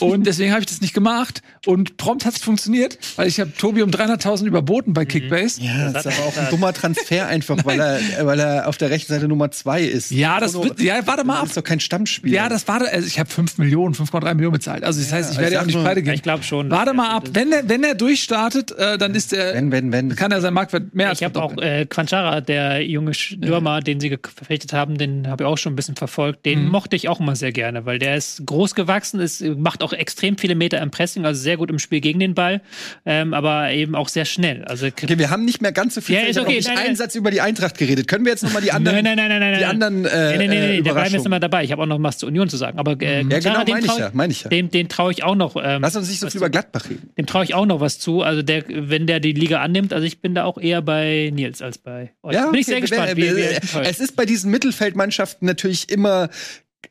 Und deswegen habe ich das nicht gemacht. Und prompt hat es funktioniert, weil ich habe Tobi um 300.000 überboten bei Kickbase. Ja, das ist aber auch ein dummer Transfer einfach, weil er, weil er auf der rechten Seite Nummer zwei ist. Ja, das wird, ja, warte mal Das ab. ist doch kein Stammspieler. Ja, das war, also ich habe 5 Millionen, 5,3 Millionen bezahlt. Also das heißt, ich werde ja auch nicht pleite Ja, gehen. ich glaube schon. Warte mal ab. Wenn er, wenn er durchstartet, äh, dann ist der, Wenn, wenn, wenn. kann er seinen Marktwert mehr als Ich habe auch äh, Quanchara, der junge Stürmer, den sie verpflichtet haben, den habe ich auch schon ein bisschen verfolgt. Den Mhm. mochte ich auch immer sehr gerne, weil der ist groß gewachsen, ist, macht auch extrem viele Meter im Pressing, also sehr gut im Spiel gegen den Ball, ähm, aber eben auch sehr schnell. Also Okay, wir haben nicht mehr ganz so viel Ja, Zeit. ist Ich okay. nicht Nein, einen nein. Satz über die Eintracht geredet. Können wir jetzt noch mal die anderen, nein, nein, nein, nein, nein, die anderen äh, nee, nee, äh, da bleiben wir jetzt nochmal dabei. Ich habe auch noch was zur Union zu sagen. Aber äh, Ja, Quintana, genau, meine ich ja, meine ich ja. Dem, den traue ich auch noch. Ähm, Lass uns nicht so viel über Gladbach reden. Dem traue ich auch noch was zu. Also der, wenn der die Liga annimmt, also ich bin da auch eher bei Nils als bei euch. bin ich sehr okay, gespannt, wenn- wie, wie äh, er enttäuscht. Es ist bei diesen Mittelfeldmannschaften natürlich immer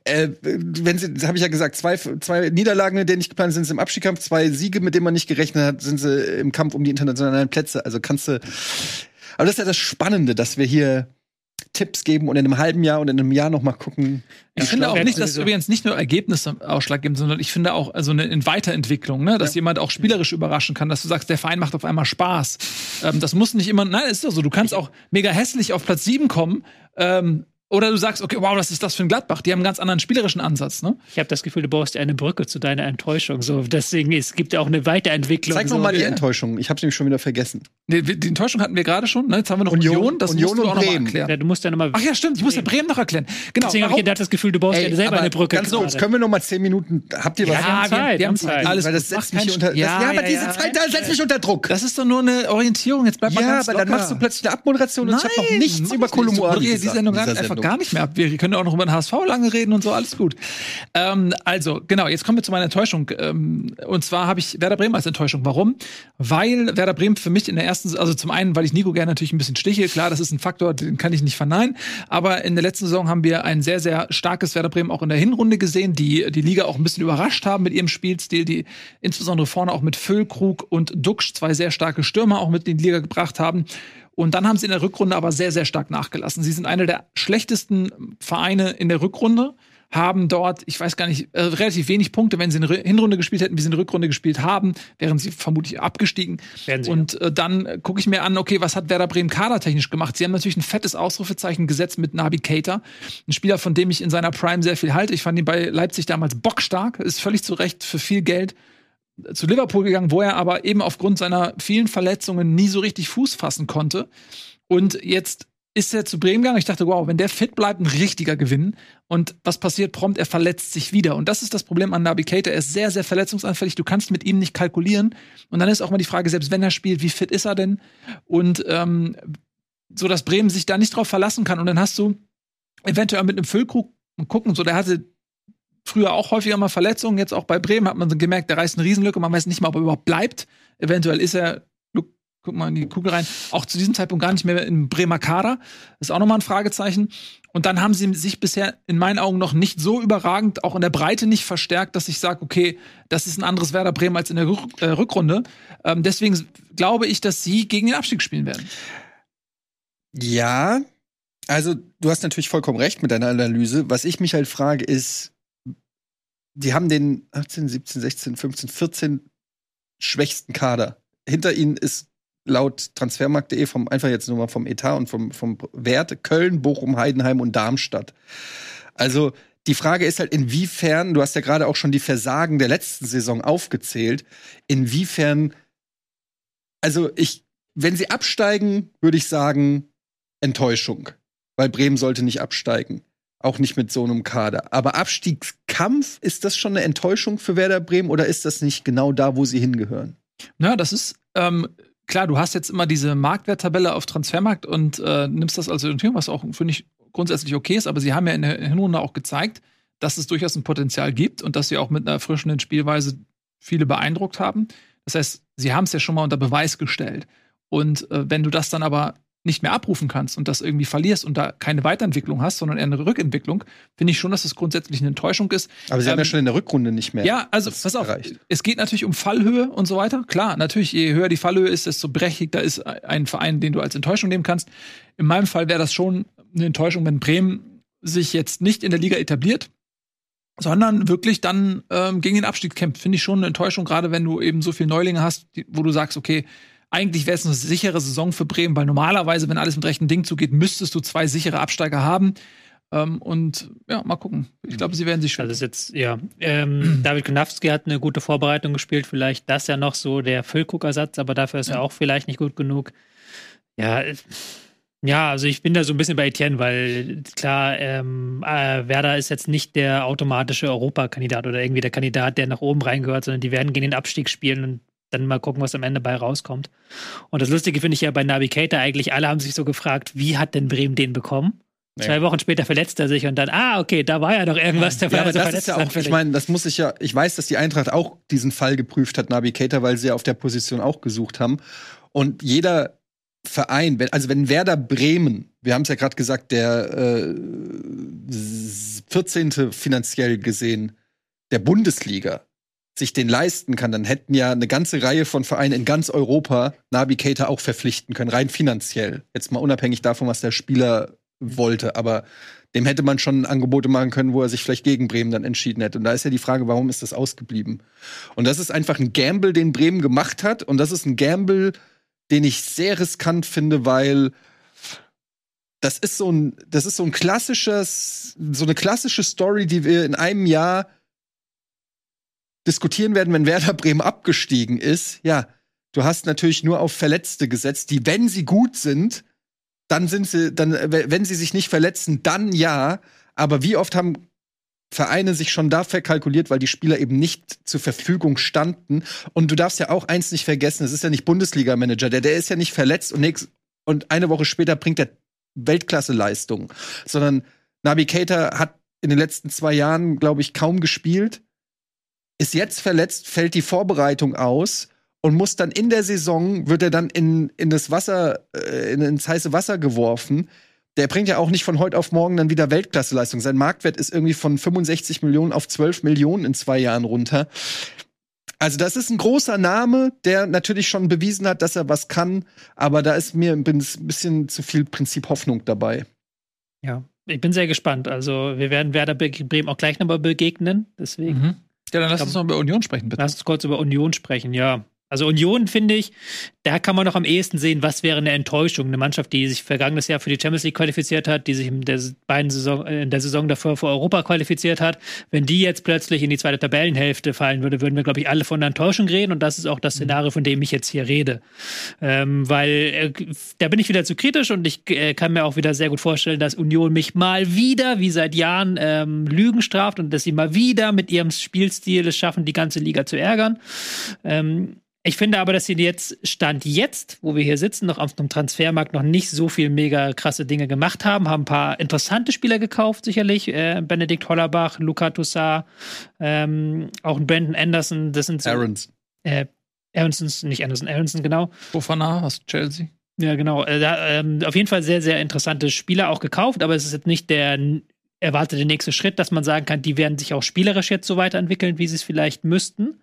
äh, wenn sie, das habe ich ja gesagt, zwei, zwei Niederlagen, mit denen nicht geplant sind, sind im Abstiegskampf, zwei Siege, mit denen man nicht gerechnet hat, sind sie im Kampf um die internationalen Plätze. Also kannst du. Aber das ist ja das Spannende, dass wir hier Tipps geben und in einem halben Jahr und in einem Jahr noch mal gucken. Ich finde auch nicht, dass sowieso. übrigens nicht nur Ergebnisse ausschlaggebend, sondern ich finde auch also eine in Weiterentwicklung, ne? dass jemand auch spielerisch überraschen kann, dass du sagst, der Verein macht auf einmal Spaß. Ähm, das muss nicht immer, nein, ist doch so, du kannst auch mega hässlich auf Platz 7 kommen ähm, Oder du sagst, okay, wow, was ist das für ein Gladbach? Die haben einen ganz anderen spielerischen Ansatz, ne? Ich habe das Gefühl, du brauchst eine Brücke zu deiner Enttäuschung. So, deswegen es gibt ja auch eine Weiterentwicklung. Zeig so. noch mal die ja. Enttäuschung. Ich habe nämlich schon wieder vergessen. Nee, die Enttäuschung hatten wir gerade schon, ne? Jetzt haben wir noch Union, Union- das Union musst du und auch noch mal Bremen. erklären. Ja, du musst ja nochmal. Ach ja, stimmt, ich muss ja Bremen noch erklären. Genau. Deswegen habe ich gedacht, das Gefühl, du baust ja selber eine Brücke. Ganz kurz, können wir noch mal zehn Minuten. Habt ihr was? Ja, wir haben Zeit, wir haben Zeit. Alles weil das setzt macht mich keinen unter. Ja, das, ja, aber ja, diese ja. Zeit da setzt mich unter Druck. Das ist doch nur eine Orientierung. Jetzt bleib mal ja, ganz aber dann locker. machst du plötzlich eine Abmoderation und ich habe noch nichts über Kolumbuani moderiere die gesagt Sendung dieser einfach. Gar nicht mehr ab. Wir können auch noch über den HSV lange reden und so, alles gut. Ähm, also, genau, jetzt kommen wir zu meiner Enttäuschung. Ähm, und zwar habe ich Werder Bremen als Enttäuschung. Warum? Weil Werder Bremen für mich in der ersten, also zum einen, weil ich Nico gerne natürlich ein bisschen stiche. Klar, das ist ein Faktor, den kann ich nicht verneinen. Aber in der letzten Saison haben wir ein sehr, sehr starkes Werder Bremen auch in der Hinrunde gesehen, die die Liga auch ein bisschen überrascht haben mit ihrem Spielstil, die insbesondere vorne auch mit Füllkrug und Duxch zwei sehr starke Stürmer auch mit in die Liga gebracht haben. Und dann haben sie in der Rückrunde aber sehr, sehr stark nachgelassen. Sie sind einer der schlechtesten Vereine in der Rückrunde, haben dort, ich weiß gar nicht, äh, relativ wenig Punkte, wenn sie eine Hinrunde gespielt hätten, wie sie eine Rückrunde gespielt haben, wären sie vermutlich abgestiegen. Sie, Und äh, dann äh, gucke ich mir an, okay, was hat Werder Bremen kadertechnisch gemacht? Sie haben natürlich ein fettes Ausrufezeichen gesetzt mit Nabi Keita, ein Spieler, von dem ich in seiner Prime sehr viel halte. Ich fand ihn bei Leipzig damals bockstark, ist völlig zu Recht für viel Geld zu Liverpool gegangen, wo er aber eben aufgrund seiner vielen Verletzungen nie so richtig Fuß fassen konnte. Und jetzt ist er zu Bremen gegangen. Ich dachte, wow, wenn der fit bleibt, ein richtiger Gewinn. Und was passiert prompt? Er verletzt sich wieder. Und das ist das Problem an Naby Keita. Er ist sehr, sehr verletzungsanfällig. Du kannst mit ihm nicht kalkulieren. Und dann ist auch mal die Frage, selbst wenn er spielt, wie fit ist er denn? Und ähm, so, dass Bremen sich da nicht drauf verlassen kann. Und dann hast du eventuell mit einem Füllkrug gucken, so der hatte früher auch häufiger mal Verletzungen, jetzt auch bei Bremen hat man gemerkt, der reißt eine Riesenlücke, man weiß nicht mal, ob er überhaupt bleibt. Eventuell ist er, guck, mal in die Kugel rein, auch zu diesem Zeitpunkt gar nicht mehr im Bremer Kader. Ist auch nochmal ein Fragezeichen. Und dann haben sie sich bisher in meinen Augen noch nicht so überragend, auch in der Breite nicht verstärkt, dass ich sage, okay, das ist ein anderes Werder Bremen als in der äh, Rückrunde. Ähm, deswegen glaube ich, dass sie gegen den Abstieg spielen werden. Ja, also du hast natürlich vollkommen recht mit deiner Analyse. Was ich mich halt frage, ist, die haben den 18, 17, 16, 15, 14 schwächsten Kader. Hinter ihnen ist laut Transfermarkt.de vom einfach jetzt nur mal vom Etat und vom, vom Wert Köln, Bochum, Heidenheim und Darmstadt. Also die Frage ist halt, inwiefern, du hast ja gerade auch schon die Versagen der letzten Saison aufgezählt, inwiefern, also ich, wenn sie absteigen, würde ich sagen, Enttäuschung. Weil Bremen sollte nicht absteigen. Auch nicht mit so einem Kader. Aber Abstiegskampf, ist das schon eine Enttäuschung für Werder Bremen oder ist das nicht genau da, wo sie hingehören? Na, das ist ähm, klar, du hast jetzt immer diese Marktwerttabelle auf Transfermarkt und äh, nimmst das als Orientierung, was auch, finde ich, grundsätzlich okay ist, aber sie haben ja in der Hinrunde auch gezeigt, dass es durchaus ein Potenzial gibt und dass sie auch mit einer erfrischenden Spielweise viele beeindruckt haben. Das heißt, sie haben es ja schon mal unter Beweis gestellt. Und äh, wenn du das dann aber nicht mehr abrufen kannst und das irgendwie verlierst und da keine Weiterentwicklung hast, sondern eher eine Rückentwicklung, finde ich schon, dass das grundsätzlich eine Enttäuschung ist. Aber sie haben Ähm, ja schon in der Rückrunde nicht mehr. Ja, also pass auf, erreicht. es geht natürlich um Fallhöhe und so weiter. Klar, natürlich, je höher die Fallhöhe ist, desto berechtigter ist ein Verein, den du als Enttäuschung nehmen kannst. In meinem Fall wäre das schon eine Enttäuschung, wenn Bremen sich jetzt nicht in der Liga etabliert, sondern wirklich dann ähm, gegen den Abstieg kämpft. Finde ich schon eine Enttäuschung, gerade wenn du eben so viele Neulinge hast, die, wo du sagst, okay, eigentlich wäre es eine sichere Saison für Bremen, weil normalerweise, wenn alles mit rechten Ding zugeht, müsstest du zwei sichere Absteiger haben. Ähm, und ja, mal gucken. Ich glaube, sie werden sich schön. Also ist jetzt, ja. Ähm, David Konowski hat eine gute Vorbereitung gespielt. Vielleicht das ja noch so der Füllkuckersatz, aber dafür ist Ja. er auch vielleicht nicht gut genug. Ja, äh, ja, also ich bin da so ein bisschen bei Etienne, weil klar, ähm, äh, Werder ist jetzt nicht der automatische Europakandidat oder irgendwie der Kandidat, der nach oben reingehört, sondern die werden gegen den Abstieg spielen und dann mal gucken, was am Ende bei rauskommt. Und das Lustige finde ich ja bei Navigator eigentlich, alle haben sich so gefragt, wie hat denn Bremen den bekommen? Nee. Zwei Wochen später verletzt er sich und dann, ah, okay, da war ja doch irgendwas, der Ja, war aber so das ist ja auch, ich meine, das muss ich ja, ich weiß, dass die Eintracht auch diesen Fall geprüft hat, Navigator, weil sie ja auf der Position auch gesucht haben. Und jeder Verein, wenn, also wenn Werder Bremen, wir haben es ja gerade gesagt, der äh, 14. finanziell gesehen der Bundesliga sich den leisten kann, dann hätten ja eine ganze Reihe von Vereinen in ganz Europa Navigator auch verpflichten können, rein finanziell. Jetzt mal unabhängig davon, was der Spieler wollte, aber dem hätte man schon Angebote machen können, wo er sich vielleicht gegen Bremen dann entschieden hätte. Und da ist ja die Frage, warum ist das ausgeblieben? Und das ist einfach ein Gamble, den Bremen gemacht hat. Und das ist ein Gamble, den ich sehr riskant finde, weil das ist so ein, das ist so ein klassisches, so eine klassische Story, die wir in einem Jahr diskutieren werden, wenn Werder Bremen abgestiegen ist. Ja, du hast natürlich nur auf Verletzte gesetzt, die, wenn sie gut sind, dann sind sie, dann, wenn sie sich nicht verletzen, dann ja. Aber wie oft haben Vereine sich schon da verkalkuliert, weil die Spieler eben nicht zur Verfügung standen. Und du darfst ja auch eins nicht vergessen, es ist ja nicht Bundesliga-Manager, der, der ist ja nicht verletzt und, nix, und eine Woche später bringt er Weltklasse-Leistung, sondern Nabi Keita hat in den letzten zwei Jahren, glaube ich, kaum gespielt, ist jetzt verletzt, fällt die Vorbereitung aus und muss dann in der Saison, wird er dann in, in das Wasser, äh, in, ins heiße Wasser geworfen der bringt ja auch nicht von heute auf morgen dann wieder Weltklasseleistung. Sein Marktwert ist irgendwie von 65 Millionen auf 12 Millionen in zwei Jahren runter. Also das ist ein großer Name, der natürlich schon bewiesen hat, dass er was kann, aber da ist mir ein bisschen zu viel Prinzip Hoffnung dabei. Ja, ich bin sehr gespannt. Also wir werden Werder Bremen auch gleich nochmal begegnen. Deswegen. Mhm. Ja, dann lass uns noch über Union sprechen, bitte. Lass uns kurz über Union sprechen, ja. Also Union, finde ich, da kann man noch am ehesten sehen, was wäre eine Enttäuschung. Eine Mannschaft, die sich vergangenes Jahr für die Champions League qualifiziert hat, die sich in der, beiden Saison, äh, in der Saison davor für Europa qualifiziert hat. Wenn die jetzt plötzlich in die zweite Tabellenhälfte fallen würde, würden wir, glaube ich, alle von einer Enttäuschung reden. Und das ist auch das mhm. Szenario, von dem ich jetzt hier rede. Ähm, weil äh, da bin ich wieder zu kritisch und ich äh, kann mir auch wieder sehr gut vorstellen, dass Union mich mal wieder, wie seit Jahren, ähm, Lügen straft und dass sie mal wieder mit ihrem Spielstil es schaffen, die ganze Liga zu ärgern. Ähm, ich finde aber, dass sie jetzt, Stand jetzt, wo wir hier sitzen, noch auf dem Transfermarkt noch nicht so viel mega krasse Dinge gemacht haben. Haben ein paar interessante Spieler gekauft, sicherlich. Äh, Benedikt Hollerbach, Luca Toussaint, ähm, auch ein Brandon Anderson. Das sind so. Aarons. Äh, Aaronsons, nicht Anderson, Aronson, genau. Fofana aus Chelsea. Ja, genau. Äh, da, ähm, auf jeden Fall sehr, sehr interessante Spieler auch gekauft, aber es ist jetzt nicht der erwartete nächste Schritt, dass man sagen kann, die werden sich auch spielerisch jetzt so weiterentwickeln, wie sie es vielleicht müssten.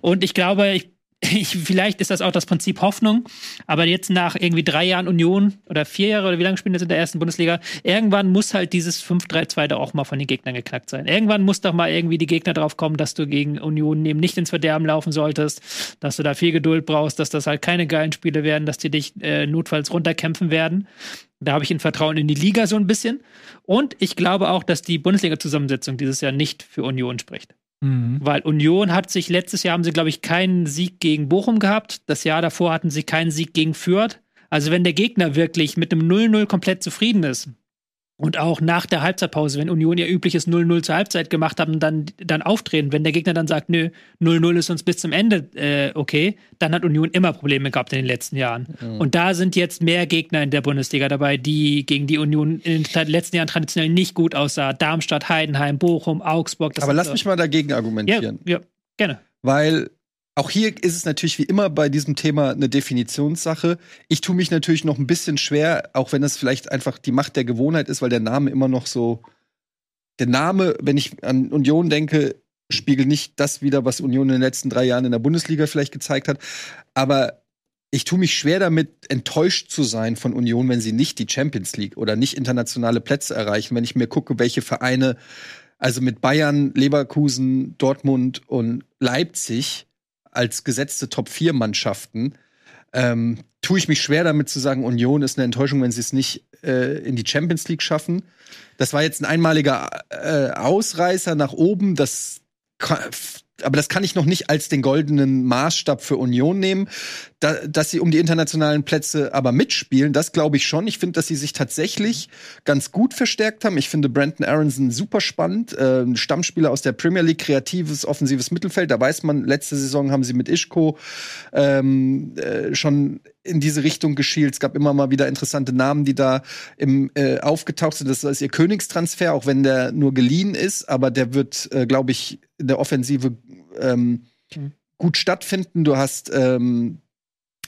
Und ich glaube, ich ich, vielleicht ist das auch das Prinzip Hoffnung, aber jetzt nach irgendwie drei Jahren Union oder vier Jahre oder wie lange spielen das in der ersten Bundesliga, irgendwann muss halt dieses 5-3-2 da auch mal von den Gegnern geknackt sein. Irgendwann muss doch mal irgendwie die Gegner drauf kommen, dass du gegen Union eben nicht ins Verderben laufen solltest, dass du da viel Geduld brauchst, dass das halt keine geilen Spiele werden, dass die dich äh, notfalls runterkämpfen werden. Da habe ich ein Vertrauen in die Liga so ein bisschen. Und ich glaube auch, dass die Bundesliga-Zusammensetzung dieses Jahr nicht für Union spricht. Mhm. Weil Union hat sich letztes Jahr haben sie, glaube ich, keinen Sieg gegen Bochum gehabt. Das Jahr davor hatten sie keinen Sieg gegen Fürth. Also wenn der Gegner wirklich mit einem 0-0 komplett zufrieden ist, und auch nach der Halbzeitpause, wenn Union ihr übliches 0-0 zur Halbzeit gemacht hat und dann, dann auftreten, wenn der Gegner dann sagt, nö, 0-0 ist uns bis zum Ende äh, okay, dann hat Union immer Probleme gehabt in den letzten Jahren. Mhm. Und da sind jetzt mehr Gegner in der Bundesliga dabei, die gegen die Union in den letzten Jahren traditionell nicht gut aussah. Darmstadt, Heidenheim, Bochum, Augsburg. Aber lass so. mich mal dagegen argumentieren. Ja, ja gerne. Weil auch hier ist es natürlich wie immer bei diesem Thema eine Definitionssache. Ich tue mich natürlich noch ein bisschen schwer, auch wenn es vielleicht einfach die Macht der Gewohnheit ist, weil der Name immer noch so. Der Name, wenn ich an Union denke, spiegelt nicht das wieder, was Union in den letzten drei Jahren in der Bundesliga vielleicht gezeigt hat. Aber ich tue mich schwer damit, enttäuscht zu sein von Union, wenn sie nicht die Champions League oder nicht internationale Plätze erreichen. Wenn ich mir gucke, welche Vereine, also mit Bayern, Leverkusen, Dortmund und Leipzig, als gesetzte Top-4-Mannschaften, ähm, tue ich mich schwer damit zu sagen, Union ist eine Enttäuschung, wenn sie es nicht äh, in die Champions League schaffen. Das war jetzt ein einmaliger äh, Ausreißer nach oben. Das aber das kann ich noch nicht als den goldenen Maßstab für Union nehmen. Da, dass sie um die internationalen Plätze aber mitspielen, das glaube ich schon. Ich finde, dass sie sich tatsächlich ganz gut verstärkt haben. Ich finde Brandon Aronson super spannend. Äh, Stammspieler aus der Premier League, kreatives, offensives Mittelfeld. Da weiß man, letzte Saison haben sie mit Ischko ähm, äh, schon in diese Richtung geschielt. Es gab immer mal wieder interessante Namen, die da im, äh, aufgetaucht sind. Das ist ihr Königstransfer, auch wenn der nur geliehen ist, aber der wird, äh, glaube ich, in der Offensive ähm, mhm. gut stattfinden. Du hast ähm,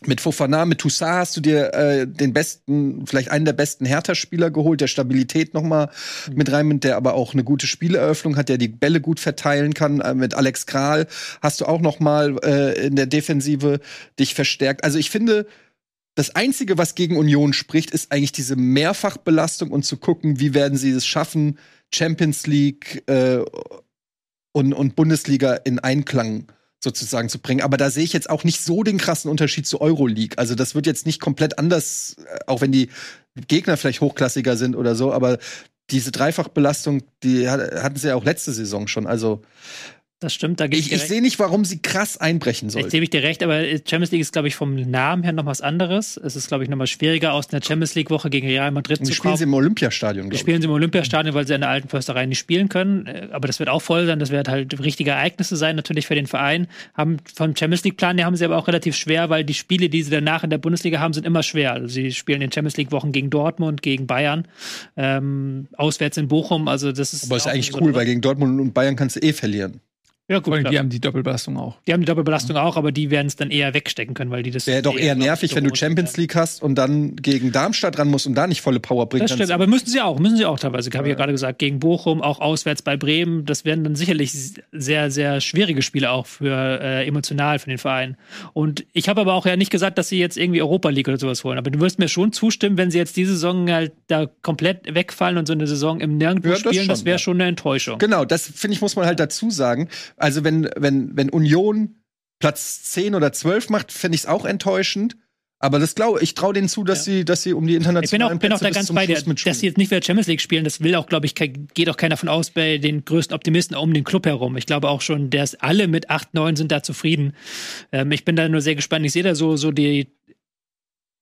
mit Fofana, mit Toussaint hast du dir äh, den besten, vielleicht einen der besten Hertha-Spieler geholt, der Stabilität noch mal mhm. mit reinnimmt, der aber auch eine gute Spieleröffnung hat, der die Bälle gut verteilen kann. Äh, mit Alex Kral hast du auch noch mal äh, in der Defensive dich verstärkt. Also ich finde, das Einzige, was gegen Union spricht, ist eigentlich diese Mehrfachbelastung und zu gucken, wie werden sie es schaffen, Champions League äh, und, und Bundesliga in Einklang sozusagen zu bringen. Aber da sehe ich jetzt auch nicht so den krassen Unterschied zu Euroleague. Also das wird jetzt nicht komplett anders, äh, auch wenn die Gegner vielleicht hochklassiger sind oder so, aber diese Dreifachbelastung, die hat- hatten sie ja auch letzte Saison schon. Also Das stimmt, da ich, ich, ich sehe nicht, warum sie krass einbrechen Ich sollten. gebe ich dir recht, aber Champions League ist, glaube ich, vom Namen her noch was anderes. Es ist, glaube ich, noch mal schwieriger, aus einer Champions League-Woche gegen Real Madrid Und zu spielen kommen. sie im Olympiastadion, glaube ich. spielen sie im Olympiastadion, weil sie in der alten Försterei nicht spielen können. Äh, Aber das wird auch voll sein. Das wird halt richtige Ereignisse sein, natürlich für den Verein. Haben vom Champions League-Plan her haben sie aber auch relativ schwer, weil die Spiele, die sie danach in der Bundesliga haben, sind immer schwer. Also sie spielen in Champions League-Wochen gegen Dortmund, gegen Bayern, ähm, auswärts in Bochum. Also das ist. Aber ist eigentlich so- cool, weil gegen Dortmund und Bayern kannst du eh verlieren. Ja, Vor gut. allem, die haben die Doppelbelastung auch. Die haben die Doppelbelastung auch, aber die werden es dann eher wegstecken können, weil die das. Wäre doch eher nervig, wenn du Champions. League hast und dann gegen Darmstadt ran musst und da nicht volle Power bringen Das stimmt, aber müssen sie auch, müssen sie auch teilweise. Ich habe ja gerade gesagt, gegen Bochum, auch auswärts bei Bremen, das werden dann sicherlich sehr, sehr schwierige Spiele auch für äh, emotional für den Verein. Und ich habe aber auch ja nicht gesagt, dass sie jetzt irgendwie Europa League oder sowas holen. Aber du wirst mir schon zustimmen, wenn sie jetzt diese Saison halt da komplett wegfallen und so eine Saison im Nirgendwo Ja, das spielen, das schon, wäre ja. schon eine Enttäuschung. Genau, das finde ich, muss man halt dazu sagen. Also, wenn, wenn, wenn Union Platz 10 oder 12 macht, finde ich es auch enttäuschend. Aber das glaube ich, traue denen zu, dass sie, dass sie um die Ich bin internationalen auch, bin auch Plätze da ganz bei dir, dass sie jetzt nicht wieder Champions League spielen. Das will auch, glaube ich, geht auch keiner von aus bei den größten Optimisten um den Club herum. Ich glaube auch schon, dass alle mit 8, 9 sind da zufrieden. Ähm, ich bin da nur sehr gespannt. Ich sehe da so, so die,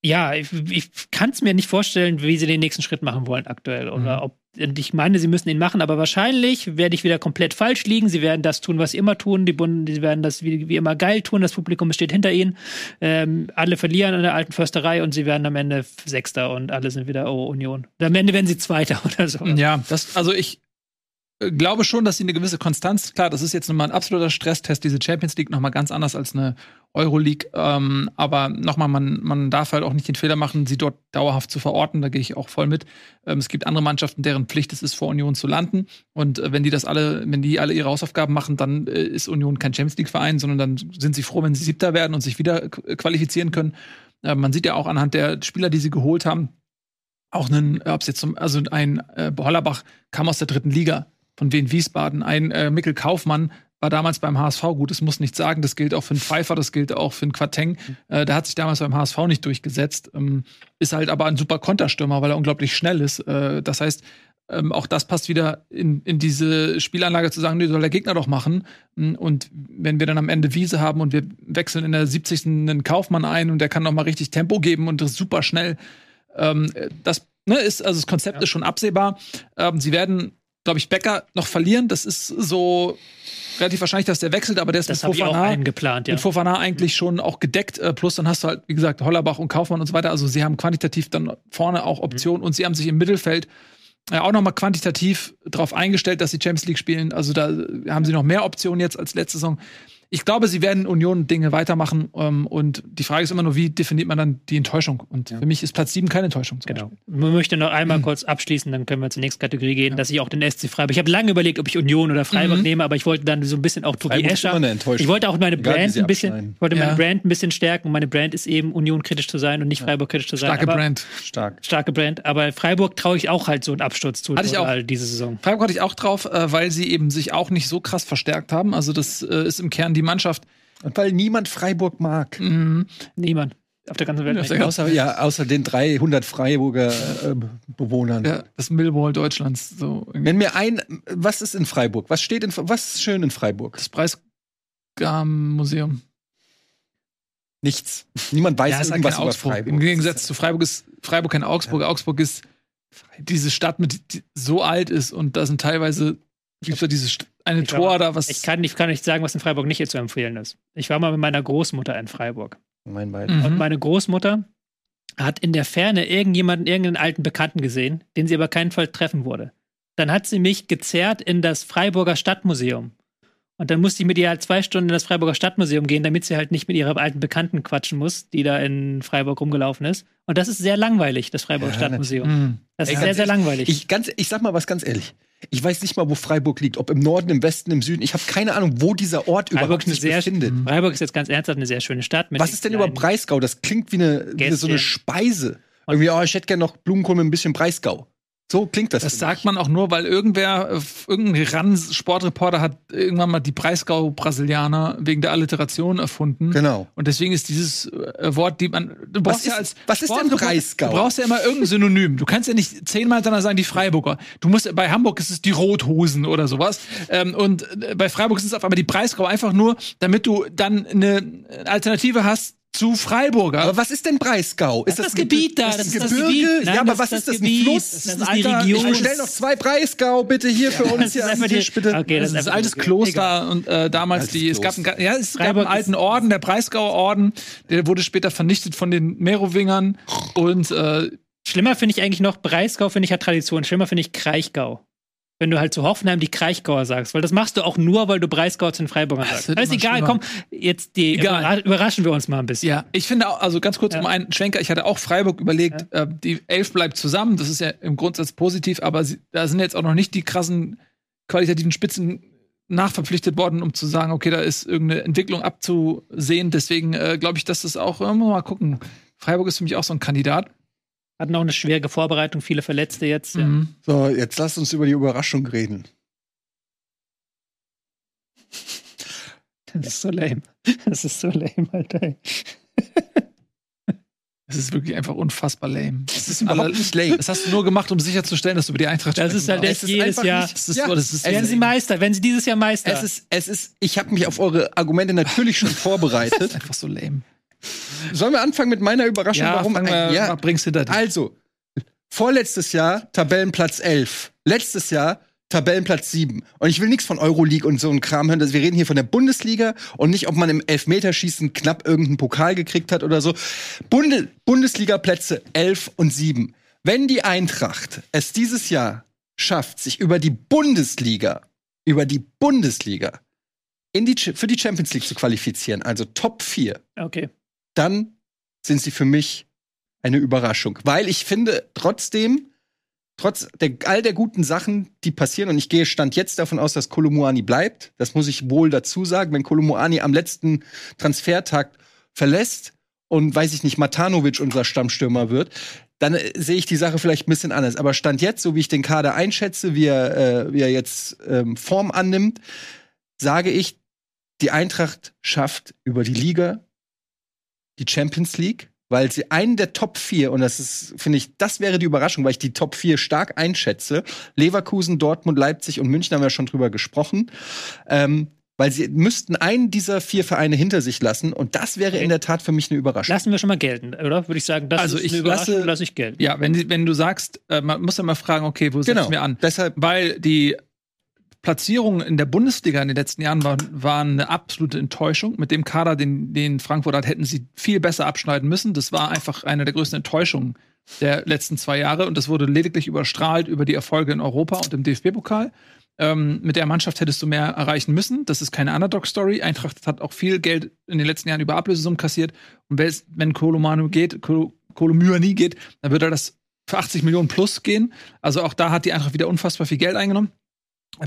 ja, ich, ich kann es mir nicht vorstellen, wie sie den nächsten Schritt machen wollen aktuell. Oder Mhm. ob, und ich meine, sie müssen ihn machen, aber wahrscheinlich werde ich wieder komplett falsch liegen. Sie werden das tun, was sie immer tun. Die Bund, sie werden das wie, wie immer geil tun. Das Publikum steht hinter ihnen. Ähm, alle verlieren in der alten Försterei und sie werden am Ende Sechster und alle sind wieder oh, Union. Und am Ende werden sie Zweiter oder so. Ja, das, also ich glaube schon, dass sie eine gewisse Konstanz, klar, das ist jetzt nochmal ein absoluter Stresstest, diese Champions League nochmal ganz anders als eine Euroleague. Ähm, aber nochmal, man, man darf halt auch nicht den Fehler machen, sie dort dauerhaft zu verorten. Da gehe ich auch voll mit. Ähm, es gibt andere Mannschaften, deren Pflicht es ist, vor Union zu landen. Und äh, wenn die das alle, wenn die alle ihre Hausaufgaben machen, dann äh, ist Union kein Champions League-Verein, sondern dann sind sie froh, wenn sie Siebter werden und sich wieder qu- qualifizieren können. Äh, man sieht ja auch anhand der Spieler, die sie geholt haben, auch einen, ob es jetzt zum, also ein äh, Hollerbach kam aus der dritten Liga von Wien Wiesbaden, ein äh, Mikkel Kaufmann war damals beim HSV gut, das muss nicht sagen, das gilt auch für einen Pfeiffer, das gilt auch für einen Quateng. Äh, der hat sich damals beim HSV nicht durchgesetzt, ähm, ist halt aber ein super Konterstürmer, weil er unglaublich schnell ist. Äh, das heißt, ähm, auch das passt wieder in, in diese Spielanlage zu sagen, nee, soll der Gegner doch machen. Mm, Und wenn wir dann am Ende Wiese haben und wir wechseln in der 70. einen Kaufmann ein und der kann noch mal richtig Tempo geben und das ist super schnell, ähm, das ne, ist, also das Konzept ist schon absehbar. Ähm, sie werden, glaube ich, Becker noch verlieren. Das ist so relativ wahrscheinlich, dass der wechselt, aber der ist Das mit Fofana, eingeplant, ja. mit Fofana eigentlich schon auch gedeckt. Äh, plus dann hast du halt, wie gesagt, Hollerbach und Kaufmann und so weiter. Also sie haben quantitativ dann vorne auch Optionen und sie haben sich im Mittelfeld äh, auch noch mal quantitativ darauf eingestellt, dass sie Champions League spielen. Also da haben sie noch mehr Optionen jetzt als letzte Saison. Ich glaube, sie werden Union Dinge weitermachen. Ähm, und die Frage ist immer nur, wie definiert man dann die Enttäuschung? Und für mich ist Platz 7 keine Enttäuschung. Genau. Beispiel. Man möchte noch einmal kurz abschließen, dann können wir zur nächsten Kategorie gehen, dass ich auch den SC Freiburg. Ich habe lange überlegt, ob ich Union oder Freiburg nehme, aber ich wollte dann so ein bisschen auch Tobi Escher. immer eine Enttäuschung. Ich wollte auch meine Egal, Brand ein bisschen, wollte meine Ja. Brand ein bisschen stärken. Meine Brand ist eben Union kritisch zu sein und nicht Freiburg kritisch zu sein. Starke aber, Brand. Stark. Starke Brand. Aber Freiburg traue ich auch halt so einen Absturz zu. Hatte ich auch. diese Saison. Freiburg hatte ich auch drauf, äh, weil sie eben sich auch nicht so krass verstärkt haben. Also das äh, ist im Kern die Mannschaft. Und weil niemand Freiburg mag. Niemand auf der ganzen Welt. Ja, nicht. Außer, ja, außer den 300 Freiburger äh, Bewohnern. Ja, das Millwall Deutschlands. So irgendwie. Wenn mir ein, was ist in Freiburg? Was steht in, was ist schön in Freiburg? das Preismuseum. Nichts. Niemand weiß Ja, ist halt irgendwas über Augsburg. Freiburg. Im Gegensatz zu Freiburg ist Freiburg kein Augsburg. Augsburg ist diese Stadt, mit, die so alt ist und da sind teilweise gibt so dieses St- eine Ich Tor da, was Ich kann, ich kann nicht sagen, was in Freiburg nicht zu empfehlen ist. Ich war mal mit meiner Großmutter in Freiburg. Mein beiden. Mhm. Und meine Großmutter hat in der Ferne irgendjemanden, irgendeinen alten Bekannten gesehen, den sie aber keinen Fall treffen wurde. Dann hat sie mich gezerrt in das Freiburger Stadtmuseum. Und dann musste ich mit ihr halt zwei Stunden in das Freiburger Stadtmuseum gehen, damit sie halt nicht mit ihrer alten Bekannten quatschen muss, die da in Freiburg rumgelaufen ist. Und das ist sehr langweilig, das Freiburger Ja, Stadtmuseum. Mhm. Das Ey, ist sehr, sehr langweilig. Ich, ganz, ich sag mal was ganz ehrlich. Ich weiß nicht mal, wo Freiburg liegt. Ob im Norden, im Westen, im Süden. Ich habe keine Ahnung, wo dieser Ort Freiburg überhaupt sich sehr, befindet. Freiburg ist jetzt ganz ernsthaft eine sehr schöne Stadt. Was ist denn über Breisgau? Das klingt wie eine, wie so eine. Speise. Irgendwie, oh, ich hätte gerne noch Blumenkohl mit ein bisschen Breisgau. So klingt das. Das sagt man auch nur, weil irgendwer, äh, irgendein Rans-Sportreporter hat irgendwann mal die Breisgau-Brasilianer wegen der Alliteration erfunden. Genau. Und deswegen ist dieses äh, Wort, die man, du brauchst Was ja ist- als was ist denn Breisgau? Du brauchst ja immer irgendein Synonym. Du kannst ja nicht zehnmal hintereinander sagen, die Freiburger. Du musst, bei Hamburg ist es die Rothosen oder sowas. Ähm, und äh, bei Freiburg ist es auf einmal die Breisgau einfach nur, damit du dann eine Alternative hast zu Freiburger. Aber was ist denn Breisgau? Ist Das das, ist das Gebiet da, Das das ist ist das Gebirge? Gebiet. Nein, ja, aber das was ist ist das das? Ein. Fluss? Das ist Alter, die Region. Ich bestell noch zwei Breisgau bitte hier für uns Das hier ist an die- Tisch, bitte. Okay, Das ist ein altes Kloster und äh, damals Altes die, es gab, einen, ja, es gab einen alten ist- Orden, der Breisgauer Orden, der wurde später vernichtet von den Merowingern und äh, Schlimmer finde ich eigentlich noch, Breisgau finde ich hat Tradition. Schlimmer finde ich Kraichgau. Wenn du halt zu Hoffenheim die Kraichgauer sagst, weil das machst du auch nur, weil du Breisgau zu den Freiburgern sagst. Alles egal, schlimmer. komm, jetzt die Egal. überra- überraschen wir uns mal ein bisschen. ja, ich finde auch, also ganz kurz Ja. um einen Schwenker, ich hatte auch Freiburg überlegt, äh, die Elf bleibt zusammen, das ist ja im Grundsatz positiv, aber sie, da sind jetzt auch noch nicht die krassen qualitativen Spitzen nachverpflichtet worden, um zu sagen, okay, da ist irgendeine Entwicklung abzusehen. Deswegen äh, glaube ich, dass das auch, äh, mal gucken. Freiburg ist für mich auch so ein Kandidat. Hatten auch eine schwere Vorbereitung, viele Verletzte jetzt. Ja. Mhm. So, jetzt lasst uns über die Überraschung reden. Das ist so lame. Das ist so lame, Alter. Es ist wirklich einfach unfassbar lame. Das ist überhaupt nicht lame. Das hast du nur gemacht, um sicherzustellen, dass du über die Eintracht Das ist halt jetzt jedes Jahr. nicht- Das ist Ja, so, das ist Werden Sie Meister, wenn Sie dieses Jahr Meister. Es ist, es ist, ich habe mich auf eure Argumente natürlich schon vorbereitet. einfach so lame. Sollen wir anfangen mit meiner Überraschung? Ja, warum? wir, ja, mal, bring's hinter dich. Also, vorletztes Jahr Tabellenplatz 11. Letztes Jahr Tabellenplatz 7. Und ich will nichts von Euroleague und so ein Kram hören. Wir reden hier von der Bundesliga und nicht, ob man im Elfmeterschießen knapp irgendeinen Pokal gekriegt hat oder so. Bunde Bundesliga-Plätze 11 und 7. Wenn die Eintracht es dieses Jahr schafft, sich über die Bundesliga, über die Bundesliga in die, für die Champions League zu qualifizieren, also Top 4, okay. Dann sind sie für mich eine Überraschung. Weil ich finde, trotzdem, trotz der, all der guten Sachen, die passieren, und ich gehe Stand jetzt davon aus, dass Kolumuani bleibt, das muss ich wohl dazu sagen, wenn Kolumuani am letzten Transfertag verlässt und, weiß ich nicht, Matanovic unser Stammstürmer wird, dann äh, sehe ich die Sache vielleicht ein bisschen anders. Aber Stand jetzt, so wie ich den Kader einschätze, wie er, äh, wie er jetzt ähm, Form annimmt, sage ich, die Eintracht schafft über die Liga die Champions League, weil sie einen der Top 4, und das ist, finde ich, das wäre die Überraschung, weil ich die Top 4 stark einschätze. Leverkusen, Dortmund, Leipzig und München haben wir schon drüber gesprochen. Ähm, weil sie müssten einen dieser vier Vereine hinter sich lassen und das wäre in der Tat für mich eine Überraschung. Lassen wir schon mal gelten, oder? Würde ich sagen, das Also ist ich eine Überraschung, lasse- lasse ich gelten. Ja, wenn, wenn du sagst, äh, man muss ja mal fragen, okay, wo setzen Genau. wir an? Deshalb Weil die Platzierungen in der Bundesliga in den letzten Jahren waren, waren eine absolute Enttäuschung. Mit dem Kader, den, den Frankfurt hat, hätten sie viel besser abschneiden müssen. Das war einfach eine der größten Enttäuschungen der letzten zwei Jahre und das wurde lediglich überstrahlt über die Erfolge in Europa und im DFB-Pokal. Ähm, mit der Mannschaft hättest du mehr erreichen müssen. Das ist keine Underdog-Story. Eintracht hat auch viel Geld in den letzten Jahren über Ablösesummen kassiert. Und wenn Kolomanu geht, Kolo- Kolomyani geht, dann würde das für 80 Millionen plus gehen. Also auch da hat die Eintracht wieder unfassbar viel Geld eingenommen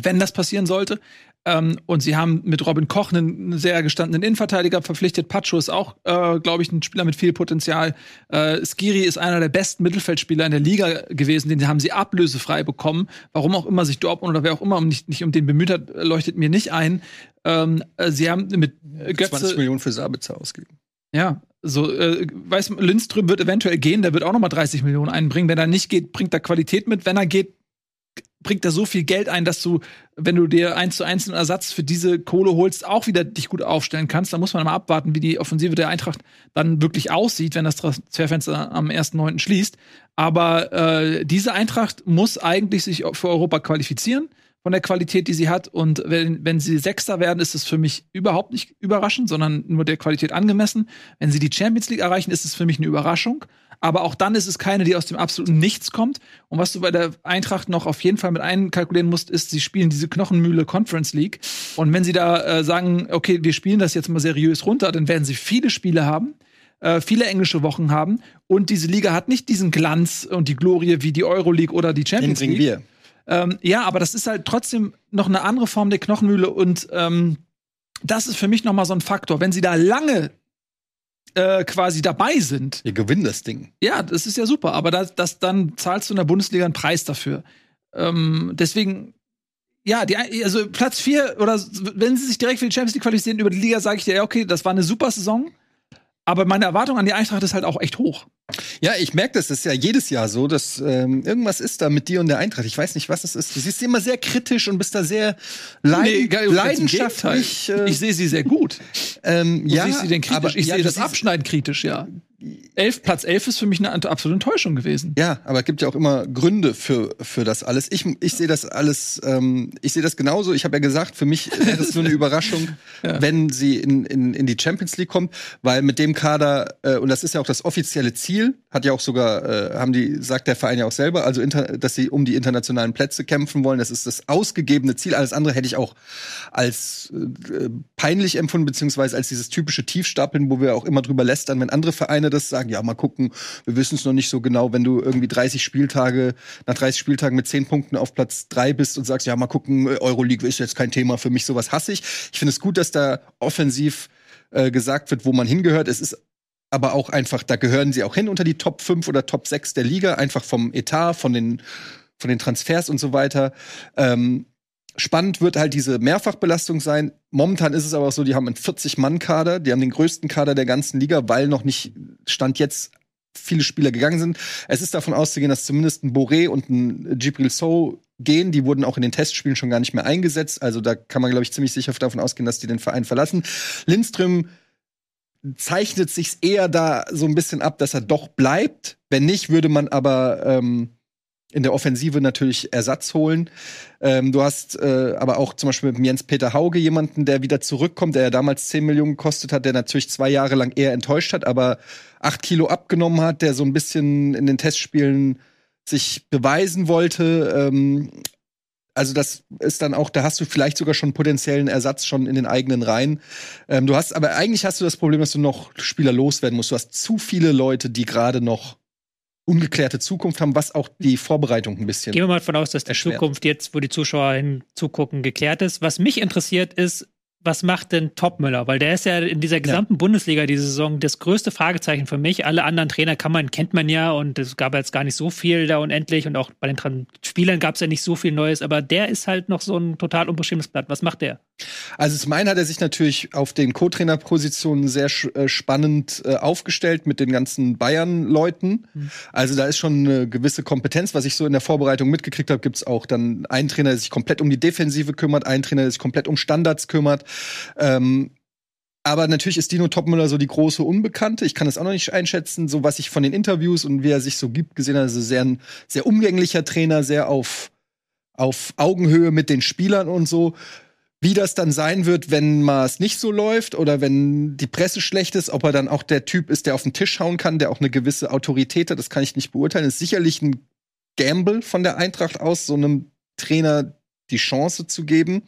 wenn das passieren sollte. Ähm, und sie haben mit Robin Koch einen sehr gestandenen Innenverteidiger verpflichtet. Pacho ist auch, äh, glaube ich, ein Spieler mit viel Potenzial. Äh, Skiri ist einer der besten Mittelfeldspieler in der Liga gewesen. Den haben sie ablösefrei bekommen. Warum auch immer sich Dortmund oder wer auch immer nicht, nicht um den bemüht hat, leuchtet mir nicht ein. Ähm, äh, sie haben mit äh, 20 Götze, Millionen für Sabitzer ausgegeben. ja, so, äh, weiß Lindström wird eventuell gehen, der wird auch nochmal 30 Millionen einbringen. Wenn er nicht geht, bringt er Qualität mit. Wenn er geht, bringt er so viel Geld ein, dass du, wenn du dir eins zu eins einen Ersatz für diese Kohle holst, auch wieder dich gut aufstellen kannst. Da muss man mal abwarten, wie die Offensive der Eintracht dann wirklich aussieht, wenn das Transferfenster am 1.9. schließt. Aber äh, diese Eintracht muss eigentlich sich für Europa qualifizieren von der Qualität, die sie hat. Und wenn, wenn sie Sechster werden, ist es für mich überhaupt nicht überraschend, sondern nur der Qualität angemessen. Wenn sie die Champions League erreichen, ist es für mich eine Überraschung. Aber auch dann ist es keine, die aus dem absoluten Nichts kommt. Und was du bei der Eintracht noch auf jeden Fall mit einkalkulieren musst, ist, sie spielen diese Knochenmühle Conference League. Und wenn sie da äh, sagen, okay, wir spielen das jetzt mal seriös runter, dann werden sie viele Spiele haben äh, viele englische Wochen haben und diese Liga hat nicht diesen Glanz und die Glorie wie die Euroleague oder die Den Champions bringen League. wir. Ähm, ja, aber das ist halt trotzdem noch eine andere Form der Knochenmühle und ähm, das ist für mich noch mal so ein Faktor. Wenn sie da lange äh, quasi dabei sind, Wir gewinnen das Ding. ja, das ist ja super, aber das, das dann zahlst du in der Bundesliga einen Preis dafür. Ähm, deswegen, ja, die, also Platz vier oder s- wenn sie sich direkt für die Champions League qualifizieren über die Liga, sage ich dir, ja, okay, das war eine super Saison. Aber meine Erwartung an die Eintracht ist halt auch echt hoch. Ja, ich merke das, das ist ja jedes Jahr so, dass ähm, irgendwas ist da mit dir und der Eintracht. Ich weiß nicht, was es ist. Du siehst sie immer sehr kritisch und bist da sehr leid im leidenschaftlich. Äh, ich sehe sie sehr gut. ähm, Wo ja, siehst sie denn kritisch? aber, ich ja, sehe das Abschneiden kritisch, ja. Elf, Platz 11 ist für mich eine absolute Enttäuschung gewesen. Ja, aber es gibt ja auch immer Gründe für, für das alles. Ich, ich sehe das alles, ähm, ich sehe das genauso. Ich habe ja gesagt, für mich wäre das nur eine Überraschung, wenn sie in, in, in die Champions League kommt, weil mit dem Kader, äh, und das ist ja auch das offizielle Ziel, hat ja auch sogar, äh, haben die, sagt der Verein ja auch selber, also inter, dass sie um die internationalen Plätze kämpfen wollen. Das ist das ausgegebene Ziel. Alles andere hätte ich auch als äh, peinlich empfunden, beziehungsweise als dieses typische Tiefstapeln, wo wir auch immer drüber lästern, wenn andere Vereine das sagen, ja, mal gucken, wir wissen es noch nicht so genau, wenn du irgendwie 30 Spieltage, nach 30 Spieltagen mit 10 Punkten auf Platz 3 bist und sagst, ja, mal gucken, Euroleague ist jetzt kein Thema für mich, sowas hasse ich. Ich finde es gut, dass da offensiv äh, gesagt wird, wo man hingehört. Es ist aber auch einfach, da gehören sie auch hin unter die Top 5 oder Top 6 der Liga, einfach vom Etat, von den, von den Transfers und so weiter. Ähm, Spannend wird halt diese Mehrfachbelastung sein. Momentan ist es aber auch so, die haben einen 40-Mann-Kader, die haben den größten Kader der ganzen Liga, weil noch nicht Stand jetzt viele Spieler gegangen sind. Es ist davon auszugehen, dass zumindest ein Boré und ein Gibril So gehen. Die wurden auch in den Testspielen schon gar nicht mehr eingesetzt. Also da kann man, glaube ich, ziemlich sicher davon ausgehen, dass die den Verein verlassen. Lindström zeichnet sich eher da so ein bisschen ab, dass er doch bleibt. Wenn nicht, würde man aber ähm, in der Offensive natürlich Ersatz holen. Ähm, du hast äh, aber auch zum Beispiel mit dem Jens-Peter Hauge jemanden, der wieder zurückkommt, der ja damals 10 Millionen gekostet hat, der natürlich zwei Jahre lang eher enttäuscht hat, aber acht Kilo abgenommen hat, der so ein bisschen in den Testspielen sich beweisen wollte. Ähm, also das ist dann auch, da hast du vielleicht sogar schon potenziellen Ersatz schon in den eigenen Reihen. Ähm, du hast, aber eigentlich hast du das Problem, dass du noch Spieler loswerden musst. Du hast zu viele Leute, die gerade noch ungeklärte Zukunft haben, was auch die Vorbereitung ein bisschen. Gehen wir mal davon aus, dass die erschwert. Zukunft jetzt, wo die Zuschauer hinzugucken, geklärt ist. Was mich interessiert ist, was macht denn Topmüller? Weil der ist ja in dieser gesamten Bundesliga diese Saison das größte Fragezeichen für mich. Alle anderen Trainer kann man, kennt man ja und es gab jetzt gar nicht so viel da unendlich und auch bei den Spielern gab es ja nicht so viel Neues, aber der ist halt noch so ein total unbeschriebenes Blatt. Was macht der? Also zum einen hat er sich natürlich auf den Co-Trainer-Positionen sehr äh, spannend äh, aufgestellt mit den ganzen Bayern-Leuten. Also da ist schon eine gewisse Kompetenz. Was ich so in der Vorbereitung mitgekriegt habe, gibt's auch dann einen Trainer, der sich komplett um die Defensive kümmert, einen Trainer, der sich komplett um Standards kümmert. Ähm, aber natürlich ist Dino Topmüller so die große Unbekannte. Ich kann das auch noch nicht einschätzen. So was ich von den Interviews und wie er sich so gibt gesehen habe, also sehr ein sehr umgänglicher Trainer, sehr auf auf Augenhöhe mit den Spielern und so. Wie das dann sein wird, wenn mal es nicht so läuft oder wenn die Presse schlecht ist, ob er dann auch der Typ ist, der auf den Tisch hauen kann, der auch eine gewisse Autorität hat, das kann ich nicht beurteilen. ist sicherlich ein Gamble von der Eintracht aus, so einem Trainer die Chance zu geben.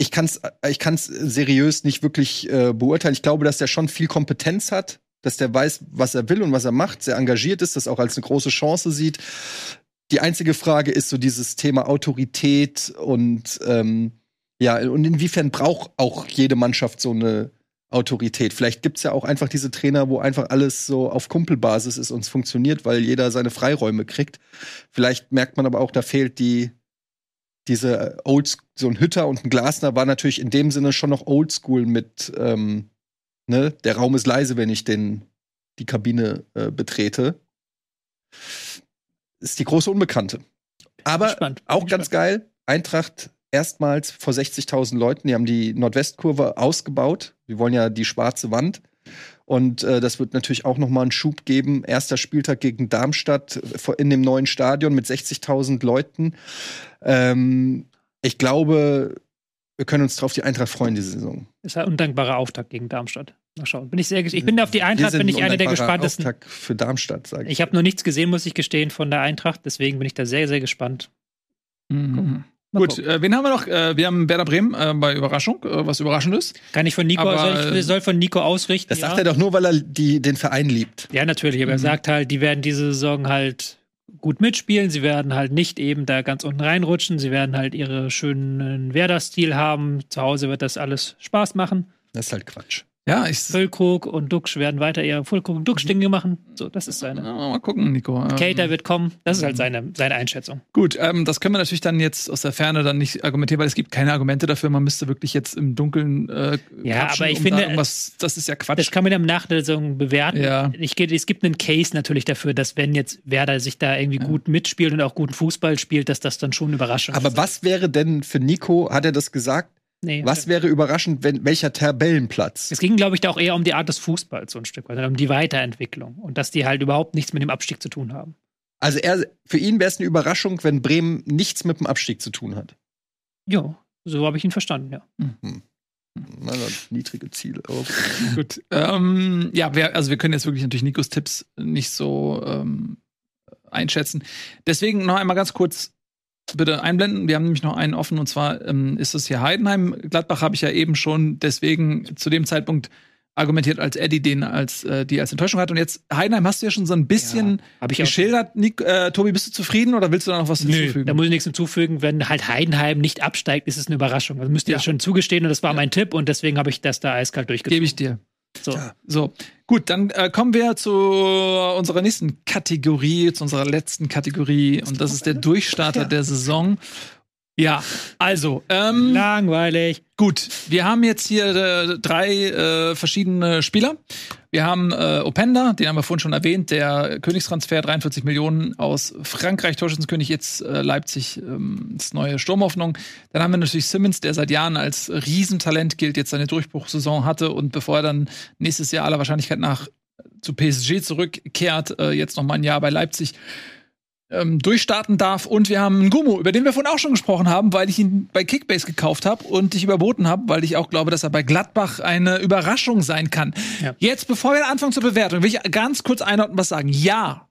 Ich kann es ich kann's seriös nicht wirklich äh, beurteilen. Ich glaube, dass der schon viel Kompetenz hat, dass der weiß, was er will und was er macht, sehr engagiert ist, das auch als eine große Chance sieht. Die einzige Frage ist so dieses Thema Autorität und ähm, ja, und inwiefern braucht auch jede Mannschaft so eine Autorität? Vielleicht gibt's ja auch einfach diese Trainer, wo einfach alles so auf Kumpelbasis ist und es funktioniert, weil jeder seine Freiräume kriegt. Vielleicht merkt man aber auch, da fehlt die diese Old so ein Hütter und ein Glasner war natürlich in dem Sinne schon noch Oldschool mit ähm, ne, der Raum ist leise, wenn ich den die Kabine äh, betrete. Ist die große Unbekannte. Aber auch ganz geil, Eintracht erstmals vor 60.000 Leuten. Die haben die Nordwestkurve ausgebaut. Die wollen ja die schwarze Wand. Und äh, das wird natürlich auch noch mal einen Schub geben. Erster Spieltag gegen Darmstadt äh, in dem neuen Stadion mit 60.000 Leuten. Ähm, ich glaube, wir können uns drauf die Eintracht freuen diese Saison. Ist ein undankbarer Auftakt gegen Darmstadt. Mal schauen. Bin ich sehr ich bin auf die Eintracht, bin ich ein einer der undankbarer gespanntesten. Auftakt für Darmstadt, sage ich. Ich habe noch nichts gesehen, muss ich gestehen, von der Eintracht. Deswegen bin ich da sehr, sehr gespannt. Mhm. Gut, äh, wen haben wir noch? Äh, wir haben Werder Bremen äh, bei Überraschung, äh, was Überraschendes. Kann ich von Nico, aber, soll, ich, soll von Nico ausrichten? Das ja? sagt er doch nur, weil er die, den Verein liebt. Ja, natürlich, aber er Mhm. sagt halt, die werden diese Saison halt gut mitspielen. Sie werden halt nicht eben da ganz unten reinrutschen. Sie werden halt ihre schönen Werder-Stil haben. Zu Hause wird das alles Spaß machen. Das ist halt Quatsch. Ja, ich. Füllkrug und Duxch werden weiter ihre Füllkrug und Duxch-Dinge machen. So, das ist seine. Ja, mal gucken, Nico. Ähm, Cater wird kommen. Das ist halt seine, seine Einschätzung. Gut, ähm, das können wir natürlich dann jetzt aus der Ferne dann nicht argumentieren, weil es gibt keine Argumente dafür. Man müsste wirklich jetzt im Dunkeln äh, Ja, aber ich um finde, da das ist ja Quatsch. Das kann man dann nach der Saison bewerten. Ja. Ich, gehe- es gibt einen Case natürlich dafür, dass wenn jetzt Werder sich da irgendwie gut mitspielt und auch guten Fußball spielt, dass das dann schon überraschend Aber ist. was wäre denn für Nico, hat er das gesagt? Nee. Was wäre überraschend, wenn welcher Tabellenplatz? Es ging, glaube ich, da auch eher um die Art des Fußballs so ein Stück weit, um die Weiterentwicklung und dass die halt überhaupt nichts mit dem Abstieg zu tun haben. Also er, für ihn wäre es eine Überraschung, wenn Bremen nichts mit dem Abstieg zu tun hat. Jo, so habe ich ihn verstanden, ja. Na, das niedrige Ziele. Oh. Gut. Ähm, ja, wir, also wir können jetzt wirklich natürlich Nikos Tipps nicht so ähm, einschätzen. Deswegen noch einmal ganz kurz bitte einblenden. Wir haben nämlich noch einen offen und zwar ähm, ist es hier Heidenheim. Gladbach habe ich ja eben schon deswegen zu dem Zeitpunkt argumentiert, als Eddie den als äh, die als Enttäuschung hat. Und jetzt Heidenheim hast du ja schon so ein bisschen auch. geschildert. Nick, äh, Tobi, bist du zufrieden oder willst du da noch was Nö, hinzufügen? da muss ich nichts hinzufügen. Wenn halt Heidenheim nicht absteigt, ist es eine Überraschung. Also müsst ihr Ja. das schon zugestehen und das war mein Tipp und deswegen habe ich das da eiskalt durchgezogen. Gebe ich dir. So. So, gut, dann äh, kommen wir zu unserer nächsten Kategorie, zu unserer letzten Kategorie. Und das ist der Durchstarter der Saison. Ja, also, ähm, Langweilig. Gut, wir haben jetzt hier äh, drei äh, verschiedene Spieler. Wir haben äh, Openda, den haben wir vorhin schon erwähnt, der Königstransfer, 43 Millionen aus Frankreich, Torschützenkönig, jetzt äh, Leipzig, ähm, das neue Sturmhoffnung. Dann haben wir natürlich Simmons, der seit Jahren als Riesentalent gilt, jetzt seine Durchbruchssaison hatte und bevor er dann nächstes Jahr aller Wahrscheinlichkeit nach zu PSG zurückkehrt, äh, jetzt noch mal ein Jahr bei Leipzig ähm, durchstarten darf. Und wir haben einen Gumu, über den wir vorhin auch schon gesprochen haben, weil ich ihn bei Kickbase gekauft habe und dich überboten habe, weil ich auch glaube, dass er bei Gladbach eine Überraschung sein kann. Ja. Jetzt, bevor wir anfangen zur Bewertung, will ich ganz kurz einordnen, was sagen. Ja,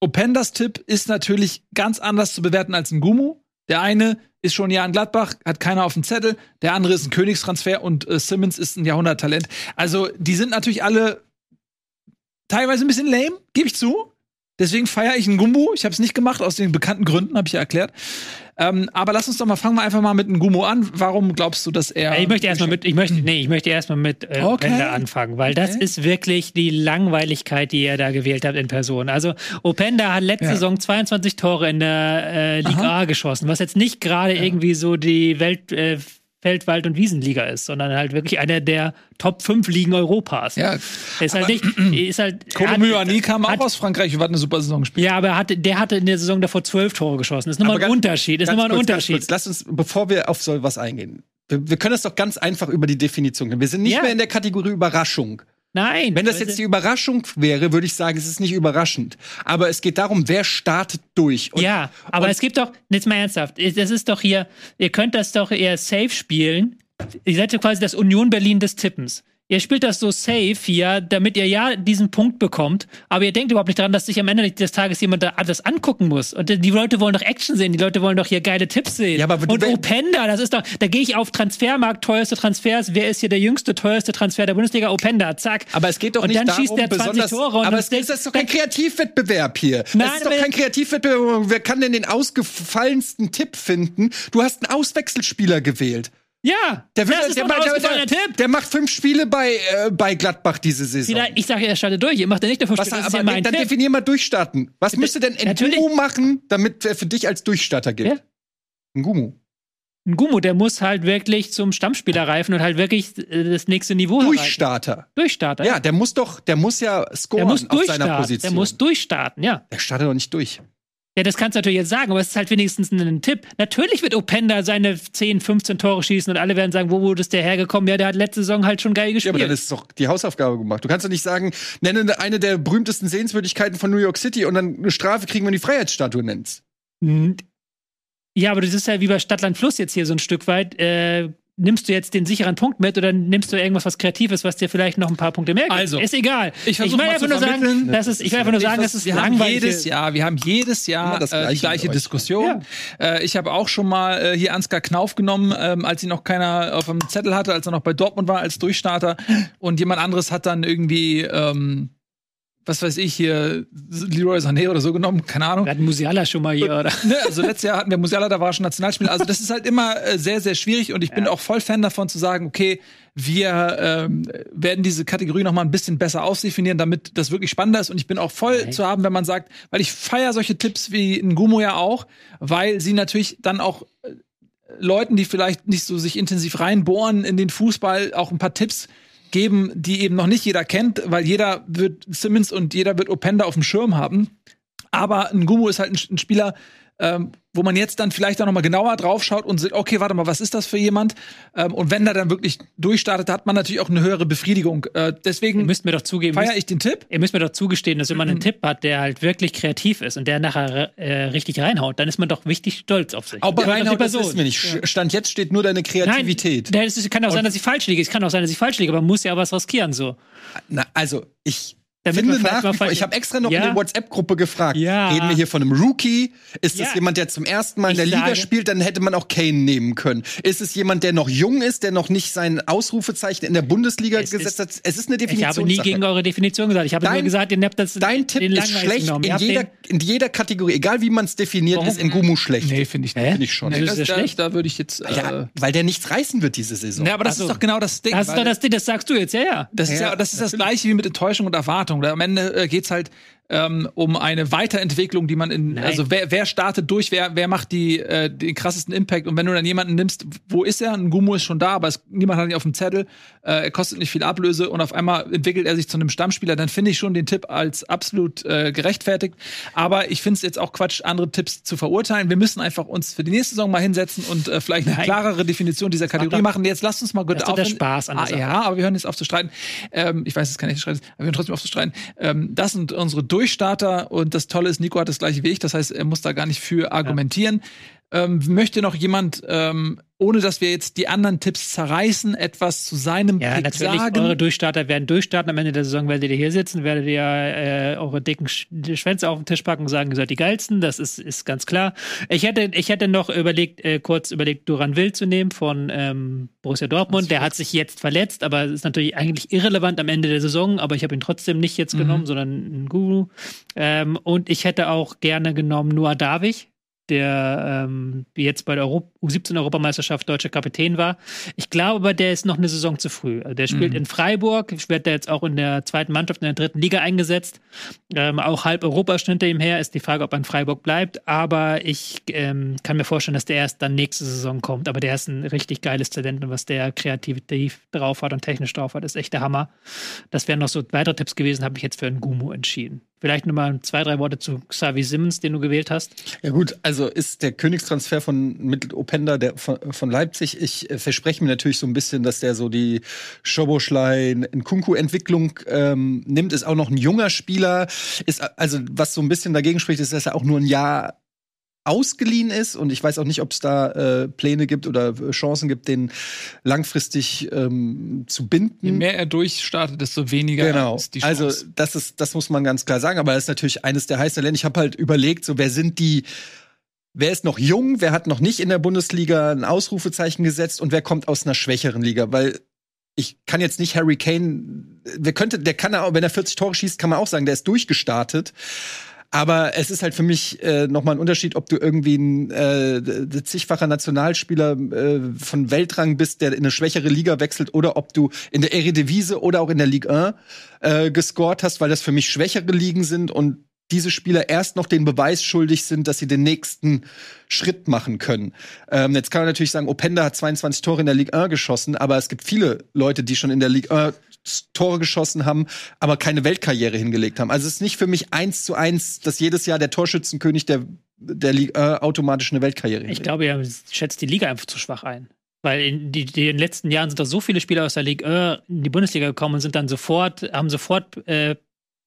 Opendas Tipp ist natürlich ganz anders zu bewerten als ein Gumu. Der eine ist schon ein Jahr in Gladbach, hat keiner auf dem Zettel. Der andere ist ein Königstransfer und äh, Simmons ist ein Jahrhunderttalent. Also, die sind natürlich alle teilweise ein bisschen lame, gebe ich zu. Deswegen feiere ich einen Gumbo. Ich habe es nicht gemacht, aus den bekannten Gründen, habe ich ja erklärt. Ähm, aber lass uns doch mal, fangen wir einfach mal mit einem Gummo an. Warum glaubst du, dass er. ich möchte erstmal mit, ich möchte, nee, ich möchte erstmal mit äh, Okay. Openda anfangen, weil das Okay. ist wirklich die Langweiligkeit, die er da gewählt hat in Person. Also Openda hat letzte Ja. Saison 22 Tore in der äh, Liga A geschossen, was jetzt nicht gerade irgendwie so die Welt, äh, Feld-, Wald- und Wiesenliga ist, sondern halt wirklich einer der Top 5 Ligen Europas. Ja, ist halt nicht, ist halt. er Kolo hat- Myani kam auch hat- aus Frankreich und hat eine super Saison gespielt. Ja, aber er hatte, der hatte in der Saison davor zwölf Tore geschossen. Das ist nochmal ein ganz- Unterschied. Das ist nochmal ein kurz, Unterschied. kurz. Lass uns, bevor wir auf so was eingehen, wir, wir können es doch ganz einfach über die Definition gehen. Wir sind nicht Ja. mehr in der Kategorie Überraschung. Nein. Wenn das jetzt die Überraschung wäre, würde ich sagen, es ist nicht überraschend. Aber es geht darum, wer startet durch. Und- ja, aber es gibt doch, jetzt mal ernsthaft, das ist doch hier, ihr könnt das doch eher safe spielen. Ihr seid ja quasi das Union Berlin des Tippens. Ihr spielt das so safe hier, damit ihr ja diesen Punkt bekommt, aber ihr denkt überhaupt nicht daran, dass sich am Ende des Tages jemand da das angucken muss. Und die Leute wollen doch Action sehen, die Leute wollen doch hier geile Tipps sehen. Ja, aber Und Openda, das ist doch, da gehe ich auf Transfermarkt, teuerste Transfers, wer ist hier der jüngste, teuerste Transfer der Bundesliga? Openda, zack. Aber es geht doch und nicht dann darum, schießt der 20 besonders, Tore und aber dann es ist, das ist doch kein dann- Kreativwettbewerb hier. Nein, das ist doch kein Kreativwettbewerb. Wer kann denn den ausgefallensten Tipp finden? Du hast einen Auswechselspieler gewählt. Ja, Der, das ist der, der, der, Tipp. der macht fünf Spiele bei, äh, bei Gladbach diese Saison. Vielleicht, ich sage, er startet durch. Ihr macht ja nicht dafür Was, Spiel, aber ja mein dann Tipp. definier mal Durchstarten. Was müsste denn. Ngumu machen, damit er für dich als Durchstarter gilt? Wer? Ngumu. Ein Gummo, der muss halt wirklich zum Stammspieler reifen und halt wirklich äh, das nächste Niveau erreichen. Durchstarter. Durchstarter. Ja, der muss doch, der muss ja der scoren muss auf seiner Position. Der muss durchstarten, ja. der startet doch nicht durch. Ja, das kannst du natürlich jetzt sagen, aber es ist halt wenigstens ein Tipp. Natürlich wird Openda seine 10, 15 Tore schießen und alle werden sagen, wo wurde es der hergekommen? Ja, der hat letzte Saison halt schon geil Ja, gespielt. aber dann ist doch die Hausaufgabe gemacht. Du kannst doch nicht sagen, nenne eine der berühmtesten Sehenswürdigkeiten von New York City und dann eine Strafe kriegen, wenn du die Freiheitsstatue nennst. Ja, aber das ist ja wie bei Stadtland Fluss jetzt hier so ein Stück weit. Äh, nimmst du jetzt den sicheren Punkt mit oder nimmst du irgendwas was Kreatives, was dir vielleicht noch ein paar Punkte mehr gibt? Also, ist egal. ich versuch will einfach nur sagen, dass es, ich will einfach nur sagen, dass es wir haben langweilig jedes ist. Jahr, wir haben jedes Jahr das äh, die Gleiche gleiche mit euch. Diskussion. Äh, ich habe auch schon mal äh, hier Ansgar Knauf genommen, ähm, als ihn noch keiner auf dem Zettel hatte, als er noch bei Dortmund war als Durchstarter. Und jemand anderes hat dann irgendwie ähm, was weiß ich, hier Leroy Sané oder so genommen, keine Ahnung. Wir hatten Musiala schon mal hier, oder? Ne, also letztes Jahr hatten wir Musiala, da war er schon Nationalspieler. Also das ist halt immer äh, sehr, sehr schwierig und ich bin auch voll Fan davon zu sagen, okay, wir ähm, werden diese Kategorie noch mal ein bisschen besser ausdefinieren, damit das wirklich spannender ist. Und ich bin auch voll Nein. zu haben, wenn man sagt, weil ich feiere solche Tipps wie Ngumo ja auch, weil sie natürlich dann auch äh, Leuten, die vielleicht nicht so sich intensiv reinbohren in den Fußball, auch ein paar Tipps geben, die eben noch nicht jeder kennt, weil jeder wird Simmons und jeder wird Openda auf dem Schirm haben. Aber ein Gumu ist halt ein, ein Spieler, ähm, wo man jetzt dann vielleicht auch noch mal genauer drauf schaut und sieht, okay, warte mal, was ist das für jemand? Ähm, und wenn der dann wirklich durchstartet, hat man natürlich auch eine höhere Befriedigung. Äh, Ihr deswegen müsst mir doch zugeben, feiere ich den Tipp. ihr müsst mir doch zugestehen, dass wenn man einen Tipp hat, der halt wirklich kreativ ist und der nachher äh, richtig reinhaut, dann ist man doch richtig stolz auf sich. Aber Ja, Reinhard, das wissen wir nicht. Stand jetzt steht nur deine Kreativität. Nein, ist, kann auch sein, dass ich falsch liege. Es kann auch sein, dass ich falsch liege, aber man muss ja auch was riskieren so. Na, also, ich finde nach wie vor, ich habe extra noch Ja. in der WhatsApp-Gruppe gefragt, Ja. reden wir hier von einem Rookie? Ist das Ja. jemand, der zum ersten Mal in Ich der Liga sage- spielt? Dann hätte man auch Kane nehmen können. Ist es jemand, der noch jung ist, der noch nicht sein Ausrufezeichen in der Bundesliga Es gesetzt ist- hat? Es ist eine Ich habe Definition. nie gegen eure Definition gesagt. Ich habe Dein- nur gesagt, ihr habt das Dein Tipp den ist schlecht in jeder, in jeder Kategorie. Egal wie man es definiert, Warum? ist in Gumu schlecht. Nee, finde ich nicht. Finde ich schon. Nee, das ist ja schlecht. da würde ich jetzt. Äh, Ja, weil der nichts reißen wird diese Saison. Ne, aber das Ach so. ist doch genau das Ding. Das ist doch das, das sagst du jetzt, ja, ja. Das ist ja, Ja, das ist das gleiche wie mit Enttäuschung und Erwartung. Am Ende äh, geht's halt ähm, um eine Weiterentwicklung, die man in, Nein. also wer, wer startet durch, wer, wer macht die, äh, den krassesten Impact und wenn du dann jemanden nimmst, wo ist er? Ein Gumu ist schon da, aber es, niemand hat ihn auf dem Zettel, äh, er kostet nicht viel Ablöse und auf einmal entwickelt er sich zu einem Stammspieler, dann finde ich schon den Tipp als absolut äh, gerechtfertigt. Aber ich finde es jetzt auch Quatsch, andere Tipps zu verurteilen. Wir müssen einfach uns für die nächste Saison mal hinsetzen und äh, vielleicht eine Nein. klarere Definition dieser Kategorie machen. Jetzt lasst uns mal gut Das der aufhören. Spaß an ah. Ja, aber wir hören jetzt auf zu streiten. Ähm, ich weiß, es kann nicht streiten, aber wir hören trotzdem auf zu streiten. Ähm, das sind unsere Durchstarter und das Tolle ist, Nico hat das gleiche wie ich, das heißt, er muss da gar nicht für argumentieren. Ähm, möchte noch jemand, ähm, ohne dass wir jetzt die anderen Tipps zerreißen, etwas zu seinem Ja, Pick natürlich, sagen? eure Durchstarter werden durchstarten. Am Ende der Saison werdet ihr hier sitzen, werdet ihr äh, eure dicken Sch Schwänze auf den Tisch packen und sagen, ihr seid die geilsten. Das ist, ist ganz klar. Ich hätte, ich hätte noch überlegt, äh, kurz überlegt, Duran Will zu nehmen von ähm, Borussia Dortmund. Der hat sich jetzt verletzt, aber ist natürlich eigentlich irrelevant am Ende der Saison. Aber ich habe ihn trotzdem nicht jetzt genommen, sondern einen Guru. Ähm, und ich hätte auch gerne genommen Noah Davich der ähm, jetzt bei der Euro U17-Europameisterschaft deutscher Kapitän war. Ich glaube aber, der ist noch eine Saison zu früh. Also der spielt in Freiburg, wird der jetzt auch in der zweiten Mannschaft in der dritten Liga eingesetzt. Ähm, auch halb Europa hinter ihm her. Ist die Frage, ob er in Freiburg bleibt. Aber ich ähm, kann mir vorstellen, dass der erst dann nächste Saison kommt. Aber der ist ein richtig geiles Talent und was der kreativ drauf hat und technisch drauf hat, ist echt der Hammer. Das wären noch so weitere Tipps gewesen, habe ich jetzt für einen Gumu entschieden. Vielleicht nochmal zwei, drei Worte zu Xavi Simmons, den du gewählt hast. Ja gut, also ist der Königstransfer von mit Openda der von, von Leipzig. Ich äh, verspreche mir natürlich so ein bisschen, dass der so die Schoboschlein Kunku Entwicklung ähm, nimmt. Ist auch noch ein junger Spieler. Ist also was so ein bisschen dagegen spricht, ist, dass er auch nur ein Jahr ausgeliehen ist und ich weiß auch nicht, ob es da äh, Pläne gibt oder äh, Chancen gibt, den langfristig ähm, zu Je binden. mehr er durchstartet, desto weniger Genau. ist die Chance. Also das ist, das muss man ganz klar sagen. Aber das ist natürlich eines der heißen Länder. Ich habe halt überlegt, so wer sind die, wer ist noch jung, wer hat noch nicht in der Bundesliga ein Ausrufezeichen gesetzt und wer kommt aus einer schwächeren Liga, weil ich kann jetzt nicht Harry Kane, wer könnte, der kann auch, wenn er 40 Tore schießt, kann man auch sagen, der ist durchgestartet. Aber es ist halt für mich äh, nochmal ein Unterschied, ob du irgendwie ein äh, zigfacher Nationalspieler äh, von Weltrang bist, der in eine schwächere Liga wechselt, oder ob du in der Eredivisie oder auch in der Ligue 1 äh, gescored hast, weil das für mich schwächere Ligen sind und diese Spieler erst noch den Beweis schuldig sind, dass sie den nächsten Schritt machen können. Ähm, jetzt kann man natürlich sagen, Openda hat 22 Tore in der Ligue 1 geschossen, aber es gibt viele Leute, die schon in der Ligue 1 Tore geschossen haben, aber keine Weltkarriere hingelegt haben. Also es ist nicht für mich eins zu eins, dass jedes Jahr der Torschützenkönig der, der Ligue 1 automatisch eine Weltkarriere Ich hinlegt. glaube, ihr schätzt die Liga einfach zu schwach ein. Weil in, die, die, in den letzten Jahren sind da so viele Spieler aus der Liga äh, in die Bundesliga gekommen und sind dann sofort, haben sofort äh,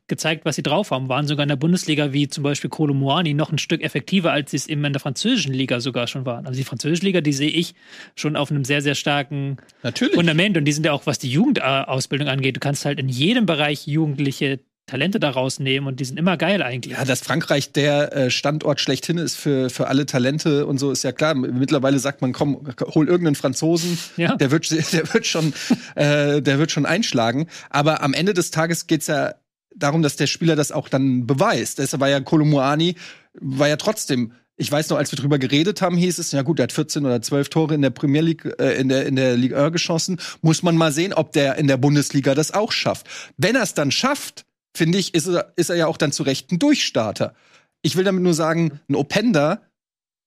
gezeigt, was sie drauf haben. Waren sogar in der Bundesliga wie zum Beispiel Kolo Muani noch ein Stück effektiver, als sie es eben in der französischen Liga sogar schon waren. Also die französische Liga, die sehe ich schon auf einem sehr, sehr starken Natürlich. Fundament. Und die sind ja auch, was die Jugendausbildung angeht, du kannst halt in jedem Bereich jugendliche Talente daraus nehmen und die sind immer geil eigentlich. Ja, dass Frankreich der äh, Standort schlechthin ist für, für alle Talente und so ist ja klar. Mittlerweile sagt man, komm, hol irgendeinen Franzosen, Ja. der wird, der wird schon, äh, der wird schon einschlagen. Aber am Ende des Tages geht's ja darum, dass der Spieler das auch dann beweist. Deshalb war ja Kolomuani, war ja trotzdem ich weiß noch, als wir drüber geredet haben, hieß es, ja gut, der hat 14 oder 12 Tore in der Premier League, äh, in der, in der Ligue 1 geschossen. Muss man mal sehen, ob der in der Bundesliga das auch schafft. Wenn er es dann schafft, finde ich, ist er, ist er ja auch dann zu Recht ein Durchstarter. Ich will damit nur sagen, ein Openda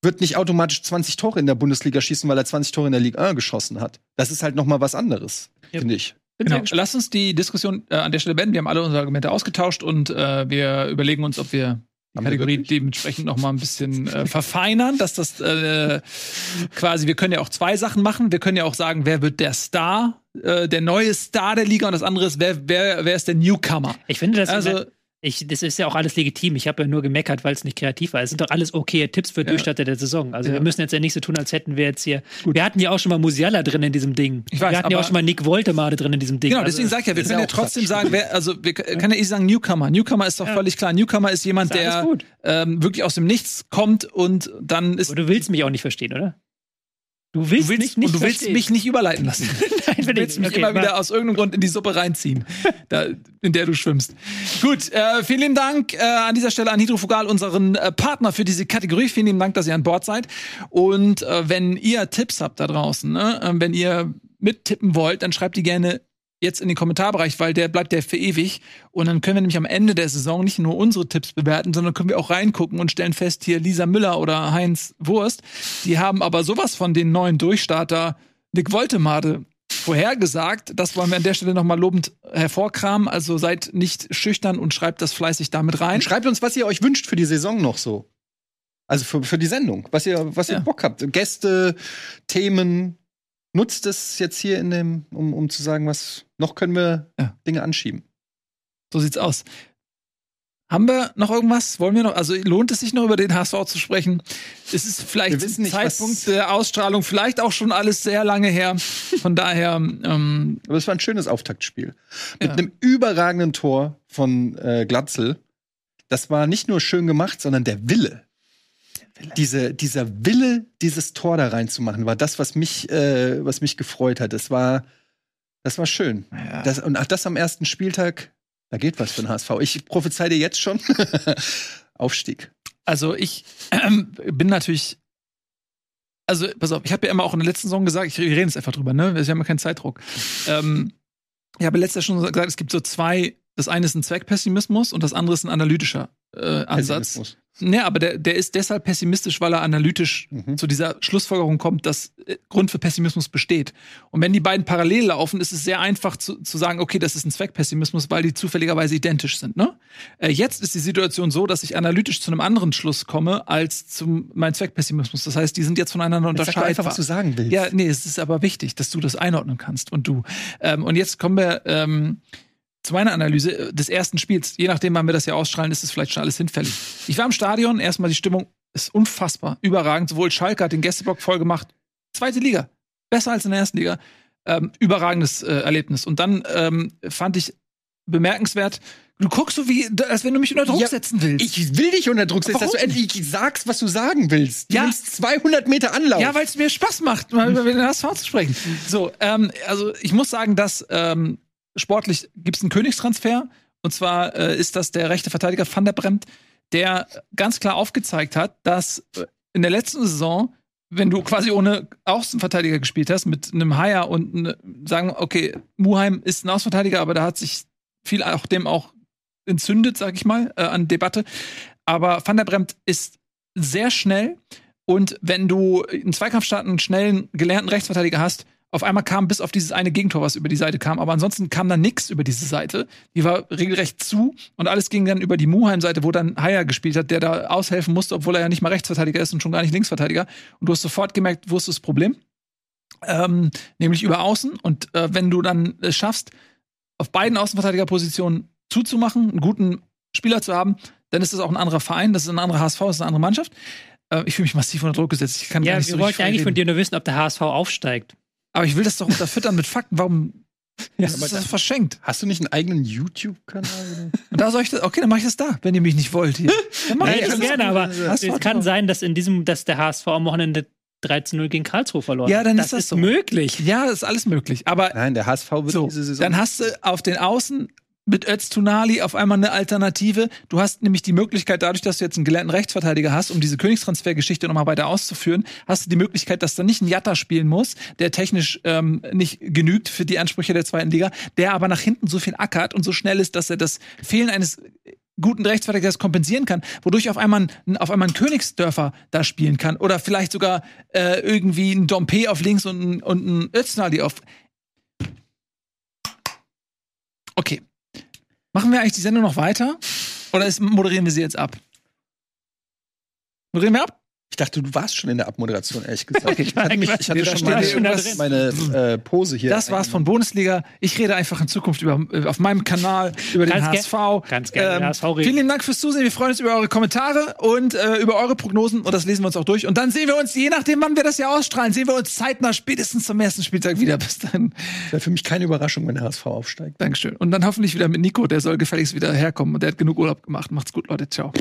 wird nicht automatisch 20 Tore in der Bundesliga schießen, weil er 20 Tore in der Ligue 1 geschossen hat. Das ist halt noch mal was anderes, Ja. finde ich. Genau. Lass uns die Diskussion äh, an der Stelle beenden. Wir haben alle unsere Argumente ausgetauscht und äh, wir überlegen uns, ob wir die Haben wir Kategorie wirklich? dementsprechend noch mal ein bisschen äh, verfeinern, dass das äh, quasi, wir können ja auch zwei Sachen machen. Wir können ja auch sagen, wer wird der Star, äh, der neue Star der Liga und das andere ist, wer, wer, wer ist der Newcomer? Ich finde das Also- immer, ich, das ist ja auch alles legitim. Ich habe ja nur gemeckert, weil es nicht kreativ war. Es sind doch alles okay Tipps für Durchstarter der Saison. Also Ja. wir müssen jetzt ja nicht so tun, als hätten wir jetzt hier. Wir hatten ja auch schon mal Musiala drin in diesem Ding. Ich weiß, wir hatten ja auch schon mal Nick Woltemade drin in diesem Ding. Genau, Also, deswegen sag ich ja, wir können ja ja trotzdem sagen, wer, also wir k- kann ja eh sagen Newcomer. Newcomer ist doch Ja. völlig klar. Newcomer ist jemand, Ist der gut. ähm, wirklich aus dem Nichts kommt und dann ist Aber du willst mich auch nicht verstehen, oder? Du willst, Du willst, mich nicht du willst mich nicht überleiten lassen. Nein, Du willst mich Okay, immer mach. wieder aus irgendeinem Grund in die Suppe reinziehen, da, in der du schwimmst. Gut, äh, vielen lieben Dank äh, an dieser Stelle an Hydrofugal, unseren äh, Partner für diese Kategorie. Vielen lieben Dank, dass ihr an Bord seid. Und äh, wenn ihr Tipps habt da draußen, ne, äh, wenn ihr mittippen wollt, dann schreibt die gerne jetzt in den Kommentarbereich, weil der bleibt ja für ewig. Und dann können wir nämlich am Ende der Saison nicht nur unsere Tipps bewerten, sondern können wir auch reingucken und stellen fest, hier Lisa Müller oder Heinz Wurst, die haben aber sowas von den neuen Durchstarter Nick Woltemade vorhergesagt. Das wollen wir an der Stelle nochmal lobend hervorkramen. Also seid nicht schüchtern und schreibt das fleißig damit rein. Und schreibt uns, was ihr euch wünscht für die Saison noch so. Also für, für die Sendung, was ihr, was ihr Ja. Bock habt. Gäste, Themen. Nutzt es jetzt hier in dem, um, um zu sagen, was noch können wir Ja. Dinge anschieben. So sieht's aus. Haben wir noch irgendwas? Wollen wir noch? Also lohnt es sich noch über den HSV zu sprechen? Es ist vielleicht nicht, Zeitpunkt der Ausstrahlung vielleicht auch schon alles sehr lange her. Von daher, ähm, Aber es war ein schönes Auftaktspiel. Mit Ja. einem überragenden Tor von äh, Glatzel. Das war nicht nur schön gemacht, sondern der Wille. Diese, dieser Wille, dieses Tor da reinzumachen, war das, was mich, äh, was mich gefreut hat. Das war, das war schön. ja. Das, und ach, das am ersten Spieltag, da geht was für den HSV. Ich prophezei dir jetzt schon Aufstieg. Also ich ähm, bin natürlich. Also, pass auf, ich habe ja immer auch in der letzten Saison gesagt, ich, wir reden jetzt einfach drüber, ne? Wir haben ja keinen Zeitdruck. Ähm, ich habe letztes Jahr schon gesagt, es gibt so zwei, das eine ist ein Zweckpessimismus und das andere ist ein analytischer äh, Ansatz. Ne, aber der, der ist deshalb pessimistisch, weil er analytisch Mhm. zu dieser Schlussfolgerung kommt, dass äh, Grund für Pessimismus besteht. Und wenn die beiden parallel laufen, ist es sehr einfach zu, zu sagen, okay, das ist ein Zweckpessimismus, weil die zufälligerweise identisch sind. Ne? Äh, jetzt ist die Situation so, dass ich analytisch zu einem anderen Schluss komme als zum mein Zweckpessimismus. Das heißt, die sind jetzt voneinander Sag doch unterscheidbar. einfach, was du sagen willst. Ja, nee, es ist aber wichtig, dass du das einordnen kannst und du. Ähm, und jetzt kommen wir ähm, zu meiner Analyse des ersten Spiels. Je nachdem, wann wir das ja ausstrahlen, ist es vielleicht schon alles hinfällig. Ich war im Stadion, erstmal die Stimmung ist unfassbar, überragend. Sowohl Schalke hat den Gästeblock voll gemacht. Zweite Liga. Besser als in der ersten Liga. Ähm, überragendes äh, Erlebnis. Und dann ähm, fand ich bemerkenswert, du guckst so wie, als wenn du mich unter Druck Ja, setzen willst. Ich will dich unter Druck setzen, dass du Warum? endlich sagst, was du sagen willst. Du Ja. nimmst 200 Meter Anlauf. Ja, weil es mir Spaß macht, mal über den HSV zu sprechen. So, ähm, also ich muss sagen, dass ähm, sportlich gibt es einen Königstransfer. Und zwar äh, ist das der rechte Verteidiger Van der Bremt, der ganz klar aufgezeigt hat, dass äh, in der letzten Saison, wenn du quasi ohne Außenverteidiger gespielt hast, mit einem Haier und ne, sagen, okay, Muheim ist ein Außenverteidiger, aber da hat sich viel auch dem auch entzündet, sag ich mal, äh, an Debatte. Aber Van der Bremt ist sehr schnell und wenn du einen Zweikampf starten, einen schnellen, gelernten Rechtsverteidiger hast, auf einmal kam bis auf dieses eine Gegentor, was über die Seite kam, aber ansonsten kam da nichts über diese Seite. Die war regelrecht zu und alles ging dann über die Muheim-Seite, wo dann Haier gespielt hat, der da aushelfen musste, obwohl er ja nicht mal Rechtsverteidiger ist und schon gar nicht Linksverteidiger. Und du hast sofort gemerkt, wo ist das Problem? Ähm, nämlich über Außen. Und äh, wenn du dann es schaffst, auf beiden Außenverteidigerpositionen zuzumachen, einen guten Spieler zu haben, dann ist das auch ein anderer Verein, das ist ein anderer HSV, das ist eine andere Mannschaft. Äh, ich fühle mich massiv unter Druck gesetzt. Ich kann gar Ja, nicht wir so wollten eigentlich frei von reden. dir nur wissen, ob der HSV aufsteigt. Aber ich will das doch unterfüttern mit Fakten. Warum? Ja, das ist das verschenkt. Hast du nicht einen eigenen YouTube-Kanal? Und da soll ich das, okay, dann mache ich das da, wenn ihr mich nicht wollt hier. Dann mach Nein, ich schon das. gerne, aber HSV es kann sein, dass in diesem, dass der HSV am Wochenende 13-0 gegen Karlsruhe verloren Ja, hat. dann das ist das so. möglich. Ja, das ist alles möglich. Aber Nein, der HSV wird so, diese Saison. dann hast du auf den Außen mit Öztunali auf einmal eine Alternative. Du hast nämlich die Möglichkeit, dadurch, dass du jetzt einen gelernten Rechtsverteidiger hast, um diese Königstransfergeschichte nochmal weiter auszuführen, hast du die Möglichkeit, dass da nicht ein Jatta spielen muss, der technisch ähm, nicht genügt für die Ansprüche der zweiten Liga, der aber nach hinten so viel ackert und so schnell ist, dass er das Fehlen eines guten Rechtsverteidigers kompensieren kann, wodurch auf einmal ein, auf einmal ein Königsdörfer da spielen kann oder vielleicht sogar äh, irgendwie ein Dompe auf links und und ein Öztunali auf Okay. Machen wir eigentlich die Sendung noch weiter? Oder ist, moderieren wir sie jetzt ab? Moderieren wir ab? Ich dachte, du warst schon in der Abmoderation, ehrlich gesagt. Okay, ich hatte, mich, ich hatte Nee, schon meine, meine äh, Pose hier. Das war's von Bundesliga. Ich rede einfach in Zukunft über, äh, auf meinem Kanal über den Kannst HSV. Ähm, kannst gerne über HSV reden. Vielen Dank fürs Zusehen. Wir freuen uns über eure Kommentare und äh, über eure Prognosen. Und das lesen wir uns auch durch. Und dann sehen wir uns, je nachdem, wann wir das ja ausstrahlen, sehen wir uns zeitnah spätestens zum ersten Spieltag wieder. Bis dann. Wäre für mich keine Überraschung, wenn der HSV aufsteigt. Dankeschön. Und dann hoffentlich wieder mit Nico. Der soll gefälligst wieder herkommen. Und der hat genug Urlaub gemacht. Macht's gut, Leute. Ciao.